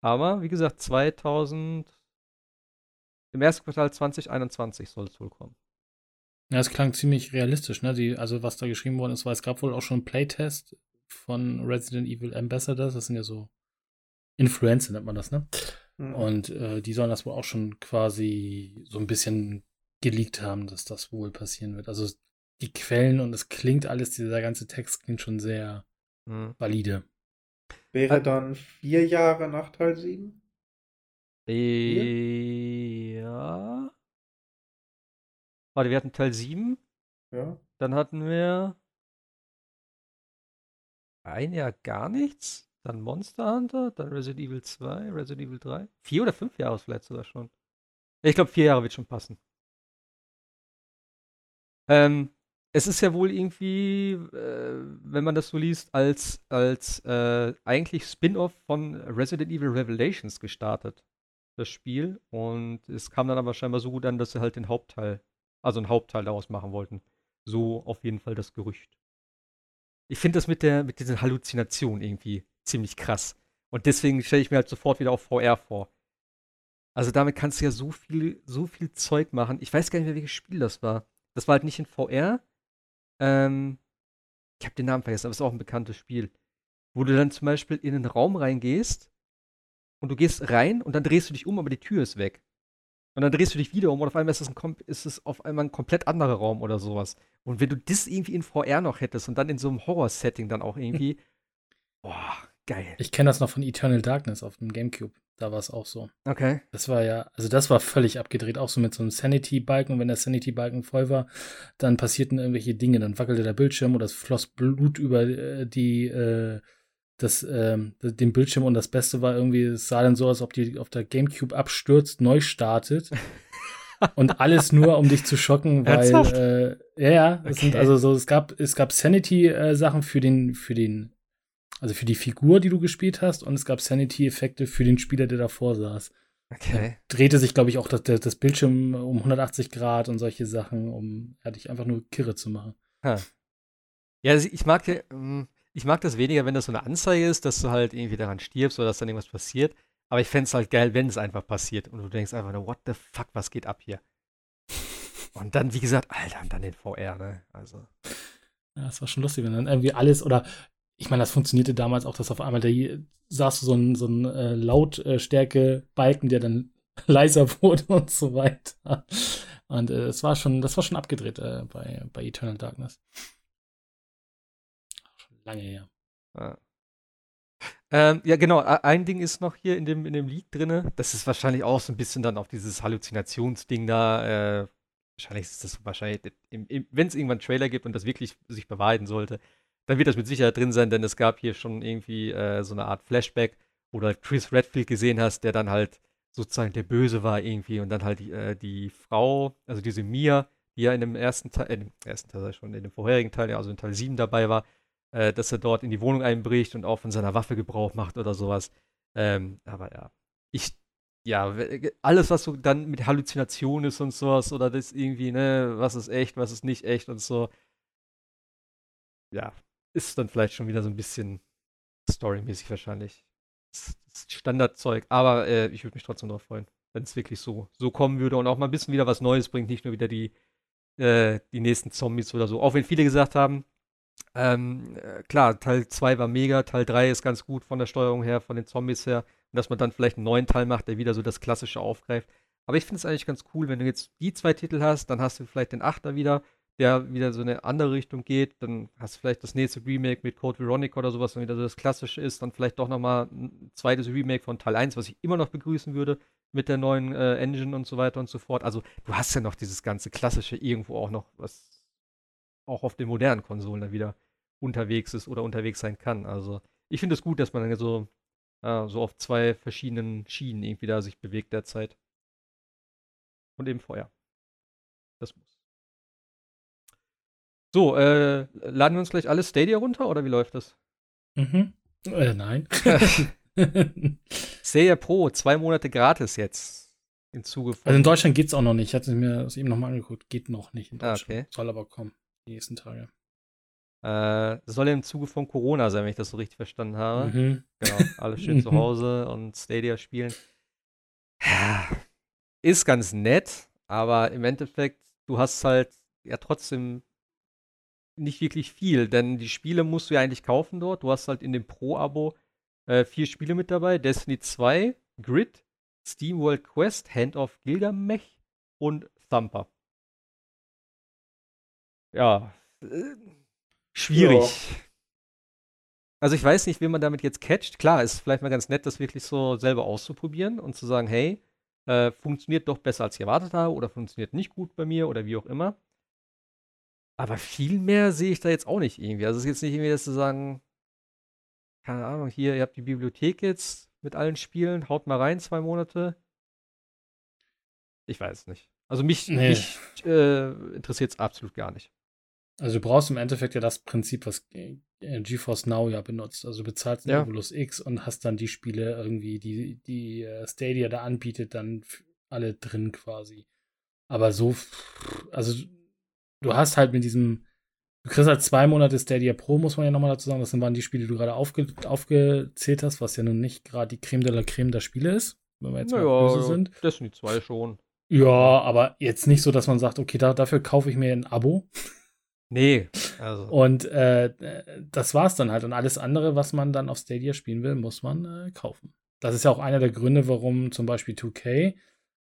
Aber wie gesagt, 2000 im ersten Quartal 2021 soll es wohl kommen. Ja, es klang ziemlich realistisch, ne? Die, also was da geschrieben worden ist, weil es gab wohl auch schon einen Playtest von Resident Evil Ambassadors. Das sind ja so Influencer, nennt man das, ne? Mhm. Und äh, die sollen das wohl auch schon quasi so ein bisschen geleakt haben, dass das wohl passieren wird. Also die Quellen und es klingt alles, dieser ganze Text klingt schon sehr Hm. valide. Wäre dann vier Jahre nach Teil 7? Ja. Warte, wir hatten Teil 7, Ja. dann hatten wir ein Jahr gar nichts, dann Monster Hunter, dann Resident Evil 2, Resident Evil 3. Vier oder fünf Jahre vielleicht sogar schon. Ich glaube, vier Jahre wird schon passen. Ähm, es ist ja wohl irgendwie, äh, wenn man das so liest, als, als äh, eigentlich Spin-off von Resident Evil Revelations gestartet, das Spiel. Und es kam dann aber scheinbar so gut an, dass sie halt den Hauptteil, also einen Hauptteil daraus machen wollten. So auf jeden Fall das Gerücht. Ich finde das mit der, mit diesen Halluzinationen irgendwie ziemlich krass. Und deswegen stelle ich mir halt sofort wieder auf VR vor. Also damit kannst du ja so viel, so viel Zeug machen. Ich weiß gar nicht mehr, welches Spiel das war. Das war halt nicht in VR. Ähm, ich habe den Namen vergessen, aber es ist auch ein bekanntes Spiel. wo du dann zum Beispiel in einen Raum reingehst und du gehst rein und dann drehst du dich um, aber die Tür ist weg. Und dann drehst du dich wieder um und auf einmal ist es, ein, ist es auf einmal ein komplett anderer Raum oder sowas. Und wenn du das irgendwie in VR noch hättest und dann in so einem Horror-Setting dann auch irgendwie, boah, geil. Ich kenne das noch von Eternal Darkness auf dem Gamecube. Da war es auch so. Okay. Das war ja, also das war völlig abgedreht, auch so mit so einem Sanity-Balken. Und wenn der Sanity-Balken voll war, dann passierten irgendwelche Dinge. Dann wackelte der Bildschirm oder es floss Blut über äh, die, äh, das, äh, den Bildschirm. Und das Beste war irgendwie, es sah dann so aus, als ob die auf der Gamecube abstürzt, neu startet. und alles nur, um dich zu schocken, weil, äh, ja, ja, es okay. sind also so, es gab, es gab Sanity-Sachen für den, für den also für die Figur, die du gespielt hast, und es gab Sanity-Effekte für den Spieler, der davor saß. Okay. Da drehte sich, glaube ich, auch das, das, Bildschirm um 180 Grad und solche Sachen, um ja, dich einfach nur kirre zu machen. Ha. Ja, ich mag, hm, ich mag das weniger, wenn das so eine Anzeige ist, dass du halt irgendwie daran stirbst oder dass dann irgendwas passiert. Aber ich fände es halt geil, wenn es einfach passiert und du denkst einfach nur, what the fuck, was geht ab hier? Und dann, wie gesagt, Alter, und dann den VR, ne? Also. Ja, es war schon lustig, wenn dann irgendwie alles oder ich meine, das funktionierte damals auch, dass auf einmal da saß so ein, so ein äh, Lautstärke-Balken, der dann leiser wurde und so weiter. Und äh, es war schon, das war schon abgedreht äh, bei, bei Eternal Darkness. Lange her. Ja. Ähm, ja, genau. Ein Ding ist noch hier in dem, in dem Lied drin. Das ist wahrscheinlich auch so ein bisschen dann auf dieses Halluzinationsding da. Äh, wahrscheinlich ist das wahrscheinlich, wenn es irgendwann einen Trailer gibt und das wirklich sich bewahrheiten sollte, dann wird das mit Sicherheit drin sein, denn es gab hier schon irgendwie äh, so eine Art Flashback, wo du halt Chris Redfield gesehen hast, der dann halt sozusagen der Böse war irgendwie und dann halt die, äh, die Frau, also diese Mia, die ja in dem ersten Teil, äh, dem ersten Teil schon, in dem vorherigen Teil, also in Teil 7 dabei war, äh, dass er dort in die Wohnung einbricht und auch von seiner Waffe Gebrauch macht oder sowas. Ähm, aber ja, ich, ja, alles, was so dann mit Halluzination ist und sowas, oder das irgendwie, ne, was ist echt, was ist nicht echt und so, ja, ist dann vielleicht schon wieder so ein bisschen storymäßig wahrscheinlich. Standardzeug. Aber äh, ich würde mich trotzdem darauf freuen, wenn es wirklich so, so kommen würde und auch mal ein bisschen wieder was Neues bringt, nicht nur wieder die, äh, die nächsten Zombies oder so. Auch wenn viele gesagt haben, ähm, äh, klar, Teil 2 war mega, Teil 3 ist ganz gut von der Steuerung her, von den Zombies her. Und dass man dann vielleicht einen neuen Teil macht, der wieder so das Klassische aufgreift. Aber ich finde es eigentlich ganz cool, wenn du jetzt die zwei Titel hast, dann hast du vielleicht den Achter wieder der wieder so eine andere Richtung geht. Dann hast du vielleicht das nächste Remake mit Code Veronica oder sowas, wenn wieder so das Klassische ist. Dann vielleicht doch nochmal ein zweites Remake von Teil 1, was ich immer noch begrüßen würde mit der neuen äh, Engine und so weiter und so fort. Also du hast ja noch dieses ganze Klassische irgendwo auch noch, was auch auf den modernen Konsolen dann wieder unterwegs ist oder unterwegs sein kann. Also ich finde es gut, dass man dann so, äh, so auf zwei verschiedenen Schienen irgendwie da sich bewegt derzeit. Und eben vorher. Das muss. So, äh, laden wir uns gleich alles Stadia runter oder wie läuft das? Mhm. Äh, nein. Stadia Pro, zwei Monate gratis jetzt. Im Zuge von. Also in Deutschland geht es auch noch nicht. Ich hatte mir das eben nochmal angeguckt. Geht noch nicht in Deutschland. Okay. Soll aber kommen, die nächsten Tage. Äh, soll im Zuge von Corona sein, wenn ich das so richtig verstanden habe. Mhm. Genau, alle schön zu Hause und Stadia spielen. Ja, ist ganz nett, aber im Endeffekt, du hast halt ja trotzdem nicht wirklich viel, denn die Spiele musst du ja eigentlich kaufen dort. Du hast halt in dem Pro-Abo äh, vier Spiele mit dabei: Destiny 2, Grid, Steam World Quest, Hand of Gilgamesh und Thumper. Ja, äh, schwierig. Ja. Also ich weiß nicht, wie man damit jetzt catcht. Klar, ist vielleicht mal ganz nett, das wirklich so selber auszuprobieren und zu sagen, hey, äh, funktioniert doch besser als ich erwartet habe oder funktioniert nicht gut bei mir oder wie auch immer. Aber viel mehr sehe ich da jetzt auch nicht irgendwie. Also es ist jetzt nicht irgendwie, dass zu sagen, keine Ahnung, hier, ihr habt die Bibliothek jetzt mit allen Spielen, haut mal rein, zwei Monate. Ich weiß es nicht. Also mich, nee. mich äh, interessiert es absolut gar nicht. Also du brauchst im Endeffekt ja das Prinzip, was äh, GeForce Now ja benutzt. Also du bezahlst ja. Oculus X und hast dann die Spiele irgendwie, die, die äh, Stadia da anbietet, dann alle drin quasi. Aber so, also du hast halt mit diesem, du kriegst halt zwei Monate Stadia Pro, muss man ja nochmal dazu sagen. Das waren die Spiele, die du gerade aufge, aufgezählt hast, was ja nun nicht gerade die Creme de la Creme der Spiele ist, wenn wir jetzt naja, mal böse sind. Destiny 2 schon. Ja, aber jetzt nicht so, dass man sagt, okay, da, dafür kaufe ich mir ein Abo. Nee. Also. Und äh, das war's dann halt. Und alles andere, was man dann auf Stadia spielen will, muss man äh, kaufen. Das ist ja auch einer der Gründe, warum zum Beispiel 2K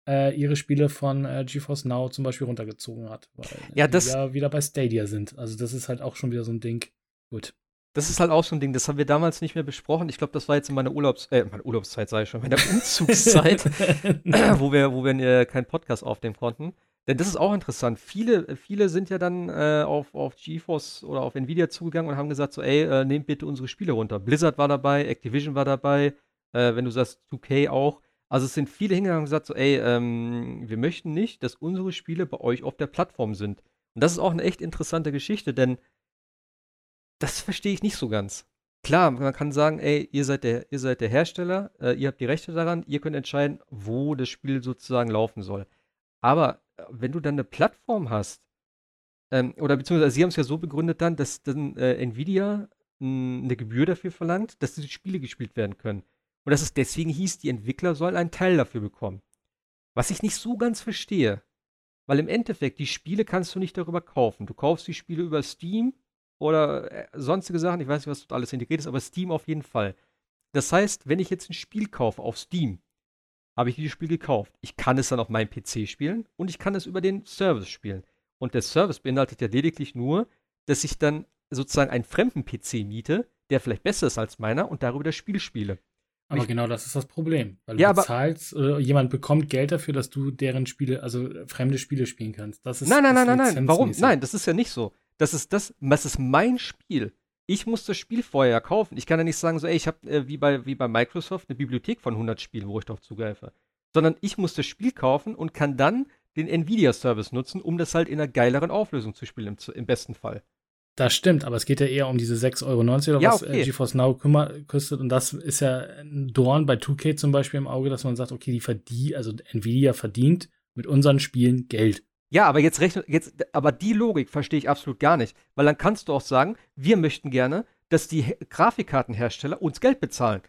äh, ihre Spiele von äh, GeForce Now zum Beispiel runtergezogen hat. Weil ja, das die ja wieder bei Stadia sind. Also das ist halt auch schon wieder so ein Ding. Gut. Das ist halt auch so ein Ding, das haben wir damals nicht mehr besprochen. Ich glaube, das war jetzt in meiner Urlaubs äh, meine Urlaubszeit, sage ich schon, meiner Umzugszeit, wo wir, wo wir äh, keinen Podcast aufnehmen konnten. Denn das ist auch interessant. Viele, viele sind ja dann äh, auf, auf GeForce oder auf Nvidia zugegangen und haben gesagt: so, ey, äh, nehmt bitte unsere Spiele runter. Blizzard war dabei, Activision war dabei, äh, wenn du sagst 2K auch. Also es sind viele hingegangen und gesagt: so, ey, ähm, wir möchten nicht, dass unsere Spiele bei euch auf der Plattform sind. Und das ist auch eine echt interessante Geschichte, denn das verstehe ich nicht so ganz. Klar, man kann sagen, ey, ihr seid der, ihr seid der Hersteller, äh, ihr habt die Rechte daran, ihr könnt entscheiden, wo das Spiel sozusagen laufen soll. Aber äh, wenn du dann eine Plattform hast, ähm, oder beziehungsweise sie haben es ja so begründet dann, dass dann äh, Nvidia eine Gebühr dafür verlangt, dass diese Spiele gespielt werden können. Und dass es deswegen hieß, die Entwickler sollen einen Teil dafür bekommen. Was ich nicht so ganz verstehe. Weil im Endeffekt, die Spiele kannst du nicht darüber kaufen. Du kaufst die Spiele über Steam oder äh, sonstige Sachen. Ich weiß nicht, was dort alles integriert ist, aber Steam auf jeden Fall. Das heißt, wenn ich jetzt ein Spiel kaufe auf Steam, habe ich dieses Spiel gekauft. Ich kann es dann auf meinem PC spielen und ich kann es über den Service spielen. Und der Service beinhaltet ja lediglich nur, dass ich dann sozusagen einen fremden PC miete, der vielleicht besser ist als meiner und darüber das Spiel spiele. Aber ich, genau das ist das Problem. Weil du ja, bezahlst, äh, jemand bekommt Geld dafür, dass du deren Spiele, also fremde Spiele spielen kannst. Das ist nein, nein, nein, nein, nein. Warum? Nein, das ist ja nicht so. Das ist das, das ist mein Spiel. Ich muss das Spiel vorher kaufen. Ich kann ja nicht sagen, so, ey, ich habe äh, wie, bei, wie bei Microsoft eine Bibliothek von 100 Spielen, wo ich darauf zugreife. Sondern ich muss das Spiel kaufen und kann dann den Nvidia-Service nutzen, um das halt in einer geileren Auflösung zu spielen, im, im besten Fall. Das stimmt, aber es geht ja eher um diese 6,90 Euro oder ja, was äh, okay. äh, GeForce Now kostet. Und das ist ja ein Dorn bei 2K zum Beispiel im Auge, dass man sagt, okay, die verdient, also Nvidia verdient mit unseren Spielen Geld. Ja, aber jetzt rechnet, jetzt, aber die Logik verstehe ich absolut gar nicht. Weil dann kannst du auch sagen, wir möchten gerne, dass die Grafikkartenhersteller uns Geld bezahlen.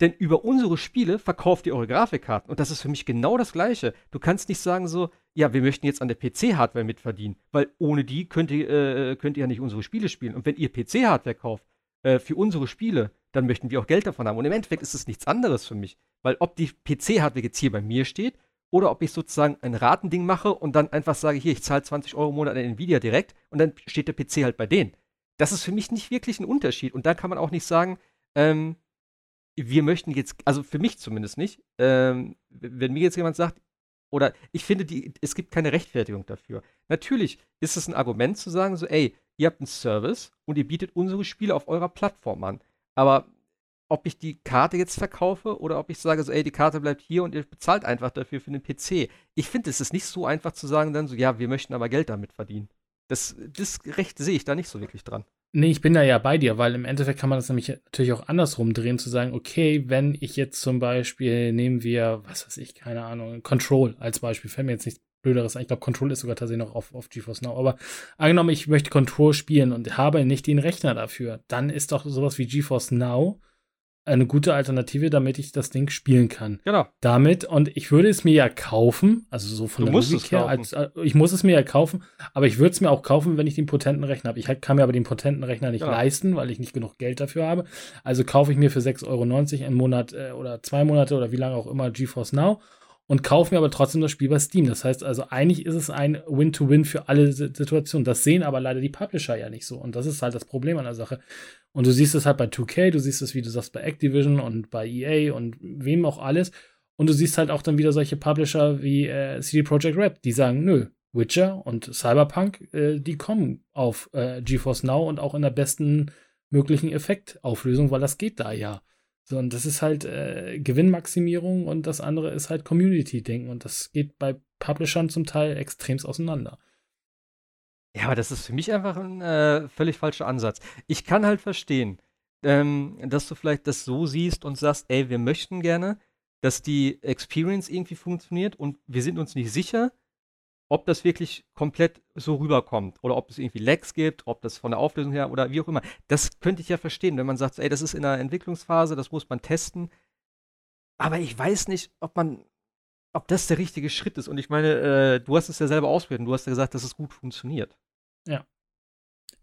Denn über unsere Spiele verkauft ihr eure Grafikkarten. Und das ist für mich genau das Gleiche. Du kannst nicht sagen so, ja, wir möchten jetzt an der PC-Hardware mitverdienen, weil ohne die könnt ihr, äh, könnt ihr ja nicht unsere Spiele spielen. Und wenn ihr PC-Hardware kauft äh, für unsere Spiele, dann möchten wir auch Geld davon haben. Und im Endeffekt ist es nichts anderes für mich. Weil ob die PC-Hardware jetzt hier bei mir steht oder ob ich sozusagen ein Ratending mache und dann einfach sage, hier, ich zahle 20 Euro im Monat an Nvidia direkt und dann steht der PC halt bei denen. Das ist für mich nicht wirklich ein Unterschied. Und da kann man auch nicht sagen, ähm, wir möchten jetzt, also für mich zumindest nicht, ähm, wenn mir jetzt jemand sagt, oder ich finde, die, es gibt keine Rechtfertigung dafür. Natürlich ist es ein Argument zu sagen, so, ey, ihr habt einen Service und ihr bietet unsere Spiele auf eurer Plattform an. Aber ob ich die Karte jetzt verkaufe oder ob ich sage, so, ey, die Karte bleibt hier und ihr bezahlt einfach dafür für den PC. Ich finde, es ist nicht so einfach zu sagen, dann so, ja, wir möchten aber Geld damit verdienen. Das, das Recht sehe ich da nicht so wirklich dran. Nee, ich bin da ja bei dir, weil im Endeffekt kann man das nämlich natürlich auch andersrum drehen, zu sagen, okay, wenn ich jetzt zum Beispiel, nehmen wir, was weiß ich, keine Ahnung, Control als Beispiel, fällt mir jetzt nichts Blöderes ein. Ich glaube, Control ist sogar tatsächlich noch auf, auf GeForce Now. Aber angenommen, ich möchte Control spielen und habe nicht den Rechner dafür, dann ist doch sowas wie GeForce Now eine gute Alternative, damit ich das Ding spielen kann. Genau. Damit, und ich würde es mir ja kaufen, also so von du der Musik her, als, äh, ich muss es mir ja kaufen, aber ich würde es mir auch kaufen, wenn ich den potenten Rechner habe. Ich kann mir aber den potenten Rechner nicht genau. leisten, weil ich nicht genug Geld dafür habe. Also kaufe ich mir für 6,90 Euro im Monat äh, oder zwei Monate oder wie lange auch immer GeForce Now und kaufe mir aber trotzdem das Spiel bei Steam. Das heißt also, eigentlich ist es ein Win-to-Win -Win für alle Situationen. Das sehen aber leider die Publisher ja nicht so. Und das ist halt das Problem an der Sache. Und du siehst es halt bei 2K, du siehst es, wie du sagst, bei Activision und bei EA und wem auch alles. Und du siehst halt auch dann wieder solche Publisher wie äh, CD Projekt Red, die sagen, nö, Witcher und Cyberpunk, äh, die kommen auf äh, GeForce Now und auch in der besten möglichen Effektauflösung, weil das geht da ja. So, und das ist halt äh, Gewinnmaximierung und das andere ist halt Community-Denken und das geht bei Publishern zum Teil extremst auseinander. Ja, aber das ist für mich einfach ein äh, völlig falscher Ansatz. Ich kann halt verstehen, ähm, dass du vielleicht das so siehst und sagst, ey, wir möchten gerne, dass die Experience irgendwie funktioniert und wir sind uns nicht sicher, ob das wirklich komplett so rüberkommt oder ob es irgendwie Lags gibt, ob das von der Auflösung her oder wie auch immer. Das könnte ich ja verstehen, wenn man sagt, ey, das ist in der Entwicklungsphase, das muss man testen. Aber ich weiß nicht, ob man ob das der richtige Schritt ist. Und ich meine, äh, du hast es ja selber ausprobiert und du hast ja gesagt, dass es gut funktioniert. Ja.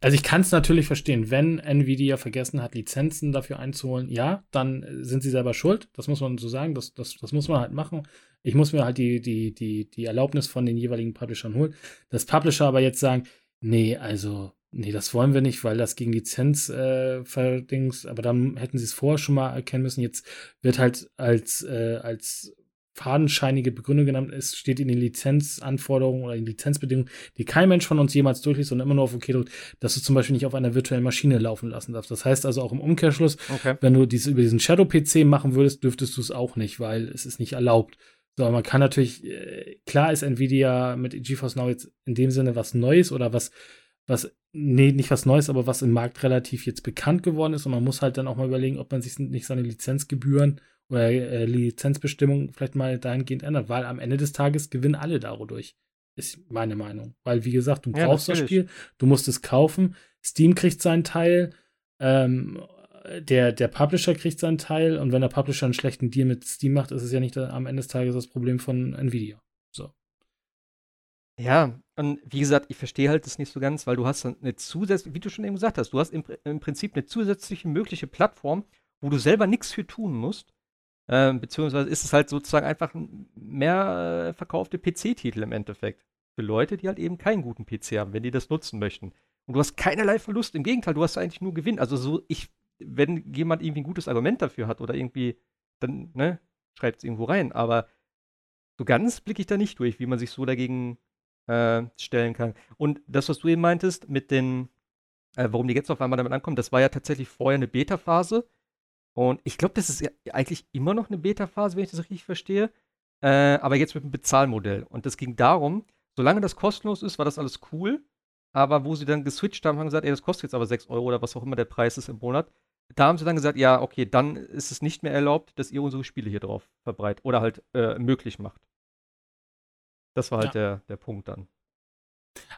Also ich kann es natürlich verstehen, wenn Nvidia vergessen hat, Lizenzen dafür einzuholen, ja, dann sind sie selber schuld. Das muss man so sagen, das, das, das muss man halt machen. Ich muss mir halt die, die, die, die Erlaubnis von den jeweiligen Publishern holen. Das Publisher aber jetzt sagen, nee, also, nee, das wollen wir nicht, weil das gegen Lizenz äh, verdings, aber dann hätten sie es vorher schon mal erkennen müssen. Jetzt wird halt als, äh, als fadenscheinige Begründung genannt ist, steht in den Lizenzanforderungen oder in Lizenzbedingungen, die kein Mensch von uns jemals durchliest und immer nur auf OK drückt, dass du zum Beispiel nicht auf einer virtuellen Maschine laufen lassen darfst. Das heißt also auch im Umkehrschluss, okay. wenn du dies über diesen Shadow-PC machen würdest, dürftest du es auch nicht, weil es ist nicht erlaubt. So, man kann natürlich, äh, klar ist Nvidia mit GeForce Now jetzt in dem Sinne was Neues oder was, was, nee, nicht was Neues, aber was im Markt relativ jetzt bekannt geworden ist und man muss halt dann auch mal überlegen, ob man sich nicht seine Lizenzgebühren oder äh, Lizenzbestimmungen vielleicht mal dahingehend ändert, weil am Ende des Tages gewinnen alle dadurch. Ist meine Meinung. Weil, wie gesagt, du brauchst ja, das Spiel, du musst es kaufen, Steam kriegt seinen Teil, ähm, der, der Publisher kriegt seinen Teil und wenn der Publisher einen schlechten Deal mit Steam macht, ist es ja nicht am Ende des Tages das Problem von Nvidia. So. Ja, und wie gesagt, ich verstehe halt das nicht so ganz, weil du hast eine zusätzliche, wie du schon eben gesagt hast, du hast im, im Prinzip eine zusätzliche mögliche Plattform, wo du selber nichts für tun musst ähm, beziehungsweise ist es halt sozusagen einfach mehr äh, verkaufte PC-Titel im Endeffekt. Für Leute, die halt eben keinen guten PC haben, wenn die das nutzen möchten. Und du hast keinerlei Verlust. Im Gegenteil, du hast eigentlich nur Gewinn. Also so, ich, wenn jemand irgendwie ein gutes Argument dafür hat oder irgendwie, dann, ne, schreibt es irgendwo rein. Aber so ganz blicke ich da nicht durch, wie man sich so dagegen äh, stellen kann. Und das, was du eben meintest, mit den, äh, warum die jetzt auf einmal damit ankommen, das war ja tatsächlich vorher eine Beta-Phase. Und ich glaube, das ist ja eigentlich immer noch eine Beta-Phase, wenn ich das richtig verstehe. Äh, aber jetzt mit einem Bezahlmodell. Und das ging darum, solange das kostenlos ist, war das alles cool. Aber wo sie dann geswitcht haben, haben gesagt, ey, das kostet jetzt aber 6 Euro oder was auch immer der Preis ist im Monat. Da haben sie dann gesagt, ja, okay, dann ist es nicht mehr erlaubt, dass ihr unsere Spiele hier drauf verbreitet oder halt äh, möglich macht. Das war halt ja. der, der Punkt dann.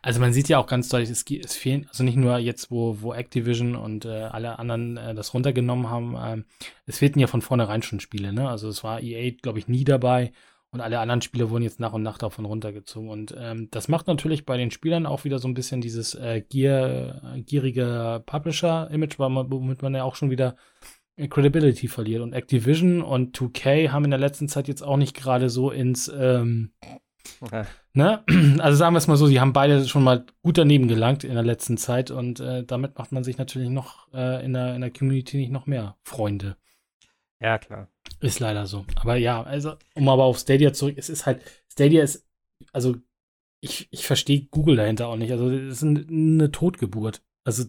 Also man sieht ja auch ganz deutlich, es, es fehlen, also nicht nur jetzt, wo, wo Activision und äh, alle anderen äh, das runtergenommen haben, ähm, es fehlten ja von vornherein schon Spiele, ne? Also es war EA, glaube ich, nie dabei und alle anderen Spiele wurden jetzt nach und nach davon runtergezogen. Und ähm, das macht natürlich bei den Spielern auch wieder so ein bisschen dieses äh, gier, gierige Publisher-Image, womit man ja auch schon wieder Credibility verliert. Und Activision und 2K haben in der letzten Zeit jetzt auch nicht gerade so ins ähm, Okay. Ne? Also sagen wir es mal so, sie haben beide schon mal gut daneben gelangt in der letzten Zeit und äh, damit macht man sich natürlich noch äh, in, der, in der Community nicht noch mehr Freunde. Ja, klar. Ist leider so. Aber ja, also, um aber auf Stadia zurück, es ist halt, Stadia ist, also ich, ich verstehe Google dahinter auch nicht. Also, es ist eine Totgeburt. Also,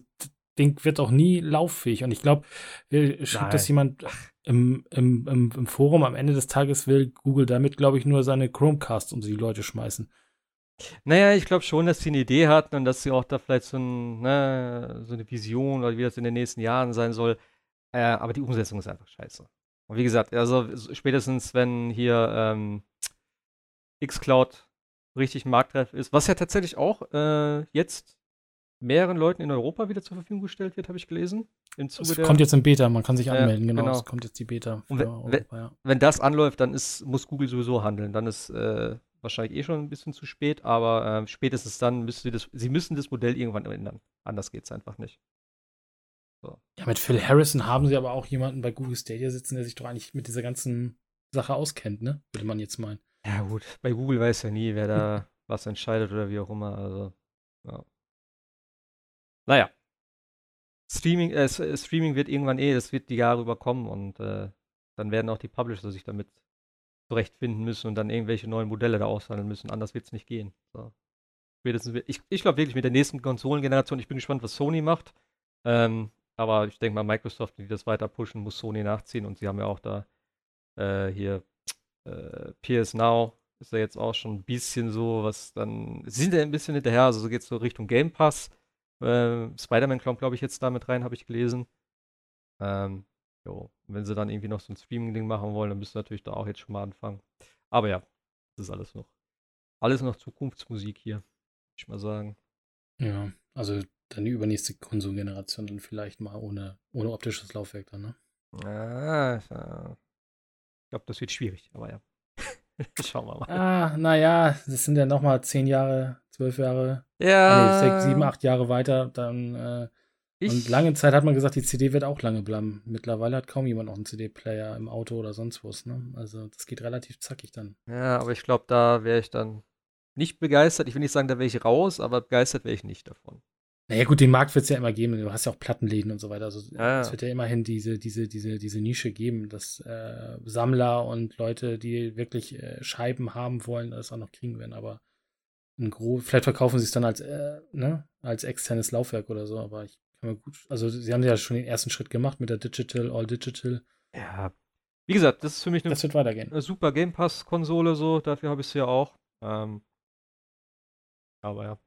Ding wird auch nie lauffähig. Und ich glaube, schreibt das jemand im, im, im, im, Forum, am Ende des Tages will Google damit, glaube ich, nur seine Chromecasts unter die Leute schmeißen. Naja, ich glaube schon, dass sie eine Idee hatten und dass sie auch da vielleicht so, ein, ne, so eine Vision oder wie das in den nächsten Jahren sein soll. Äh, aber die Umsetzung ist einfach scheiße. Und wie gesagt, also spätestens wenn hier ähm, Xcloud richtig marktreif ist, was ja tatsächlich auch äh, jetzt mehreren Leuten in Europa wieder zur Verfügung gestellt wird, habe ich gelesen. Im Zuge es kommt jetzt in Beta, man kann sich anmelden, genau. genau. Es kommt jetzt die Beta. Wenn, Europa, ja. wenn, das anläuft, dann ist, muss Google sowieso handeln. Dann ist äh, wahrscheinlich eh schon ein bisschen zu spät, aber äh, spätestens dann müssen sie das, sie müssen das Modell irgendwann ändern. Anders geht es einfach nicht. So. Ja, mit Phil Harrison haben sie aber auch jemanden bei Google Stadia sitzen, der sich doch eigentlich mit dieser ganzen Sache auskennt, ne? Würde man jetzt meinen. Ja, gut, bei Google weiß ja nie, wer da was entscheidet oder wie auch immer. Also, ja. Naja. Streaming, äh, äh, Streaming wird irgendwann eh, das wird die Jahre überkommen und äh, dann werden auch die Publisher sich damit zurechtfinden müssen und dann irgendwelche neuen Modelle da aushandeln müssen. Anders wird es nicht gehen. So. ich ich glaube wirklich mit der nächsten Konsolengeneration, ich bin gespannt, was Sony macht. Ähm, aber ich denke mal, Microsoft, die das weiter pushen, muss Sony nachziehen und sie haben ja auch da äh, hier äh, PS Now ist ja jetzt auch schon ein bisschen so, was dann, sie sind ja ein bisschen hinterher, also so geht es so Richtung Game Pass. Äh, Spider-Man kommt, glaube ich, jetzt da mit rein, habe ich gelesen. Ähm, jo. wenn sie dann irgendwie noch so ein Streaming-Ding machen wollen, dann müssen sie natürlich da auch jetzt schon mal anfangen. Aber ja, das ist alles noch. Alles noch Zukunftsmusik hier, würde ich mal sagen. Ja, also dann die übernächste Konsumgeneration dann vielleicht mal ohne, ohne optisches Laufwerk dann, ne? Ja, ich glaube, das wird schwierig, aber ja. Schauen wir mal. Ah, naja, das sind ja nochmal zehn Jahre, zwölf Jahre, Ja. nee, sechs, sieben, acht Jahre weiter. Dann, äh, Ich, und lange Zeit hat man gesagt, die CD wird auch lange bleiben. Mittlerweile hat kaum jemand noch einen CD-Player im Auto oder sonst was. Ne? Also das geht relativ zackig dann. Ja, aber ich glaube, da wäre ich dann nicht begeistert. Ich will nicht sagen, da wäre ich raus, aber begeistert wäre ich nicht davon. Naja, gut, den Markt wird es ja immer geben. Du hast ja auch Plattenläden und so weiter. Also Ja, es wird ja immerhin diese, diese, diese, diese Nische geben, dass äh, Sammler und Leute, die wirklich äh, Scheiben haben wollen, das auch noch kriegen werden. Aber ein Gro vielleicht verkaufen sie es dann als, äh, ne, als externes Laufwerk oder so. Aber ich kann mir gut, also sie haben ja schon den ersten Schritt gemacht mit der Digital, All Digital. Ja. Wie gesagt, das ist für mich eine, Das wird weitergehen. eine super Game Pass-Konsole, so. Dafür habe ich sie ja auch. Ähm, aber ja.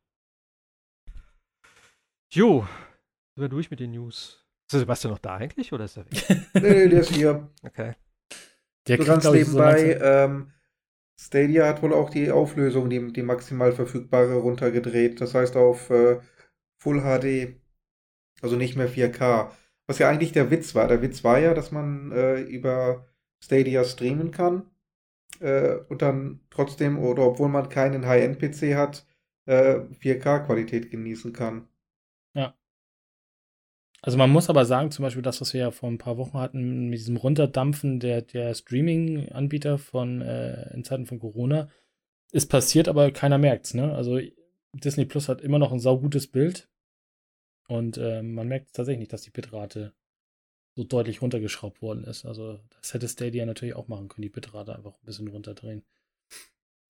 Jo, sind wir durch mit den News. Ist der Sebastian noch da eigentlich oder ist er weg? Nee, nee, der ist hier. Okay. Der So ganz so nebenbei, langsam- ähm, Stadia hat wohl auch die Auflösung, die, die maximal verfügbare, runtergedreht. Das heißt auf äh, Full HD, also nicht mehr 4K. Was ja eigentlich der Witz war. Der Witz war ja, dass man äh, über Stadia streamen kann äh, und dann trotzdem, oder obwohl man keinen High-End-PC hat, äh, 4K-Qualität genießen kann. Also man muss aber sagen, zum Beispiel das, was wir ja vor ein paar Wochen hatten, mit diesem Runterdampfen der, der Streaming-Anbieter von äh, in Zeiten von Corona, ist passiert, aber keiner merkt's, ne? Also Disney Plus hat immer noch ein saugutes Bild und äh, man merkt tatsächlich nicht, dass die Bitrate so deutlich runtergeschraubt worden ist. Also das hätte Stadia natürlich auch machen können, die Bitrate einfach ein bisschen runterdrehen.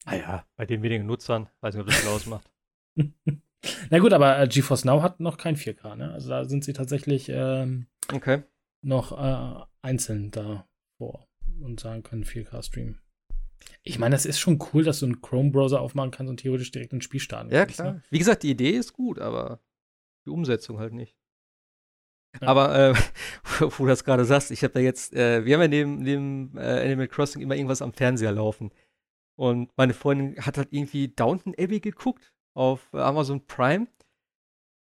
Ah ja, bei den wenigen Nutzern, weiß nicht, ob das viel ausmacht. Na gut, aber äh, GeForce Now hat noch kein 4K, ne? Also da sind sie tatsächlich ähm, Okay. noch äh, einzeln da vor und sagen können 4K streamen. Ich meine, das ist schon cool, dass du einen Chrome-Browser aufmachen kannst und theoretisch direkt ein Spiel starten Ja, kannst. klar. Ne? Wie gesagt, die Idee ist gut, aber die Umsetzung halt nicht. Ja. Aber, äh, wo du das gerade sagst, ich habe da jetzt, äh, wir haben ja neben, neben äh, Animal Crossing immer irgendwas am Fernseher laufen. Und meine Freundin hat halt irgendwie Downton Abbey geguckt auf Amazon Prime.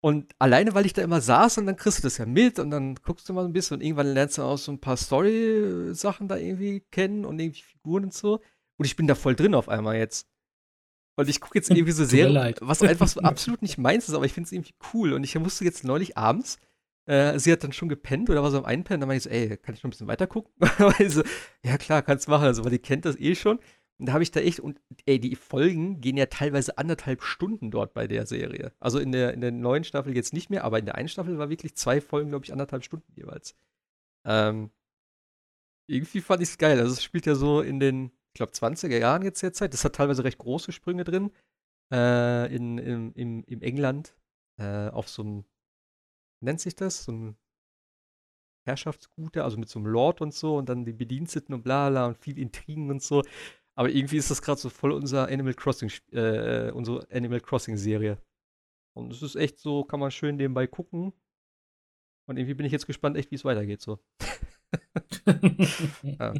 Und alleine, weil ich da immer saß und dann kriegst du das ja mit und dann guckst du mal so ein bisschen und irgendwann lernst du auch so ein paar Story-Sachen da irgendwie kennen und irgendwie Figuren und so. Und ich bin da voll drin auf einmal jetzt. Und ich gucke jetzt irgendwie so Serien, was einfach so absolut nicht meins ist, aber ich finde es irgendwie cool. Und ich musste jetzt neulich abends, äh, sie hat dann schon gepennt oder war so am Einpennen, dann meinte ich so, ey, kann ich noch ein bisschen weiter gucken? so, ja klar, kannst machen, also, weil die kennt das eh schon. Und da habe ich da echt, und ey, die Folgen gehen ja teilweise anderthalb Stunden dort bei der Serie. Also in der, in der neuen Staffel jetzt nicht mehr, aber in der einen Staffel war wirklich zwei Folgen, glaube ich, anderthalb Stunden jeweils. Ähm, irgendwie fand ich es geil. Also es spielt ja so in den, ich glaube, 20er Jahren jetzt derzeit. Das hat teilweise recht große Sprünge drin. Äh, in, im, im, im England. Äh, auf so einem, nennt sich das? So ein Herrschaftsguter, also mit so einem Lord und so und dann die Bediensteten und bla bla und viel Intrigen und so. Aber irgendwie ist das gerade so voll unser Animal Crossing, äh, unsere Animal Crossing Serie. Und es ist echt so, kann man schön nebenbei gucken. Und irgendwie bin ich jetzt gespannt, echt, wie es weitergeht so. Ja,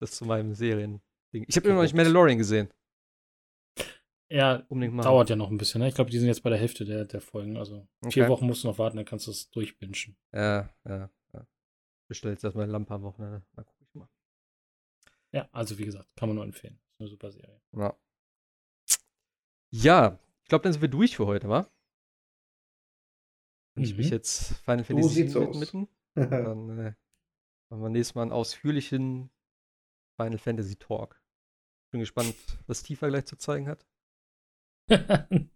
das zu meinem Serien-Ding. Ich habe immer noch nicht. Mandalorian gesehen. ja, dauert ja noch ein bisschen. Ne? Ich glaube, die sind jetzt bei der Hälfte der, der Folgen. Also vier Okay. Wochen musst du noch warten, dann kannst du es durchbingen. Ja, ja, ja. Bestellt jetzt erstmal eine Lampe am Wochenende. Mal. Ja, also wie gesagt, kann man nur empfehlen. Ist eine super Serie. Ja. Ja, ich glaube, dann sind wir durch für heute, wa? Wenn ich mich Mhm. jetzt Final So Fantasy aus. widmeten, dann äh, machen wir nächstes Mal einen ausführlichen Final Fantasy Talk. Bin gespannt, was Tifa gleich zu zeigen hat.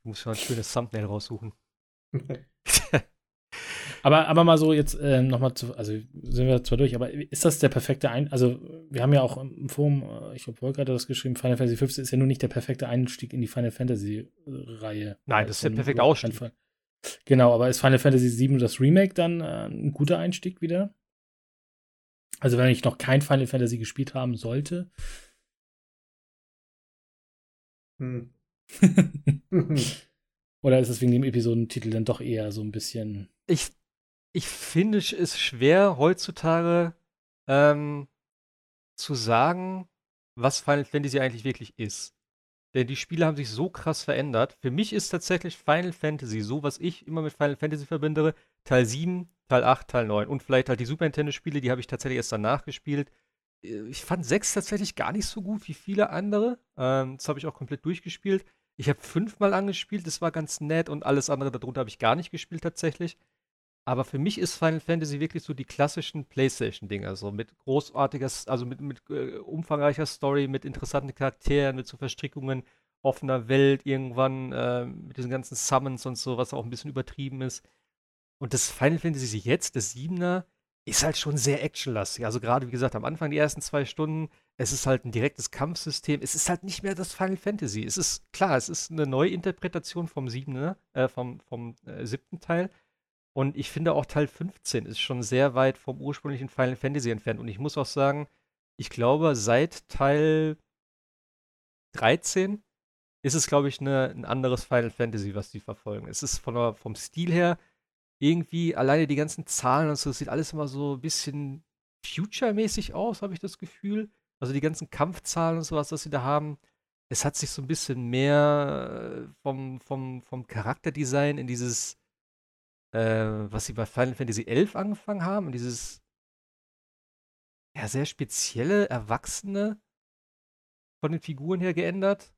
Ich muss schon ein schönes Thumbnail raussuchen. Aber, aber mal so jetzt äh, nochmal zu, also sind wir zwar durch, aber ist das der perfekte Ein, also wir haben ja auch im Forum, äh, ich glaube, Volker hat das geschrieben, Final Fantasy 15 ist ja nur nicht der perfekte Einstieg in die Final Fantasy Reihe. Nein, das ist der Also, perfekte auf Ausstieg. Fall. Genau, aber ist Final Fantasy 7 das Remake dann äh, ein guter Einstieg wieder? Also wenn ich noch kein Final Fantasy gespielt haben sollte. Hm. Oder ist es wegen dem Episodentitel dann doch eher so ein bisschen. ich, ich finde es schwer heutzutage ähm, zu sagen, was Final Fantasy eigentlich wirklich ist. Denn die Spiele haben sich so krass verändert. Für mich ist tatsächlich Final Fantasy so, was ich immer mit Final Fantasy verbinde, Teil 7, Teil 8, Teil 9 und vielleicht halt die Super Nintendo-Spiele, die habe ich tatsächlich erst danach gespielt. äh, ich fand 6 tatsächlich gar nicht so gut wie viele andere. Ähm, das habe ich auch komplett durchgespielt. Ich habe fünfmal angespielt, das war ganz nett und alles andere darunter habe ich gar nicht gespielt tatsächlich. Aber für mich ist Final Fantasy wirklich so die klassischen PlayStation-Dinger, so mit großartiger, also mit, mit äh, umfangreicher Story, mit interessanten Charakteren, mit so Verstrickungen, offener Welt irgendwann, äh, mit diesen ganzen Summons und so, was auch ein bisschen übertrieben ist. Und das Final Fantasy jetzt, das Siebener, ist halt schon sehr actionlastig. Also gerade, wie gesagt, am Anfang die ersten zwei Stunden, es ist halt ein direktes Kampfsystem. Es ist halt nicht mehr das Final Fantasy. Es ist, klar, es ist eine Neuinterpretation vom Siebener, äh, vom, vom äh, siebten Teil und ich finde auch Teil 15 ist schon sehr weit vom ursprünglichen Final Fantasy entfernt. Und ich muss auch sagen, ich glaube, seit Teil 13 ist es, glaube ich, ne, ein anderes Final Fantasy, was die verfolgen. Es ist von vom Stil her irgendwie alleine die ganzen Zahlen und so, es sieht alles immer so ein bisschen Future-mäßig aus, habe ich das Gefühl. Also die ganzen Kampfzahlen und sowas, was sie da haben. Es hat sich so ein bisschen mehr vom, vom, vom Charakterdesign in dieses äh, was sie bei Final Fantasy XI angefangen haben, und dieses ja, sehr spezielle, erwachsene von den Figuren her geändert.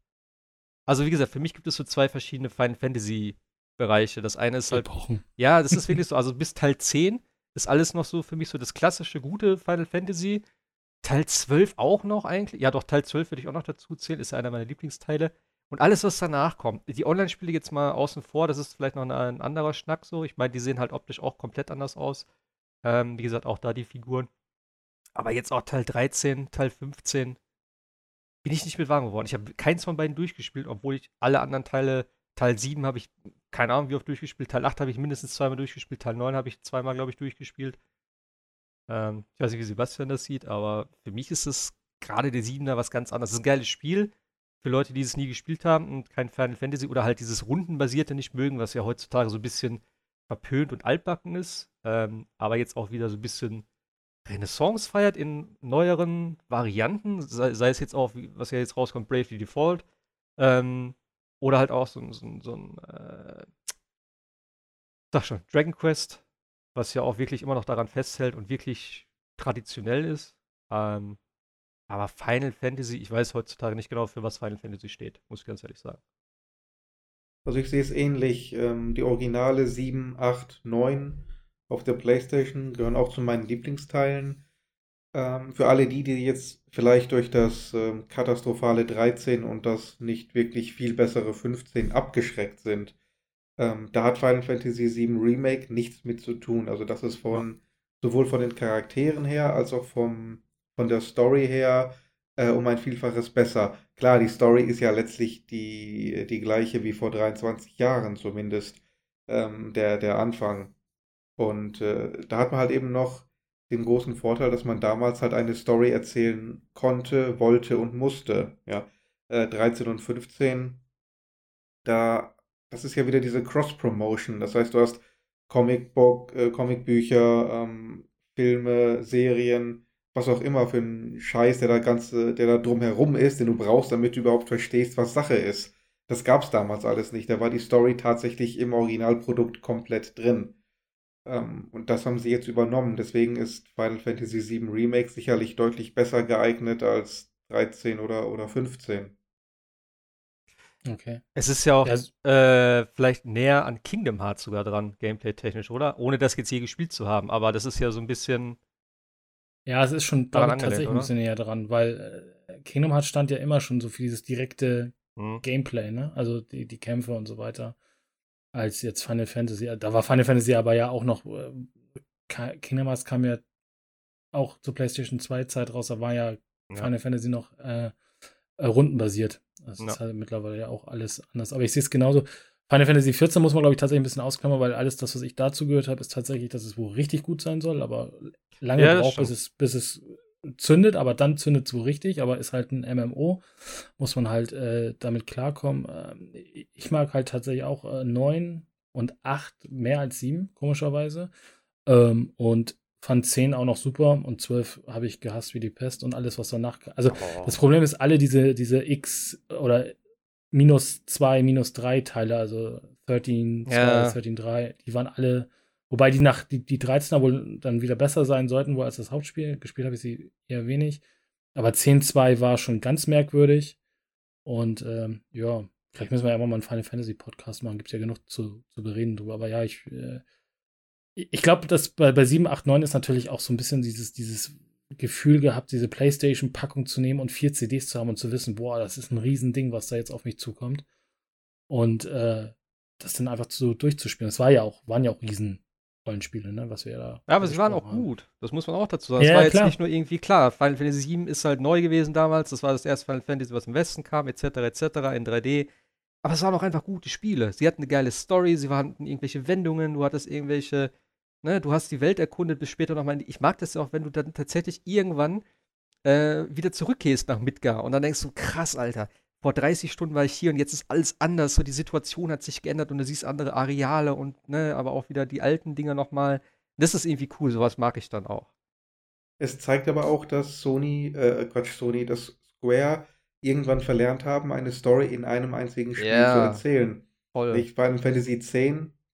Also, wie gesagt, für mich gibt es so zwei verschiedene Final Fantasy Bereiche. Das eine ist halt. Epochen. Ja, das ist wirklich so. Also, bis Teil 10 ist alles noch so für mich so das klassische, gute Final Fantasy. Teil 12 auch noch eigentlich. Ja, doch, Teil 12 würde ich auch noch dazu zählen. Ist ja einer meiner Lieblingsteile. Und alles, was danach kommt, die Online-Spiele jetzt mal außen vor, das ist vielleicht noch ein, anderer Schnack so. Ich meine, die sehen halt optisch auch komplett anders aus. Ähm, wie gesagt, auch da die Figuren. Aber jetzt auch Teil 13, Teil 15 bin ich nicht mit warm geworden. Ich habe keins von beiden durchgespielt, obwohl ich alle anderen Teile, Teil 7 habe ich keine Ahnung wie oft durchgespielt, Teil 8 habe ich mindestens zweimal durchgespielt, Teil 9 habe ich zweimal, glaube ich, durchgespielt. Ähm, ich weiß nicht, wie Sebastian das sieht, aber für mich ist es gerade der 7er was ganz anderes. Es ist ein geiles Spiel, für Leute, die es nie gespielt haben und kein Final Fantasy oder halt dieses Rundenbasierte nicht mögen, was ja heutzutage so ein bisschen verpönt und altbacken ist, ähm, aber jetzt auch wieder so ein bisschen Renaissance feiert in neueren Varianten, sei, sei, es jetzt auch, was ja jetzt rauskommt, Bravely Default, ähm, oder halt auch so, so, so ein, äh, sag schon, Dragon Quest, was ja auch wirklich immer noch daran festhält und wirklich traditionell ist. Ähm, aber Final Fantasy, ich weiß heutzutage nicht genau, für was Final Fantasy steht, muss ich ganz ehrlich sagen. Also ich sehe es ähnlich. Ähm, die Originale 7, 8, 9 auf der PlayStation gehören auch zu meinen Lieblingsteilen. Ähm, für alle die, die jetzt vielleicht durch das ähm, katastrophale 13 und das nicht wirklich viel bessere 15 abgeschreckt sind, ähm, da hat Final Fantasy 7 Remake nichts mit zu tun. Also das ist von sowohl von den Charakteren her als auch vom von der Story her äh, um ein Vielfaches besser. Klar, die Story ist ja letztlich die, die gleiche wie vor 23 Jahren zumindest, ähm, der, der Anfang. Und äh, da hat man halt eben noch den großen Vorteil, dass man damals halt eine Story erzählen konnte, wollte und musste. Ja, äh, 13 und 15, da, das ist ja wieder diese Cross-Promotion. Das heißt, du hast Comicbook, äh, Comicbücher, ähm, Filme, Serien, was auch immer für ein Scheiß, der da ganze, der da drumherum ist, den du brauchst, damit du überhaupt verstehst, was Sache ist. Das gab's damals alles nicht. Da war die Story tatsächlich im Originalprodukt komplett drin. Ähm, und das haben sie jetzt übernommen. Deswegen ist Final Fantasy VII Remake sicherlich deutlich besser geeignet als 13 oder, oder 15. Okay. Es ist ja auch ja. Äh, vielleicht näher an Kingdom Hearts sogar dran, gameplay-technisch, oder? Ohne das jetzt je gespielt zu haben. Aber das ist ja so ein bisschen ja, es ist schon tatsächlich ein bisschen näher dran, weil äh, Kingdom Hearts stand ja immer schon so für dieses direkte mhm. Gameplay, ne? Also die, die Kämpfe und so weiter. Als jetzt Final Fantasy. Da war Final Fantasy aber ja auch noch. Äh, Kingdom Hearts kam ja auch zur PlayStation 2 Zeit raus, da war ja, ja. Final Fantasy noch äh, äh, rundenbasiert. Das ja. ist halt mittlerweile ja auch alles anders. Aber ich sehe es genauso. Final Fantasy 14 muss man, glaube ich, tatsächlich ein bisschen ausklammern, weil alles das, was ich dazu gehört habe, ist tatsächlich, dass es wohl richtig gut sein soll, aber lange ja, braucht, bis es, bis es zündet, aber dann zündet es wohl richtig, aber ist halt ein MMO, muss man halt äh, damit klarkommen. Äh, ich mag halt tatsächlich auch äh, 9 und 8 mehr als 7, komischerweise. Ähm, und fand 10 auch noch super und 12 habe ich gehasst wie die Pest und alles, was danach. Also oh. das Problem ist, alle diese, diese X oder minus 2, minus 3 Teile, also 13, 2, ja. 13, 3, die waren alle Wobei die nach die, die 13er wohl dann wieder besser sein sollten, wohl als das Hauptspiel. Gespielt habe ich sie eher wenig. Aber 10-2 war schon ganz merkwürdig. Und ähm, ja, vielleicht müssen wir ja mal einen Final Fantasy Podcast machen. Gibt es ja genug zu, zu bereden drüber. Aber ja, ich, äh, ich glaube, dass bei, bei 7, 8, 9 ist natürlich auch so ein bisschen dieses, dieses Gefühl gehabt, diese PlayStation-Packung zu nehmen und vier CDs zu haben und zu wissen, boah, das ist ein Riesending, was da jetzt auf mich zukommt. Und äh, das dann einfach so durchzuspielen. Das war ja auch, waren ja auch riesen Rollenspiele, ne, was wir da. Ja, aber sie waren auch haben. gut. Das muss man auch dazu sagen. Es ja, war jetzt klar. nicht nur irgendwie klar. Final Fantasy VII ist halt neu gewesen damals. Das war das erste Final Fantasy, was im Westen kam, etc., etc., in 3D. Aber es waren auch einfach gute Spiele. Sie hatten eine geile Story, sie hatten irgendwelche Wendungen, du hattest irgendwelche, ne, du hast die Welt erkundet bis später nochmal. Ich mag das ja auch, wenn du dann tatsächlich irgendwann äh, wieder zurückgehst nach Midgar und dann denkst du, krass, Alter, vor 30 Stunden war ich hier und jetzt ist alles anders. So die Situation hat sich geändert und du siehst andere Areale und, ne, aber auch wieder die alten Dinger nochmal. Das ist irgendwie cool, sowas mag ich dann auch. Es zeigt aber auch, dass Sony, äh, Quatsch, Sony, dass Square irgendwann verlernt haben, eine Story in einem einzigen Spiel yeah. zu erzählen. Voll. Ich, Final Fantasy X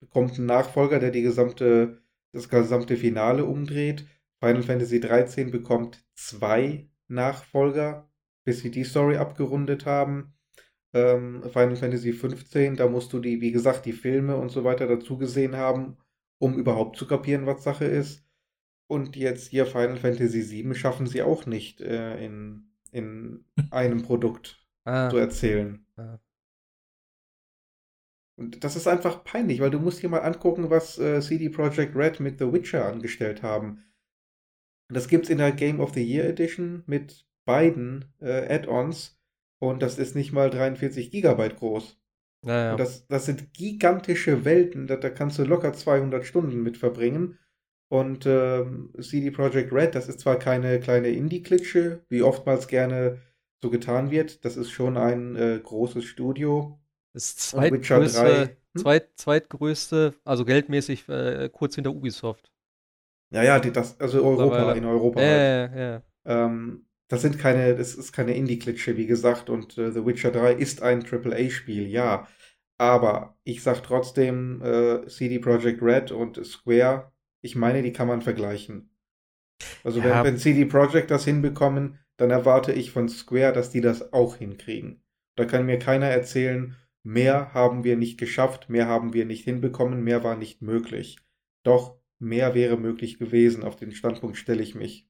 bekommt einen Nachfolger, der die gesamte, das gesamte Finale umdreht. Final Fantasy 13 bekommt zwei Nachfolger, bis sie die Story abgerundet haben. Ähm, Final Fantasy 15, da musst du die, wie gesagt, die Filme und so weiter dazu gesehen haben, um überhaupt zu kapieren, was Sache ist. Und jetzt hier Final Fantasy 7 schaffen sie auch nicht äh, in, in einem Produkt ah. zu erzählen. Ah. Und das ist einfach peinlich, weil du musst dir mal angucken, was äh, CD Projekt Red mit The Witcher angestellt haben. Das gibt's in der Game of the Year Edition mit beiden äh, Add-ons und das ist nicht mal 43 Gigabyte groß. Naja. Und das, das sind gigantische Welten, da, da kannst du locker 200 Stunden mit verbringen. Und ähm, CD Projekt Red, das ist zwar keine kleine Indie-Klitsche, wie oftmals gerne so getan wird, das ist schon ein äh, großes Studio. Das zweitgrößte, hm? zweit, zweitgrößte, also geldmäßig äh, kurz hinter Ubisoft. Ja, ja, die, das, also Europa, Aber, in Europa. Ja, halt. ja. Ähm, das sind keine, das ist keine Indie-Klitsche, wie gesagt, und äh, The Witcher 3 ist ein AAA-Spiel, ja. Aber ich sag trotzdem, äh, CD Projekt Red und Square, ich meine, die kann man vergleichen. Also ja. wenn, wenn CD Projekt das hinbekommen, dann erwarte ich von Square, dass die das auch hinkriegen. Da kann mir keiner erzählen, mehr haben wir nicht geschafft, mehr haben wir nicht hinbekommen, mehr war nicht möglich. Doch mehr wäre möglich gewesen. Auf den Standpunkt stelle ich mich.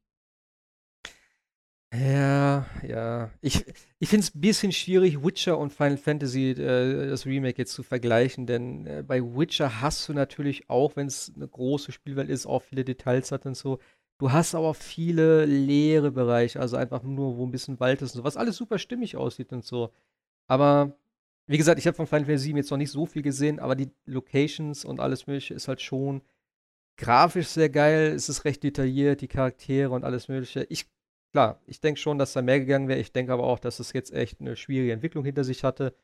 Ja, ja. Ich, ich finde es ein bisschen schwierig, Witcher und Final Fantasy, äh, das Remake jetzt zu vergleichen, denn äh, bei Witcher hast du natürlich auch, wenn es eine große Spielwelt ist, auch viele Details hat und so. Du hast aber viele leere Bereiche, also einfach nur, wo ein bisschen Wald ist und so, was alles super stimmig aussieht und so. Aber wie gesagt, ich habe von Final Fantasy 7 jetzt noch nicht so viel gesehen, aber die Locations und alles Mögliche ist halt schon grafisch sehr geil, es ist recht detailliert, die Charaktere und alles Mögliche. Ich klar, ich denke schon, dass da mehr gegangen wäre. Ich denke aber auch, dass es jetzt echt eine schwierige Entwicklung hinter sich hatte.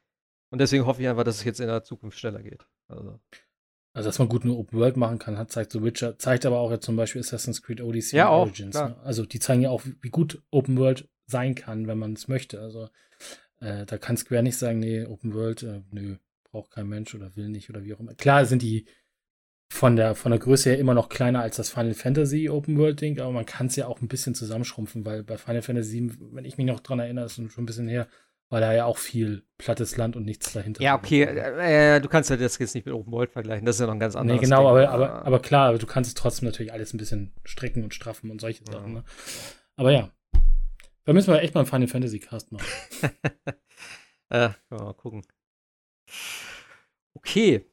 Und deswegen hoffe ich einfach, dass es jetzt in der Zukunft schneller geht. Also. Also, dass man gut eine Open World machen kann, hat zeigt so Witcher, zeigt aber auch jetzt zum Beispiel Assassin's Creed Odyssey ja, auch, Origins. Ne? Also, die zeigen ja auch, wie gut Open World sein kann, wenn man es möchte. Also, äh, da kann Square nicht sagen, nee, Open World, äh, nö, braucht kein Mensch oder will nicht oder wie auch immer. Klar sind die von der, von der Größe her immer noch kleiner als das Final Fantasy Open World Ding, aber man kann es ja auch ein bisschen zusammenschrumpfen, weil bei Final Fantasy 7, wenn ich mich noch dran erinnere, ist schon ein bisschen her, war da ja auch viel plattes Land und nichts dahinter. Ja, okay, äh, du kannst ja das jetzt nicht mit Open World vergleichen, das ist ja noch ein ganz anderes Nee, genau, aber, aber, aber klar, aber du kannst es trotzdem natürlich alles ein bisschen strecken und straffen und solche ja. Sachen. Ne? Aber ja, da müssen wir echt mal einen Final Fantasy Cast machen. äh, mal gucken. Okay,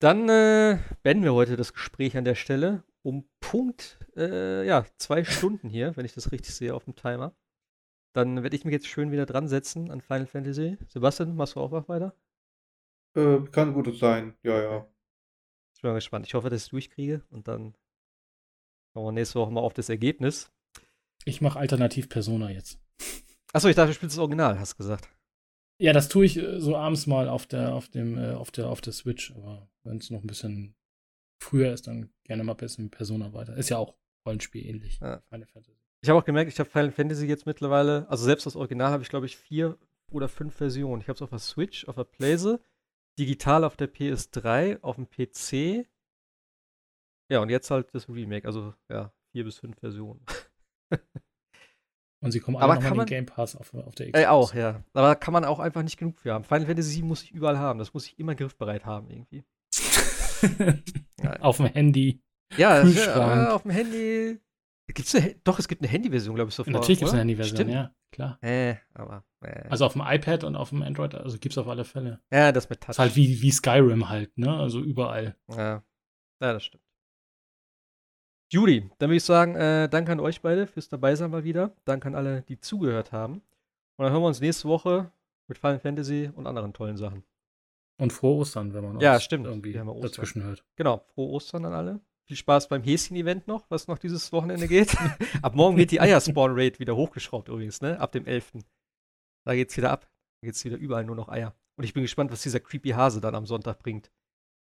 dann äh, beenden wir heute das Gespräch an der Stelle. Um Punkt, äh, ja, zwei Stunden hier, wenn ich das richtig sehe auf dem Timer. Dann werde ich mich jetzt schön wieder dran setzen an Final Fantasy. Sebastian, machst du auch was weiter? Äh, kann gut sein, ja, ja. Ich bin mal gespannt. Ich hoffe, dass ich es durchkriege und dann kommen wir nächste Woche mal auf das Ergebnis. Ich mache Alternativ Persona jetzt. Achso, ich dachte, du spielst das Original, hast du gesagt. Ja, das tue ich äh, so abends mal auf der, auf dem, äh, auf der, auf der Switch, aber wenn es noch ein bisschen früher ist, dann gerne mal ein bisschen Persona weiter. Ist ja auch Rollenspiel ähnlich. Ja. Final Fantasy. Ich habe auch gemerkt, ich habe Final Fantasy jetzt mittlerweile, also selbst das Original habe ich, glaube ich, vier oder fünf Versionen. Ich habe es auf der Switch, auf der Playse, digital auf der PS3, auf dem PC Ja, und jetzt halt das Remake, also ja, vier bis fünf Versionen. Und sie kommen alle Aber kann man- den Game Pass auf, auf der Xbox. Äh, auch, ja. Aber da kann man auch einfach nicht genug für haben. Final Fantasy 7 muss ich überall haben. Das muss ich immer griffbereit haben, irgendwie. Ja. auf dem Handy. Ja, Kühlschrank. äh, auf dem Handy. Gibt's eine, doch, es gibt eine Handyversion, glaube ich, sofort. Natürlich gibt es eine Handyversion, ja, klar. Äh, aber. Äh. Also auf dem iPad und auf dem Android, also gibt es auf alle Fälle. ja, das mit Touch. Ist halt wie, wie Skyrim halt, ne? Also überall. Ja. ja, das stimmt. Judy, dann würde ich sagen, äh, danke an euch beide fürs Dabeisein mal wieder. Danke an alle, die zugehört haben. Und dann hören wir uns nächste Woche mit Final Fantasy und anderen tollen Sachen. Und frohe Ostern, wenn man Ja, stimmt. irgendwie Wir haben Ostern. dazwischen hört. Genau, frohe Ostern an alle. Viel Spaß beim Häschen-Event noch, was noch dieses Wochenende geht. ab morgen wird die Eierspawn-Rate wieder hochgeschraubt übrigens, ne? Ab dem 11. Da geht's wieder ab. Da geht's wieder überall nur noch Eier. Und ich bin gespannt, was dieser creepy Hase dann am Sonntag bringt.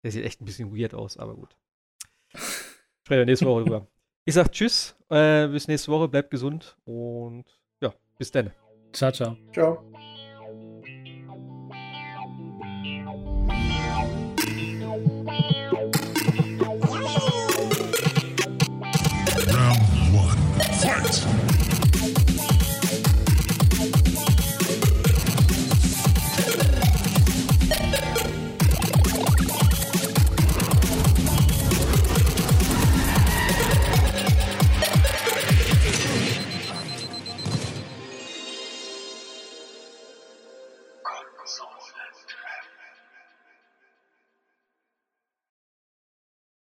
Der sieht echt ein bisschen weird aus, aber gut. Sprechen wir nächste Woche drüber. Ich sag Tschüss, äh, bis nächste Woche, bleibt gesund und ja, bis dann. Ciao, ciao. Ciao.